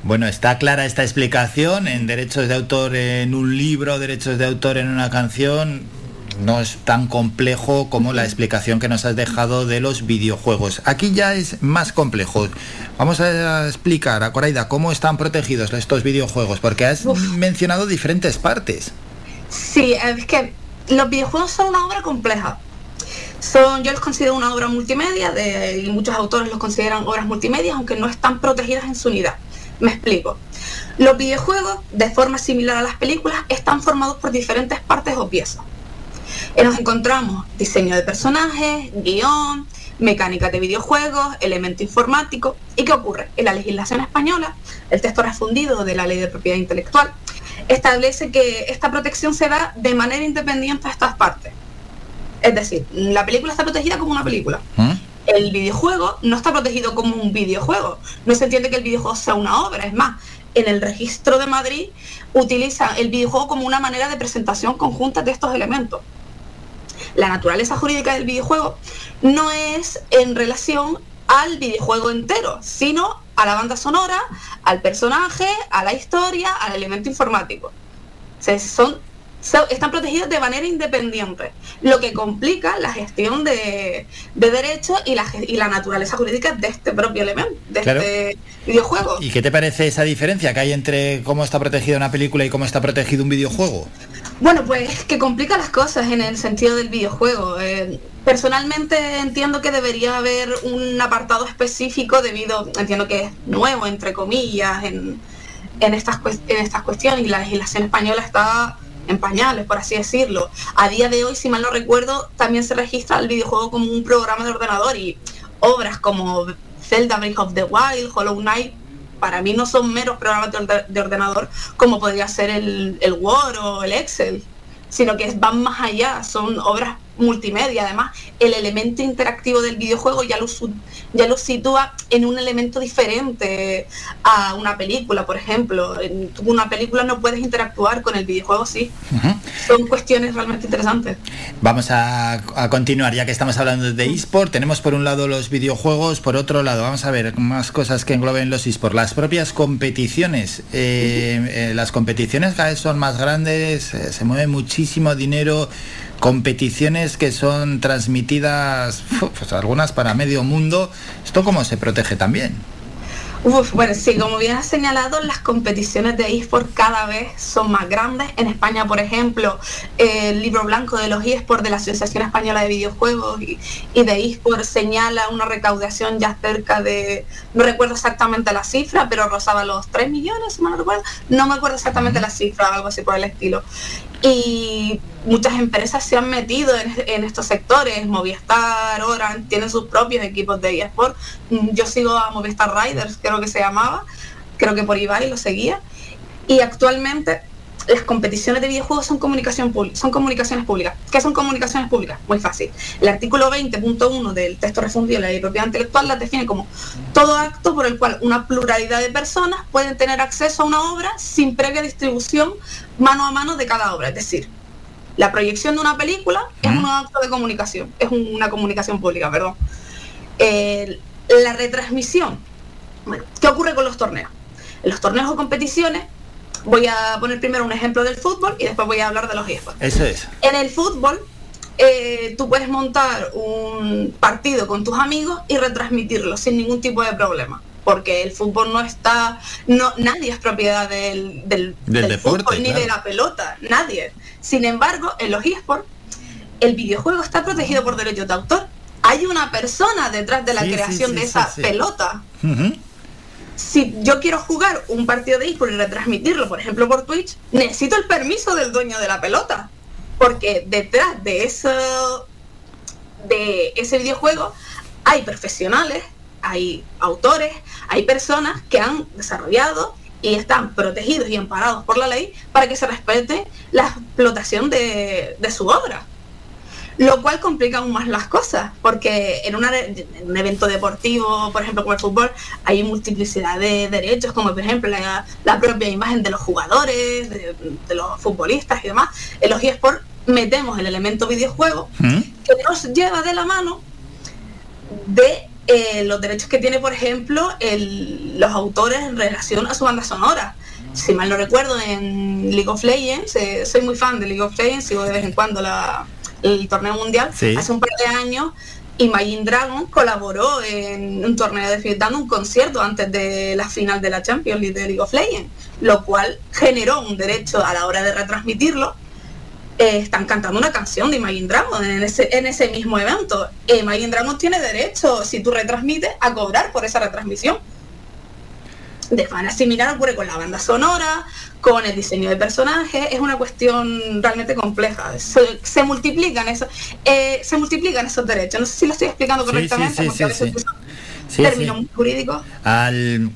Bueno, está clara esta explicación en derechos de autor en un libro, derechos de autor en una canción. No es tan complejo como la explicación que nos has dejado de los videojuegos. Aquí ya es más complejo. Vamos a explicar, a Coraida, cómo están protegidos estos videojuegos, porque has mencionado diferentes partes. Sí, es que los videojuegos son una obra compleja. Son, yo los considero una obra multimedia de, y muchos autores los consideran obras multimedia, aunque no están protegidas en su unidad. Me explico. Los videojuegos, de forma similar a las películas, están formados por diferentes partes o piezas. Y nos encontramos diseño de personajes, guion, mecánica de videojuegos, elemento informático. ¿Y qué ocurre? En la legislación española, el texto refundido de la ley de propiedad intelectual establece que esta protección se da de manera independiente a estas partes. Es decir, la película está protegida como una película. ¿Mm? el videojuego no está protegido como un videojuego. No se entiende que el videojuego sea una obra. Es más, en el registro de Madrid utiliza el videojuego como una manera de presentación conjunta de estos elementos. La naturaleza jurídica del videojuego no es en relación al videojuego entero, sino a la banda sonora, al personaje, a la historia, al elemento informático. son están protegidos de manera independiente, lo que complica la gestión de, derechos y la, y la naturaleza jurídica de este propio elemento, de este videojuego. ¿Y qué te parece esa diferencia que hay entre cómo está protegida una película y cómo está protegido un videojuego? Bueno, pues que complica las cosas en el sentido del videojuego. Eh, personalmente entiendo que debería haber un apartado específico debido, entiendo que es nuevo, entre comillas, en, en, estas, en estas cuestiones y la legislación española está en pañales, por así decirlo. A día de hoy, si mal no recuerdo, también se registra el videojuego como un programa de ordenador y obras como Zelda Breath of the Wild, Hollow Knight, para mí no son meros programas de, ordenador como podría ser el, el Word o el Excel, sino que van más allá, son obras multimedia. Además, el elemento interactivo del videojuego ya lo, ya lo sitúa en un elemento diferente a una película, por ejemplo. En una película no puedes interactuar con el videojuego, sí. Son cuestiones realmente interesantes. Vamos a, continuar, ya que estamos hablando de eSport. Tenemos por un lado los videojuegos, por otro lado, vamos a ver más cosas que engloben los eSport. Las propias competiciones. Eh, eh, las competiciones cada vez son más grandes, eh, se mueve muchísimo dinero competiciones que son transmitidas, pues algunas para medio mundo. ¿Esto cómo se protege también? Uf, bueno, sí, como bien has señalado, las competiciones de eSport cada vez son más grandes. En España, por ejemplo, el libro blanco de los eSports de la Asociación Española de Videojuegos y, de eSport señala una recaudación ya cerca de, no recuerdo exactamente la cifra, pero rozaba los 3 millones, si no recuerdo. No me acuerdo exactamente la cifra, algo así por el estilo y muchas empresas se han metido en, estos sectores. Movistar, Orange, tienen sus propios equipos de eSport. Yo sigo a Movistar Riders, creo que se llamaba, creo que por Ibai lo seguía. Y actualmente las competiciones de videojuegos son, comunicación son comunicaciones públicas. ¿Qué son comunicaciones públicas? Muy fácil. El artículo 20.1 del texto refundido de la ley de propiedad intelectual las define como todo acto por el cual una pluralidad de personas pueden tener acceso a una obra sin previa distribución mano a mano de cada obra. Es decir, la proyección de una película es un acto de comunicación, es una comunicación pública, perdón. la retransmisión. ¿Qué ocurre con los torneos? En los torneos o competiciones voy a poner primero un ejemplo del fútbol y después voy a hablar de los eSports. Eso es. En el fútbol, eh, tú puedes montar un partido con tus amigos y retransmitirlo sin ningún tipo de problema. Porque el fútbol no está, no, nadie es propiedad del, del, Del del deporte, fútbol ni claro. de la pelota, nadie. Sin embargo, en los eSports, el videojuego está protegido por derechos de autor. Hay una persona detrás de la Sí, creación sí, de esa pelota Ujú. Si yo quiero jugar un partido de eSport y retransmitirlo, por ejemplo, por Twitch, necesito el permiso del dueño de la pelota. Porque detrás de eso, de ese videojuego, hay profesionales, hay autores, hay personas que han desarrollado y están protegidos y amparados por la ley para que se respete la explotación de, de su obra lo cual complica aún más las cosas, porque en, una- en un evento deportivo, por ejemplo, como el fútbol, hay multiplicidad de derechos, como por ejemplo la, la propia imagen de los jugadores, de, de los futbolistas y demás. En los eSports metemos el elemento videojuego que nos lleva de la mano de eh, los derechos que tiene, por ejemplo, el- los autores en relación a su banda sonora. Si mal no recuerdo, en League of Legends, eh, soy muy fan de League of Legends, sigo de vez en cuando la- el torneo mundial. Sí. Hace un par de años, Imagine Dragon colaboró en un torneo de dando un concierto antes de la final de la Champions League de League of Legends, lo cual generó un derecho a la hora de retransmitirlo eh, están cantando una canción de Imagine Dragon en ese, en ese mismo evento. Eh, Imagine Dragon tiene derecho, si tú retransmites, a cobrar por esa retransmisión. De manera similar ocurre con la banda sonora, con el diseño de personajes, es una cuestión realmente compleja. Se, se multiplican esos, eh, se multiplican esos derechos. No sé si lo estoy explicando Sí, sí, correctamente, sí, porque a veces Sí, términos muy jurídicos. Al,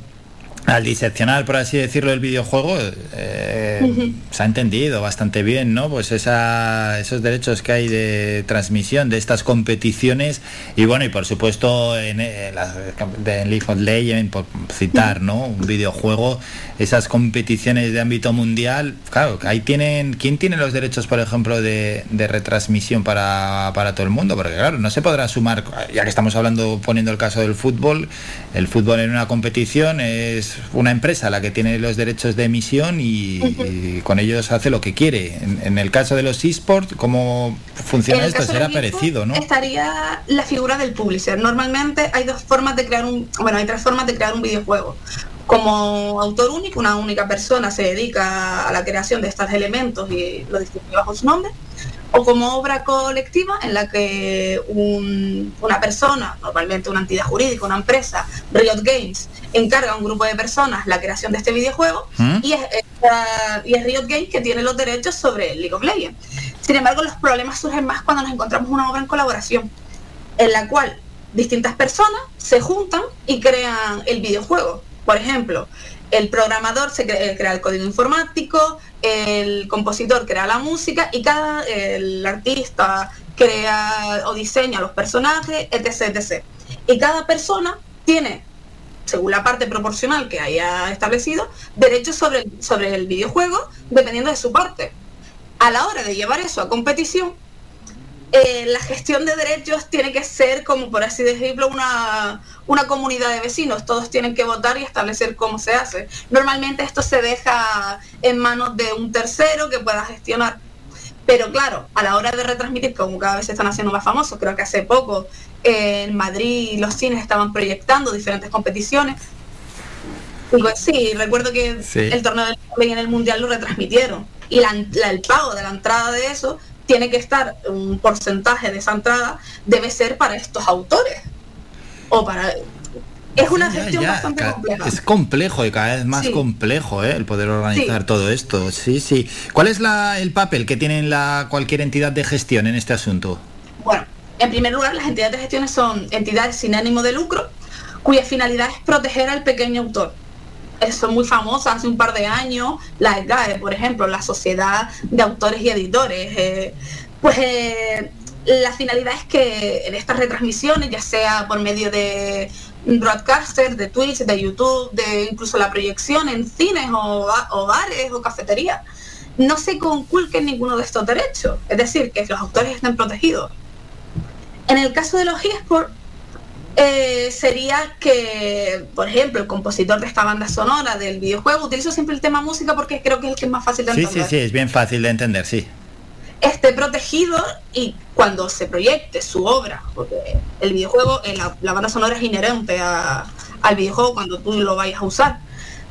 al diseccionar, por así decirlo, el videojuego, eh, se ha entendido bastante bien, ¿no? Pues esa, esos derechos que hay de transmisión de estas competiciones y bueno, y por supuesto en, eh, de en League of Legends, por citar, ¿no? Un videojuego, esas competiciones de ámbito mundial, claro, ahí tienen, ¿quién tiene los derechos, por ejemplo, de, de retransmisión para, para todo el mundo? Porque claro, no se podrá sumar, ya que estamos hablando, poniendo el caso del fútbol, el fútbol en una competición es una empresa la que tiene los derechos de emisión y, y con ellos hace lo que quiere. En, en el caso de los esports, ¿cómo funciona esto? Será parecido, ¿no? Estaría la figura del publisher. Normalmente hay dos formas de crear un, bueno, hay tres formas de crear un videojuego. Como autor único, una única persona se dedica a la creación de estos elementos y lo distribuye bajo su nombre. O como obra colectiva en la que un- una persona, normalmente una entidad jurídica, una empresa, Riot Games, encarga a un grupo de personas la creación de este videojuego ¿Mm? y es, esta- y es Riot Games que tiene los derechos sobre League of Legends. Sin embargo, los problemas surgen más cuando nos encontramos una obra en colaboración, en la cual distintas personas se juntan y crean el videojuego. Por ejemplo, el programador se cre- crea el código informático, el compositor crea la música y cada el artista crea o diseña los personajes, etc, etc. Y cada persona tiene según la parte proporcional que haya establecido, derechos sobre el, sobre el videojuego dependiendo de su parte. A la hora de llevar eso a competición, eh, la gestión de derechos tiene que ser, como por así decirlo, una, una comunidad de vecinos. Todos tienen que votar y establecer cómo se hace. Normalmente esto se deja en manos de un tercero que pueda gestionar. Pero claro, a la hora de retransmitir, como cada vez se están haciendo más famosos, creo que hace poco eh, en Madrid los cines estaban proyectando diferentes competiciones. Pues sí, recuerdo que Sí. el torneo del en el Mundial lo retransmitieron. Y la- la- el pago de la entrada de eso tiene que estar, un porcentaje de esa entrada debe ser para estos autores. O para... Es una Ya, gestión ya, bastante compleja. Es complejo y cada vez más Sí. complejo ¿eh? el poder organizar Sí. todo esto. Sí, sí. ¿Cuál es la, el papel que tiene la, cualquier entidad de gestión en este asunto? Bueno, en primer lugar, las entidades de gestión son entidades sin ánimo de lucro, cuya finalidad es proteger al pequeño autor. Eh, Son muy famosas hace un par de años, la EGAE, por ejemplo, la Sociedad de Autores y Editores. eh, pues eh, la finalidad es que en estas retransmisiones, ya sea por medio de broadcasters, de Twitch, de YouTube, de incluso la proyección en cines o, o bares o cafeterías, no se conculquen ninguno de estos derechos. Es decir, que los autores estén protegidos. En el caso de los eSports, eh, sería que, por ejemplo, el compositor de esta banda sonora del videojuego, utilizo siempre el tema música porque creo que es el que es más fácil de Sí, entender. sí, sí, es bien fácil de entender, sí. esté protegido y cuando se proyecte su obra, porque el videojuego, eh, la, la banda sonora es inherente a- al videojuego cuando tú lo vayas a usar,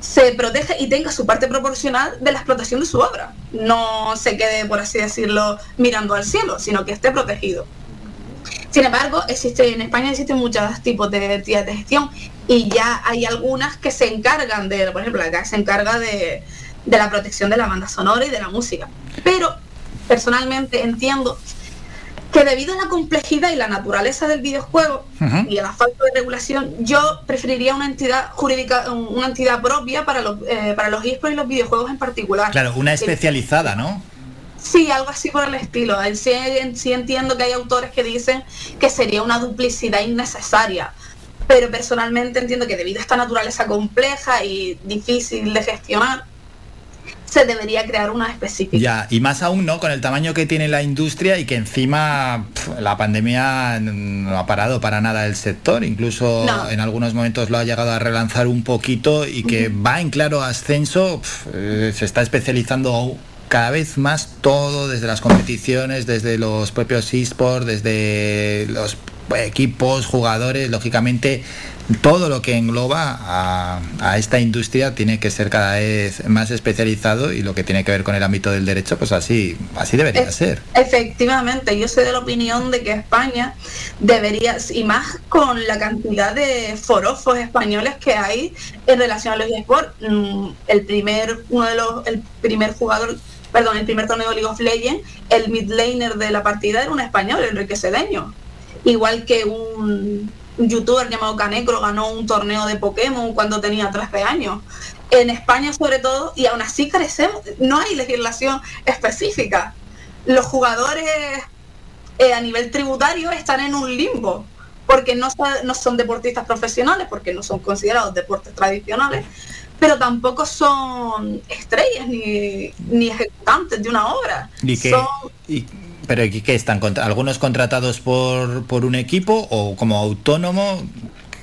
se proteja y tenga su parte proporcional de la explotación de su obra. No se quede, por así decirlo, mirando al cielo, sino que esté protegido. Sin embargo, existe, en España existen muchos tipos de entidades de gestión y ya hay algunas que se encargan de, por ejemplo, la que se encarga de, de la protección de la banda sonora y de la música. Pero personalmente entiendo que debido a la complejidad y la naturaleza del videojuego y a la falta de regulación, yo preferiría una entidad jurídica, un- una entidad propia para los, eh, para los eSports y los videojuegos en particular. Claro, una Sí. especializada, ¿no? Sí, algo así por el estilo. Sí, sí entiendo que hay autores que dicen que sería una duplicidad innecesaria, pero personalmente entiendo que debido a esta naturaleza compleja y difícil de gestionar, se debería crear una específica. Ya, y más aún, ¿no? Con el tamaño que tiene la industria y que encima la pandemia no ha parado para nada el sector, incluso No. en algunos momentos lo ha llegado a relanzar un poquito y que va en claro ascenso, eh, se está especializando cada vez más todo, desde las competiciones, desde los propios esports, desde los equipos, jugadores, lógicamente todo lo que engloba a, a esta industria tiene que ser cada vez más especializado y lo que tiene que ver con el ámbito del derecho, pues así, así debería Es- ser. Efectivamente, yo soy de la opinión de que España debería, y más con la cantidad de forofos españoles que hay en relación a los eSports, mm, el primer, uno de los, el primer jugador, perdón, el primer torneo de League of Legends, el mid laner de la partida era un español, Enrique Cedeño. Igual que un, youtuber llamado Canecro ganó un torneo de Pokémon cuando tenía 13 años. En España sobre todo, y aún así carecemos, no hay legislación específica. Los jugadores eh, a nivel tributario están en un limbo, porque no son deportistas profesionales, porque no son considerados deportes tradicionales, pero tampoco son estrellas ni, ni ejecutantes de una obra. ¿Y qué- Son y- pero ¿y qué están? contra- ¿Algunos contratados por, por un equipo o como autónomo?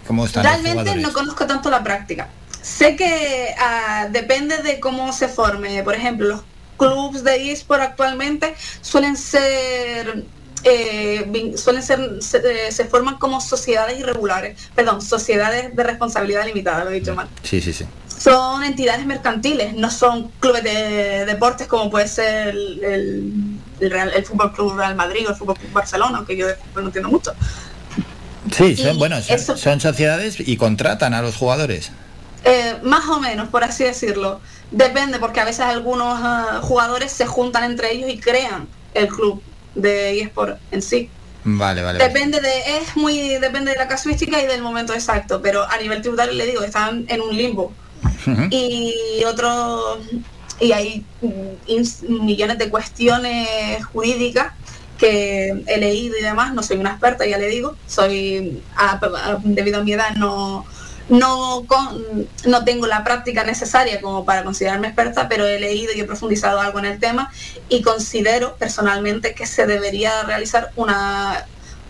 ¿Cómo están Realmente no conozco tanto la práctica. Sé que ah, depende de cómo se forme. Por ejemplo, los clubs de eSport actualmente suelen ser eh, suelen ser se, eh, se forman como sociedades irregulares, perdón, sociedades de responsabilidad limitada, lo he dicho mal. Sí, sí, sí. Son entidades mercantiles, no son clubes de deportes como puede ser el, el, el Real- el Fútbol Club Real Madrid o el Fútbol Club Barcelona, aunque yo no entiendo mucho. Sí, son, Y bueno, son, eso- son sociedades y contratan a los jugadores. Eh, más o menos, por así decirlo. Depende, porque a veces algunos ah, jugadores se juntan entre ellos y crean el club de eSport en sí. Vale, vale. vale. Depende de, es muy, depende de la casuística y del momento exacto, pero a nivel tributario le digo, están en un limbo. Y otro, y hay millones de cuestiones jurídicas que he leído y demás, no soy una experta, ya le digo, soy, debido a mi edad, no, no, con- no tengo la práctica necesaria como para considerarme experta, pero he leído y he profundizado algo en el tema y considero personalmente que se debería realizar una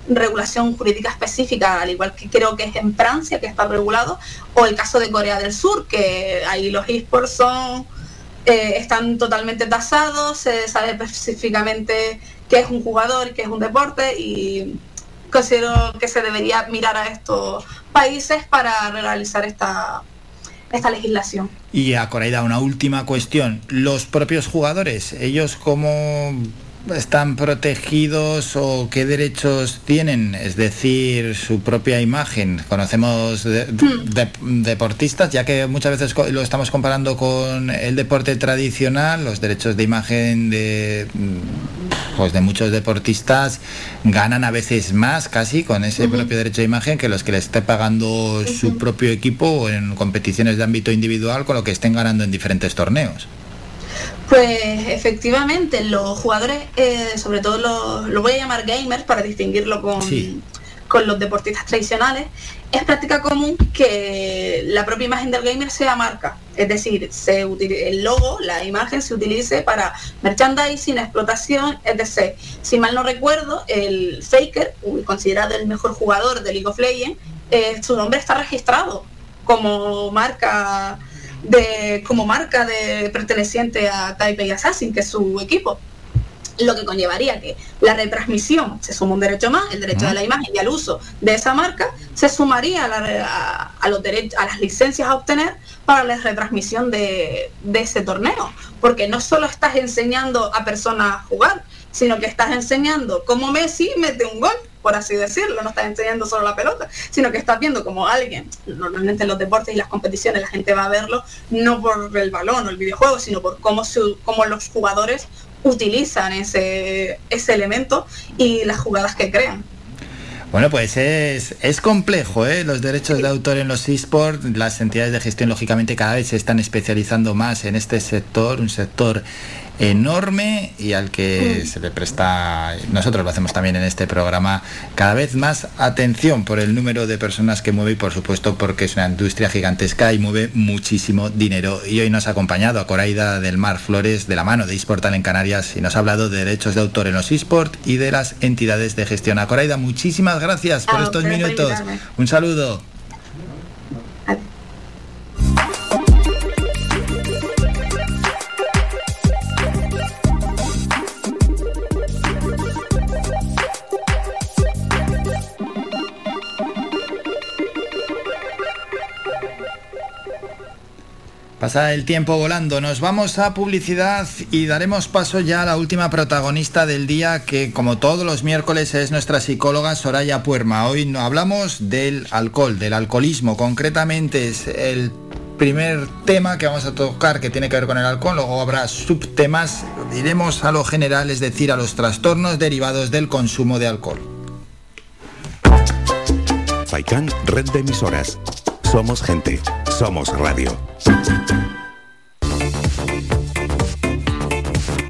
regulación jurídica específica, al igual que creo que es en Francia, que está regulado, o el caso de Corea del Sur, que ahí los esports son eh, están totalmente tasados, se sabe específicamente qué es un jugador, qué es un deporte y considero que se debería mirar a estos países para realizar esta, esta legislación. Y a Coraida, una última cuestión. Los propios jugadores, ¿ellos cómo están protegidos o qué derechos tienen? Es decir, su propia imagen. Conocemos de- de- deportistas, ya que muchas veces lo estamos comparando con el deporte tradicional, los derechos de imagen de pues de muchos deportistas ganan a veces más casi con ese propio derecho de imagen que los que le esté pagando su propio equipo en competiciones de ámbito individual con lo que estén ganando en diferentes torneos. Pues efectivamente, los jugadores, eh, sobre todo los, lo voy a llamar gamers para distinguirlo con, Sí. con los deportistas tradicionales, es práctica común que la propia imagen del gamer sea marca. Es decir, se el logo, la imagen se utilice para merchandising, explotación, etc. Si mal no recuerdo, el Faker, considerado el mejor jugador de League of Legends, eh, su nombre está registrado como marca de como marca de perteneciente a Taipei Assassin, que es su equipo. lo que conllevaría que la retransmisión se suma un derecho más, el derecho de la imagen y al uso de esa marca, se sumaría a, los derechos, a las licencias a obtener para la retransmisión de, de ese torneo. Porque no solo estás enseñando a personas a jugar, sino que estás enseñando cómo Messi mete un gol por así decirlo, no estás enseñando solo la pelota, sino que estás viendo como alguien, normalmente en los deportes y las competiciones la gente va a verlo no por el balón o el videojuego, sino por cómo, cómo los jugadores utilizan ese, ese elemento y las jugadas que crean. Bueno, pues es, es complejo, ¿eh? Los derechos de autor en los esports, las entidades de gestión, lógicamente, cada vez se están especializando más en este sector, un sector enorme y al que mm. se le presta, nosotros lo hacemos también en este programa, cada vez más atención por el número de personas que mueve y por supuesto porque es una industria gigantesca y mueve muchísimo dinero. Y hoy nos ha acompañado a Coraida del Mar Flores de la mano de eSportal en Canarias y nos ha hablado de derechos de autor en los eSport y de las entidades de gestión. A Coraida, muchísimas gracias por estos minutos. Un saludo. Pasa el tiempo volando, nos vamos a publicidad y daremos paso ya a la última protagonista del día que como todos los miércoles es nuestra psicóloga Soraya Puerma. Hoy hablamos del alcohol, del alcoholismo, concretamente es el primer tema que vamos a tocar que tiene que ver con el alcohol, luego habrá subtemas, diremos a lo general, es decir, a los trastornos derivados del consumo de alcohol. Faikan, red de emisoras. Somos gente, somos radio.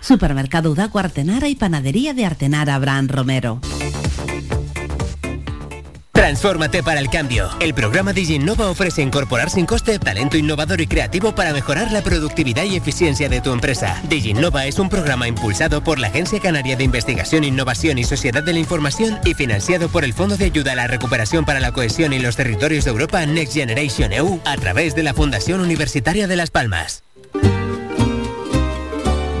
Supermercado Udaco Artenara y Panadería de Artenara Abraham Romero. Transfórmate para el cambio. El programa DigiNova ofrece incorporar sin coste talento innovador y creativo para mejorar la productividad y eficiencia de tu empresa. DigiNova es un programa impulsado por la Agencia Canaria de Investigación, Innovación y Sociedad de la Información y financiado por el Fondo de Ayuda a la Recuperación para la Cohesión y los Territorios de Europa Next Generation EU a través de la Fundación Universitaria de Las Palmas.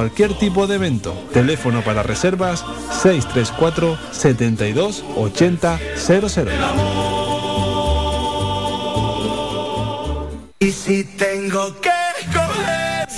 cualquier tipo de evento. Teléfono para reservas 634 72 80 00. Y si tengo que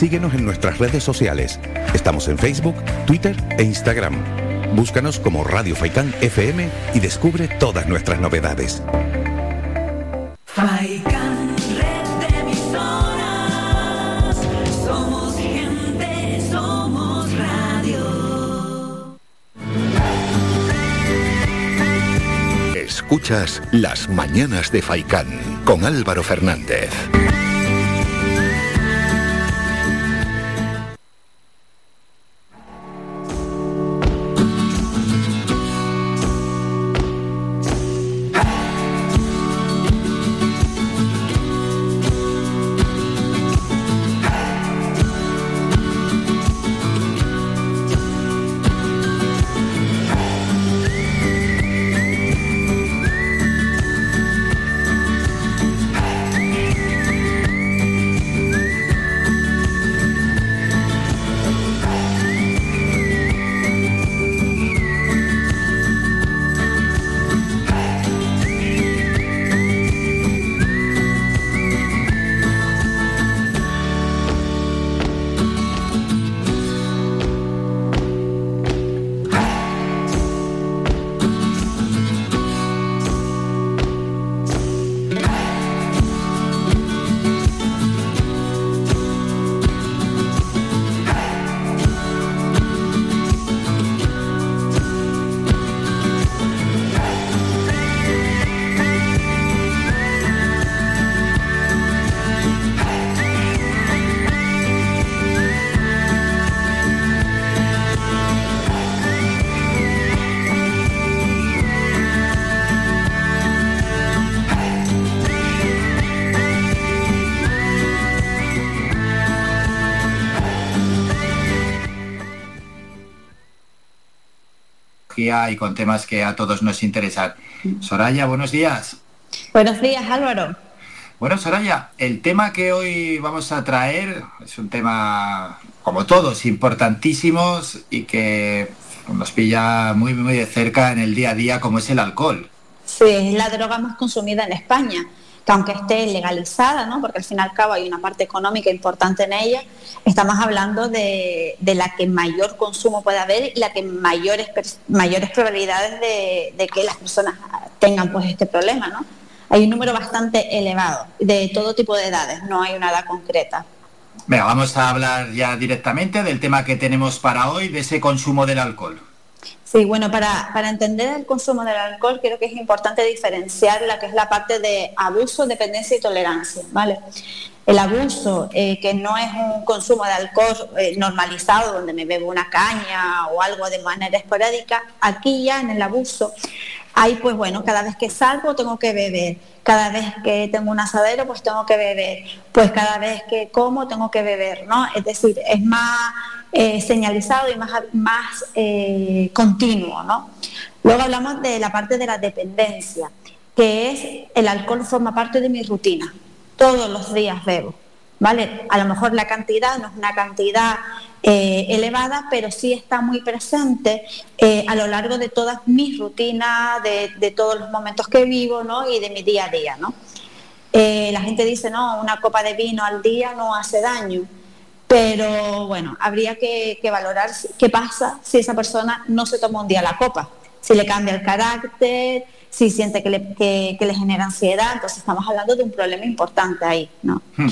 Síguenos en nuestras redes sociales. Estamos en Facebook, Twitter e Instagram. Búscanos como Radio Faikán FM y descubre todas nuestras novedades. Faikan, red de emisoras. Somos gente, somos radio. Escuchas Las Mañanas de Faikán con Álvaro Fernández. Y con temas que a todos nos interesan. Soraya, buenos días. Buenos días, Álvaro. Bueno, Soraya, el tema que hoy vamos a traer es un tema, como todos, importantísimos y que nos pilla muy, muy de cerca en el día a día, como es el alcohol. Sí, es la droga más consumida en España, que aunque esté legalizada, ¿no? porque al fin y al cabo hay una parte económica importante en ella, estamos hablando de, de la que mayor consumo puede haber y la que mayores, mayores probabilidades de, de que las personas tengan pues este problema, ¿no? hay un número bastante elevado de todo tipo de edades, no hay una edad concreta. Venga, vamos a hablar ya directamente del tema que tenemos para hoy, de ese consumo del alcohol. Sí, bueno, para, para, entender el consumo del alcohol creo que es importante diferenciar la que es la parte de abuso, dependencia y tolerancia, ¿vale? El abuso, eh, que no es un consumo de alcohol eh, normalizado, donde me bebo una caña o algo de manera esporádica, aquí ya en el abuso Ahí pues bueno, cada vez que salgo tengo que beber, cada vez que tengo un asadero pues tengo que beber, pues cada vez que como tengo que beber, ¿no? Es decir, es más eh, señalizado y más, más eh, continuo, ¿no? Luego hablamos de la parte de la dependencia, que es el alcohol forma parte de mi rutina, todos los días bebo. ¿Vale? A lo mejor la cantidad no es una cantidad eh, elevada, pero sí está muy presente eh, a lo largo de todas mis rutinas, de, todos los momentos que vivo ¿no? y de mi día a día. ¿no? Eh, la gente dice, no, una copa de vino al día no hace daño, pero bueno, habría que, valorar qué pasa si esa persona no se toma un día la copa, si le cambia el carácter, si siente que le, que le genera ansiedad, entonces estamos hablando de un problema importante ahí. ¿no? Hmm.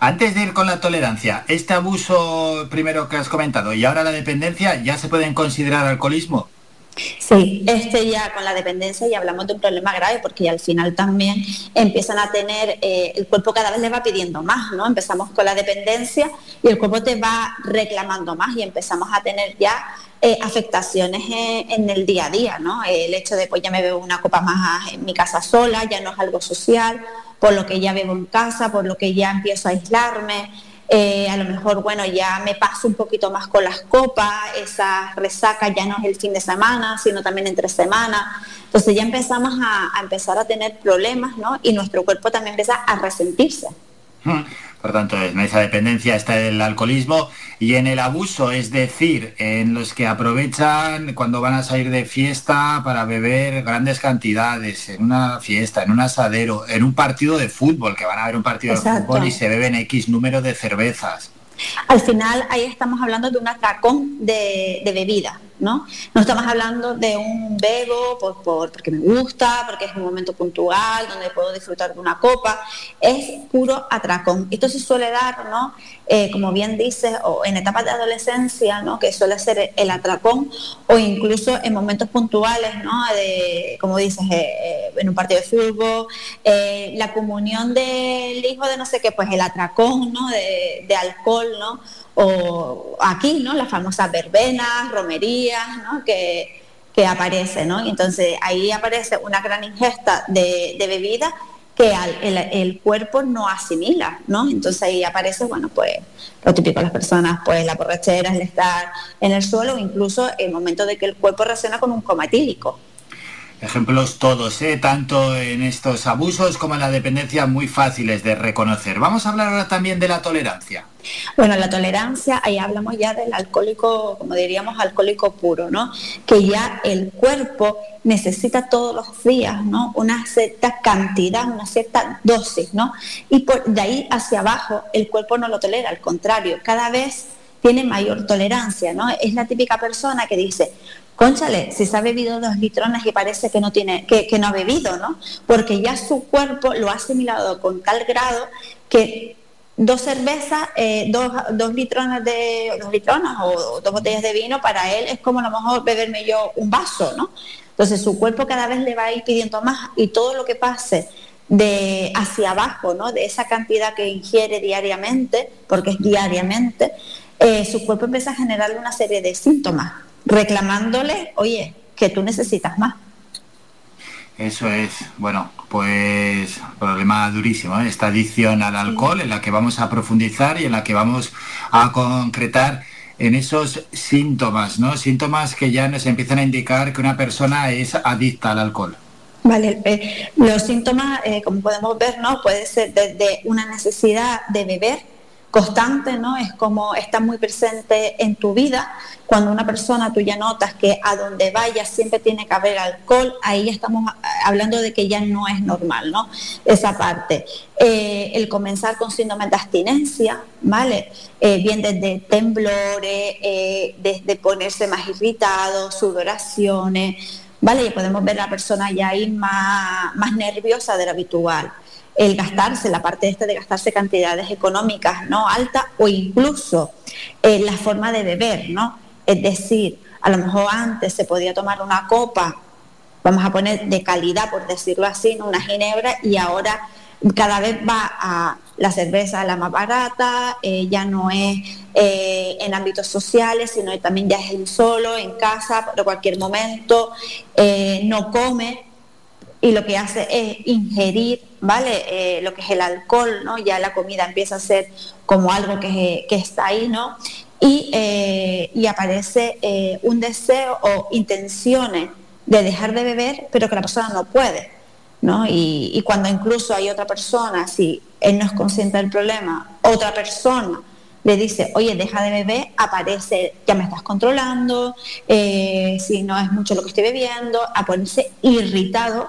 Antes de ir con la tolerancia, este abuso primero que has comentado y ahora la dependencia, ¿ya se pueden considerar alcoholismo? Sí, este ya con la dependencia ya hablamos de un problema grave porque al final también empiezan a tener, eh, el cuerpo cada vez le va pidiendo más, ¿no? Empezamos con la dependencia y el cuerpo te va reclamando más y empezamos a tener ya eh, afectaciones en, el día a día, ¿no? El hecho de pues ya me bebo una copa más en mi casa sola, ya no es algo social, por lo que ya bebo en casa, por lo que ya empiezo a aislarme. Eh, a lo mejor, bueno, ya me paso un poquito más con las copas, esa resaca ya no es el fin de semana, sino también entre semanas. Entonces ya empezamos a, a empezar a tener problemas, ¿no? Y nuestro cuerpo también empieza a resentirse. Por tanto, en esa dependencia está el alcoholismo y en el abuso, es decir, en los que aprovechan cuando van a salir de fiesta para beber grandes cantidades, en una fiesta, en un asadero, en un partido de fútbol, que van a ver un partido de fútbol y se beben X número de cervezas. Al final ahí estamos hablando de un atracón de, de bebida. ¿No? estamos hablando de un bebo por, porque me gusta, porque es un momento puntual, donde puedo disfrutar de una copa, es puro atracón. Esto se suele dar, ¿no? Eh, como bien dices, o en etapas de adolescencia, ¿no? Que suele ser el atracón, o incluso en momentos puntuales, ¿no? De, como dices, eh, eh, en un partido de fútbol, la comunión del hijo de no sé qué, pues el atracón, ¿no? De, de alcohol, ¿no? o aquí, ¿no? Las famosas verbenas, romerías, Que, que aparece, ¿no? entonces ahí aparece una gran ingesta de, bebida que el, cuerpo no asimila, ¿no? Entonces ahí aparece, bueno, pues lo típico de las personas, pues la borrachera, el estar en el suelo, incluso el momento de que el cuerpo reacciona con un coma etílico. Ejemplos todos, ¿eh? tanto en estos abusos como en la dependencia, muy fáciles de reconocer. Vamos a hablar ahora también de la tolerancia. Bueno, la tolerancia, ahí hablamos ya del alcohólico, como diríamos, alcohólico puro, ¿no? Que ya el cuerpo necesita todos los días, ¿no? Una cierta cantidad, una cierta dosis, ¿no? Y por de ahí hacia abajo el cuerpo no lo tolera, al contrario, cada vez tiene mayor tolerancia, ¿no? Es la típica persona que dice, Conchale, si se ha bebido dos litronas y parece que no tiene, que, no ha bebido, ¿no? Porque ya su cuerpo lo ha asimilado con tal grado que dos cervezas, eh, dos, dos, litronas de dos litronas o dos botellas de vino para él es como a lo mejor beberme yo un vaso, ¿no? Entonces su cuerpo cada vez le va a ir pidiendo más y todo lo que pase de hacia abajo, ¿no? De esa cantidad que ingiere diariamente, porque es diariamente, eh, su cuerpo empieza a generarle una serie de síntomas reclamándole, oye, que tú necesitas más. Eso es, bueno, pues problema durísimo, esta adicción al alcohol en la que vamos a profundizar y en la que vamos a concretar en esos síntomas, ¿no? Síntomas que ya nos empiezan a indicar que una persona es adicta al alcohol. Vale, eh, los síntomas, eh, como podemos ver, ¿no? Puede ser desde una necesidad de beber constante, ¿no? Es como está muy presente en tu vida. Cuando una persona tú ya notas que a donde vaya siempre tiene que haber alcohol, ahí estamos hablando de que ya no es normal, ¿no? Esa parte. Eh, el comenzar con síndrome de abstinencia, ¿vale? bien desde temblores, desde ponerse más irritado, sudoraciones, ¿vale? Y podemos ver la persona ya ahí más, nerviosa de habitual. El gastarse, la parte esta de gastarse cantidades económicas no altas o incluso eh, la forma de beber, ¿no? Es decir, a lo mejor antes se podía tomar una copa, vamos a poner de calidad, por decirlo así, una ginebra, y ahora cada vez va a la cerveza la más barata, eh, ya no es eh, en ámbitos sociales, sino también ya es en solo, en casa, por cualquier momento, eh, no come y lo que hace es ingerir, ¿vale? lo que es el alcohol, ¿no? Ya la comida empieza a ser como algo que, está ahí, ¿no? Y, y aparece un deseo o intenciones de dejar de beber, pero que la persona no puede. ¿no? Y, cuando incluso hay otra persona, si él no es consciente del problema, otra persona le dice, oye, deja de beber, aparece, ya me estás controlando, eh, si no es mucho lo que estoy bebiendo, a ponerse irritado,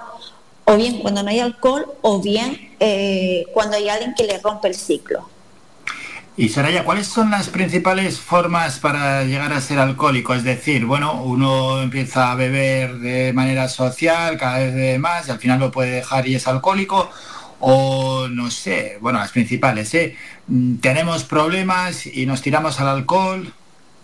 o bien cuando no hay alcohol, o bien eh, cuando hay alguien que le rompe el ciclo. Y Soraya, ¿cuáles son las principales formas para llegar a ser alcohólico? Es decir, bueno, uno empieza a beber de manera social, cada vez más, y al final lo puede dejar y es alcohólico. O no sé, bueno, las principales, ¿eh? Mm, tenemos problemas y nos tiramos al alcohol.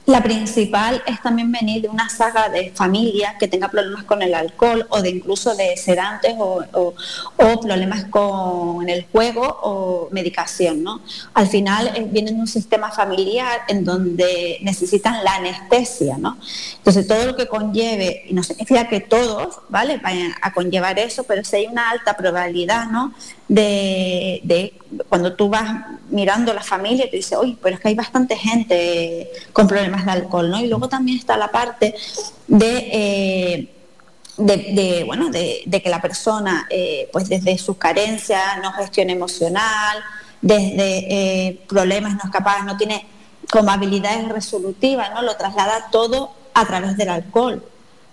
La principal es también venir de una saga de familia que tenga problemas con el alcohol o de incluso de sedantes o, problemas con el juego o medicación. ¿no? Al final eh, vienen de un sistema familiar en donde necesitan la anestesia. ¿no? Entonces todo lo que conlleve, y no significa que todos ¿vale? vayan a conllevar eso, pero si hay una alta probabilidad ¿no? de, cuando tú vas mirando la familia, te dices, oye, pero es que hay bastante gente con problemas de alcohol, ¿no? Y luego también está la parte de... Eh, de, bueno, de, que la persona, eh, pues desde sus carencias, no gestión emocional, desde eh, problemas no es capaz, no tiene como habilidades resolutivas, ¿no? Lo traslada todo a través del alcohol.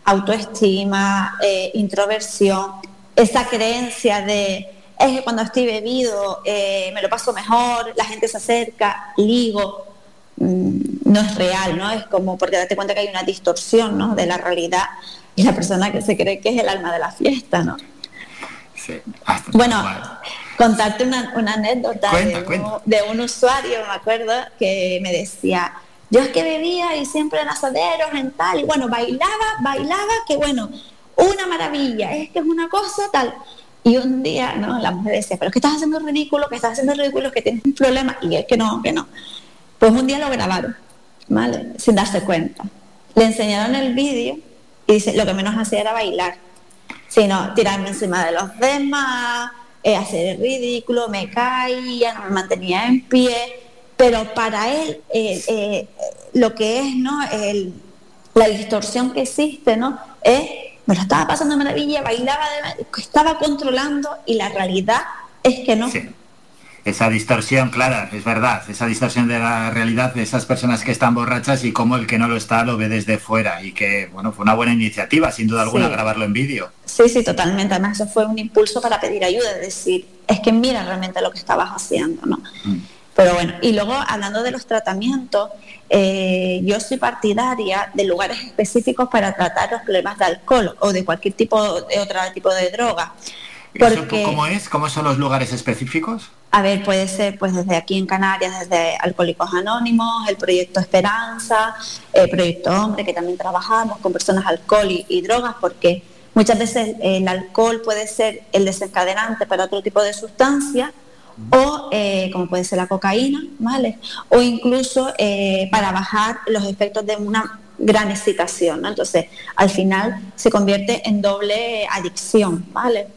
Autoestima, introversión, esa creencia de es que cuando estoy bebido me lo paso mejor, la gente se acerca, ligo, no es real, ¿no? Es como porque date cuenta que hay una distorsión, ¿no? De la realidad y la persona que se cree que es el alma de la fiesta, ¿no? Sí. Bueno, contarte una, anécdota de, Un, usuario, me acuerdo, que me decía, yo es que bebía y siempre en asaderos, en tal, y bueno, bailaba, bailaba, que bueno, una maravilla, es que es una cosa tal. Y un día, ¿no? La mujer decía, pero es que estás haciendo ridículo, que estás haciendo ridículo, que tienes un problema. Y él que no, que no. Pues un día lo grabaron, ¿vale? Sin darse cuenta. Le enseñaron el vídeo y dice, lo que menos hacía era bailar, sino tirarme encima de los demás, eh, hacer el ridículo, me caía, no me mantenía en pie. Pero para él, eh, eh, lo que es, ¿no? El, la distorsión que existe, ¿no? Es me lo estaba pasando de maravilla, bailaba, estaba controlando y la realidad es que no. Esa distorsión, clara, es verdad, esa distorsión de la realidad de esas personas que están borrachas y como el que no lo está lo ve desde fuera y que, bueno, fue una buena iniciativa, sin duda alguna, grabarlo en vídeo. Sí, sí, totalmente. Además, eso fue un impulso para pedir ayuda, es decir, es que mira realmente lo que estabas haciendo, ¿no? Mm. Pero bueno, y luego hablando de los tratamientos, eh, yo soy partidaria de lugares específicos para tratar los problemas de alcohol o de cualquier tipo de otro tipo de droga. Porque, ¿Cómo es? ¿Cómo son los lugares específicos? A ver, puede ser pues desde aquí en Canarias, desde Alcohólicos Anónimos, el Proyecto Esperanza, el Proyecto Hombre, que también trabajamos con personas alcohol y drogas, porque muchas veces el alcohol puede ser el desencadenante para otro tipo de sustancias o eh, como puede ser la cocaína, ¿vale? O incluso eh, para bajar los efectos de una gran excitación, ¿no? Entonces, al final se convierte en doble adicción, ¿vale?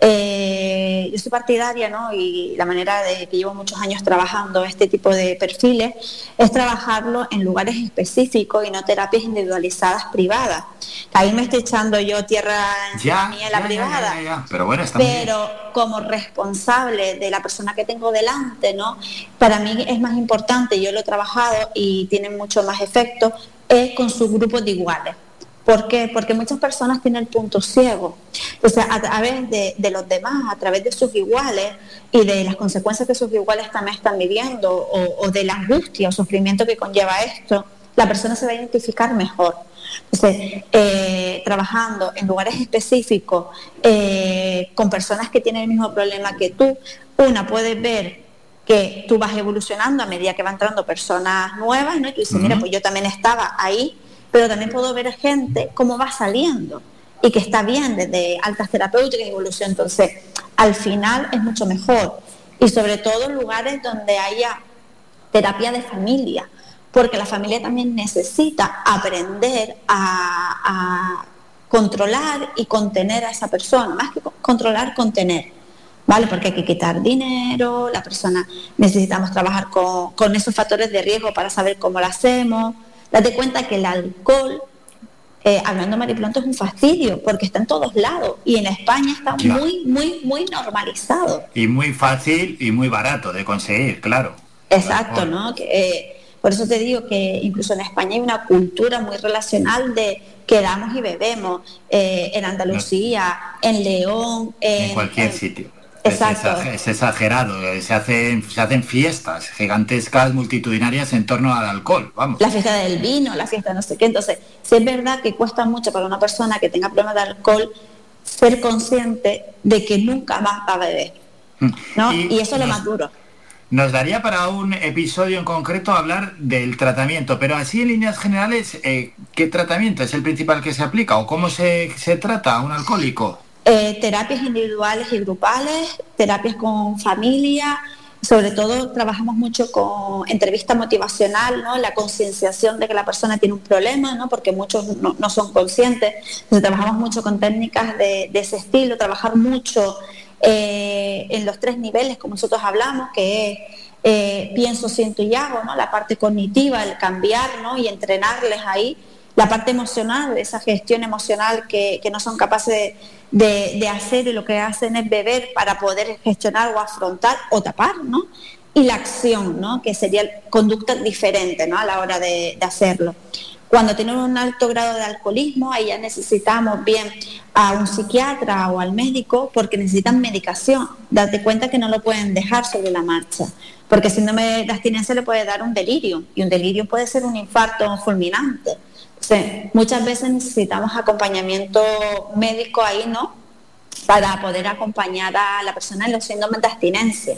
Eh, yo soy partidaria, ¿no? Y la manera de que llevo muchos años trabajando este tipo de perfiles es trabajarlo en lugares específicos y no terapias individualizadas privadas. Ahí me estoy echando yo tierra Ya, en la ya, privada. ya, ya. Pero bueno, está muy bien. Pero como responsable de la persona que tengo delante, ¿no? Para mí es más importante, yo lo he trabajado y tiene mucho más efecto, es con su grupo de iguales. ¿Por qué? Porque muchas personas tienen el punto ciego. O sea, a través de, de los demás, a través de sus iguales y de las consecuencias que sus iguales también están viviendo o, o de la angustia o sufrimiento que conlleva esto, la persona se va a identificar mejor. Entonces, eh, trabajando en lugares específicos eh, con personas que tienen el mismo problema que tú, una puede ver que tú vas evolucionando a medida que van entrando personas nuevas, ¿no? Y tú dices, mira, pues yo también estaba ahí, pero también puedo ver gente cómo va saliendo y que está bien desde altas terapéuticas y evolución. Entonces, al final es mucho mejor. Y sobre todo en lugares donde haya terapia de familia, porque la familia también necesita aprender a, controlar y contener a esa persona, más que co- controlar, contener. ¿Vale? Porque hay que quitar dinero, la persona necesitamos trabajar con, con esos factores de riesgo para saber cómo lo hacemos. Date cuenta que el alcohol, eh, hablando maripronto, es un fastidio, porque está en todos lados y en España está muy, muy, muy normalizado. Y muy fácil y muy barato de conseguir, claro. Exacto, ¿no? Que, eh, por eso te digo que incluso en España hay una cultura muy relacional de quedamos y bebemos. eh, en Andalucía, en León, en, En cualquier en- sitio. Exacto. Es, exa- es exagerado. eh, Se hacen, se hacen fiestas gigantescas, multitudinarias en torno al alcohol. Vamos. la fiesta del vino, la fiesta de no sé qué. Entonces, sí es verdad que cuesta mucho para una persona que tenga problemas de alcohol ser consciente de que nunca más va a beber. ¿no? Y Y, eso es lo más duro. Nos daría para un episodio en concreto hablar del tratamiento, pero así en líneas generales, eh, ¿qué tratamiento es el principal que se aplica o cómo se, se trata a un alcohólico? Eh, terapias individuales y grupales, terapias con familia, sobre todo trabajamos mucho con entrevista motivacional, ¿no? la concienciación de que la persona tiene un problema, ¿no? porque muchos no, son conscientes. Entonces trabajamos mucho con técnicas de, ese estilo, trabajar mucho eh, en los tres niveles, como nosotros hablamos, que es eh, pienso, siento y hago, la parte cognitiva, el cambiar y entrenarles ahí la parte emocional, esa gestión emocional que, que no son capaces de, de- hacer y lo que hacen es beber para poder gestionar o afrontar o tapar, ¿no? Y la acción, ¿no? Que sería conducta diferente, ¿no? A la hora de, de hacerlo. Cuando tienen un alto grado de alcoholismo, ahí ya necesitamos bien a un psiquiatra o al médico porque necesitan medicación. Date cuenta que no lo pueden dejar sobre la marcha, porque síndrome de abstinencia le puede dar un delirio y un delirio puede ser un infarto fulminante. Sí, muchas veces necesitamos acompañamiento médico ahí, ¿no? Para poder acompañar a la persona en los síndromes de abstinencia.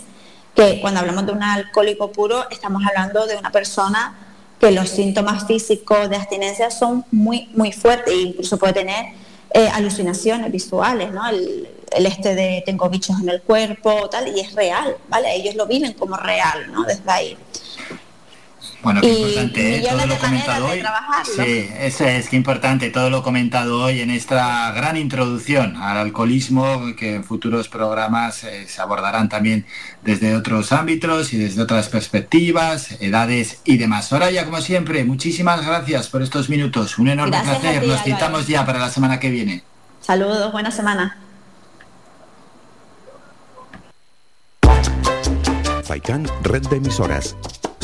Que cuando hablamos de un alcohólico puro, estamos hablando de una persona que los síntomas físicos de abstinencia son muy, muy fuertes e incluso puede tener eh, alucinaciones visuales, ¿no? El, el este de tengo bichos en el cuerpo, tal, y es real, ¿vale? Ellos lo viven como real, ¿no? Desde ahí. Bueno, qué Y importante, ¿eh? todo lo comentado hoy. Sí, eso es, que importante, todo lo comentado hoy en esta gran introducción al alcoholismo, que en futuros programas eh, se abordarán también desde otros ámbitos y desde otras perspectivas, edades y demás. Soraya, como siempre, muchísimas gracias por estos minutos. Un enorme Gracias placer. ti, Nos citamos ya para la semana que viene. Saludos, buena semana. Faikan, red de emisoras.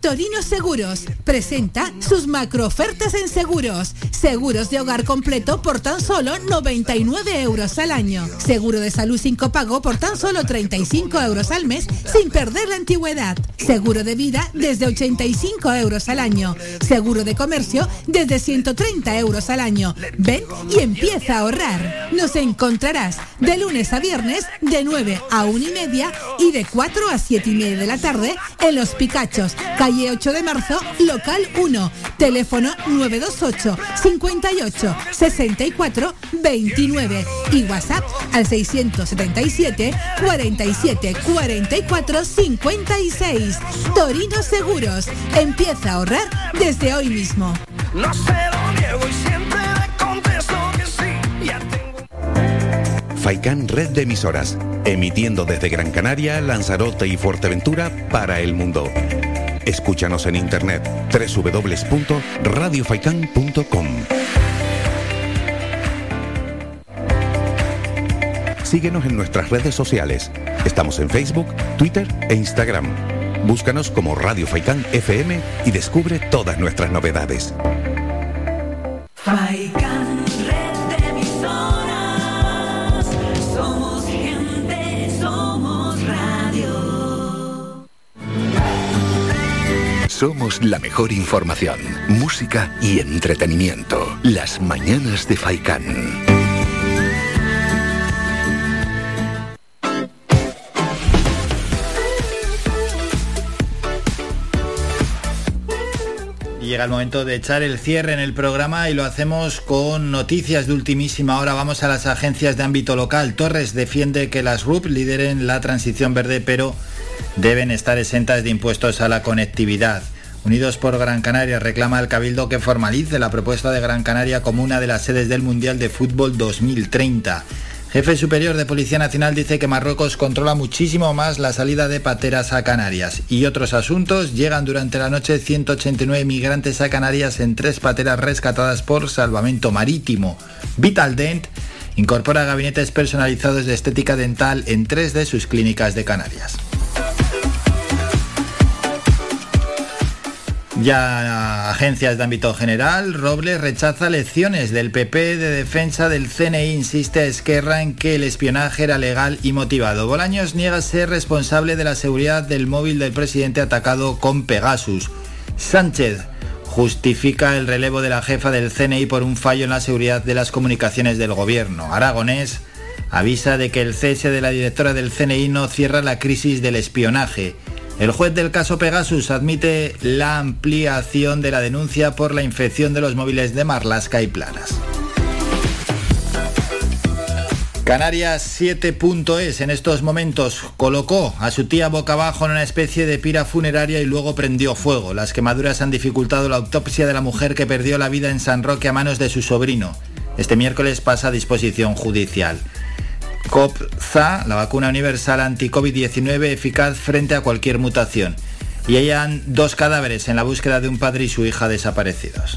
Torino Seguros presenta sus macro ofertas en seguros. Seguros de hogar completo por tan solo 99 euros al año. Seguro de salud sin copago por tan solo 35 euros al mes sin perder la antigüedad. Seguro de vida desde 85 euros al año. Seguro de comercio desde 130 euros al año. Ven y empieza a ahorrar. Nos encontrarás de lunes a viernes de 9 a 1 y media y de 4 a 7 y media de la tarde en Los Picachos, calle 8 de marzo, local 1, teléfono 928 58 64 29 y WhatsApp al 677 47 44 56. Torino Seguros, empieza a ahorrar desde hoy mismo. No sé lo Faicán Red de Emisoras, emitiendo desde Gran Canaria, Lanzarote y Fuerteventura para el mundo. Escúchanos en internet www.radiofaikan.com. Síguenos en nuestras redes sociales. Estamos en Facebook, Twitter e Instagram. Búscanos como Radio Faikán FM y descubre todas nuestras novedades. Somos la mejor información, música y entretenimiento. Las mañanas de Faikán. Llega el momento de echar el cierre en el programa y lo hacemos con noticias de ultimísima hora. Vamos a las agencias de ámbito local. Torres defiende que las RUP lideren la transición verde, pero deben estar exentas de impuestos a la conectividad. Unidos por Gran Canaria reclama al Cabildo que formalice la propuesta de Gran Canaria como una de las sedes del Mundial de Fútbol 2030. Jefe superior de Policía Nacional dice que Marruecos controla muchísimo más la salida de pateras a Canarias. Y otros asuntos, llegan durante la noche 189 migrantes a Canarias en tres pateras rescatadas por salvamento marítimo. Vital Dent incorpora gabinetes personalizados de estética dental en tres de sus clínicas de Canarias. Ya agencias de ámbito general, Robles rechaza lecciones del PP de defensa del CNI, insiste a Esquerra en que el espionaje era legal y motivado. Bolaños niega ser responsable de la seguridad del móvil del presidente atacado con Pegasus. Sánchez justifica el relevo de la jefa del CNI por un fallo en la seguridad de las comunicaciones del gobierno. Aragonés avisa de que el cese de la directora del CNI no cierra la crisis del espionaje. El juez del caso Pegasus admite la ampliación de la denuncia por la infección de los móviles de Marlasca y Planas. Canarias 7.es en estos momentos colocó a su tía boca abajo en una especie de pira funeraria y luego prendió fuego. Las quemaduras han dificultado la autopsia de la mujer que perdió la vida en San Roque a manos de su sobrino. Este miércoles pasa a disposición judicial. COPZA, la vacuna universal anti-COVID-19 eficaz frente a cualquier mutación. Y hayan dos cadáveres en la búsqueda de un padre y su hija desaparecidos.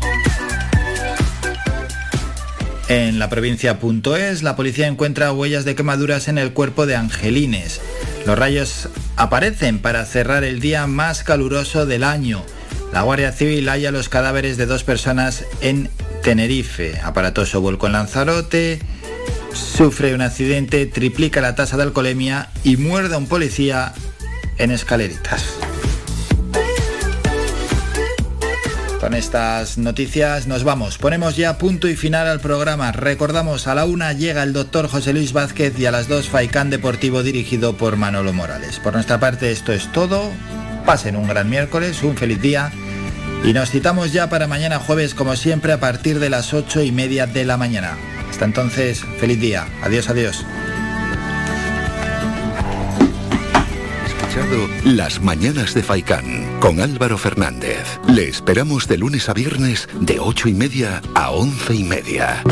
En la provincia.es, la policía encuentra huellas de quemaduras en el cuerpo de Angelines. Los rayos aparecen para cerrar el día más caluroso del año. La Guardia Civil halla los cadáveres de dos personas en Tenerife. Aparatoso vuelco en Lanzarote. Sufre un accidente, triplica la tasa de alcoholemia y muerde a un policía en escaleritas. Con estas noticias nos vamos. Ponemos ya punto y final al programa. Recordamos, a la una llega el doctor José Luis Vázquez y a las dos Faicán Deportivo dirigido por Manolo Morales. Por nuestra parte esto es todo. Pasen un gran miércoles, un feliz día y nos citamos ya para mañana jueves como siempre a partir de las ocho y media de la mañana. Hasta entonces, feliz día. Adiós, adiós. Las Mañanas de Faicán con Álvaro Fernández. Le esperamos de lunes a viernes de ocho y media a once y media.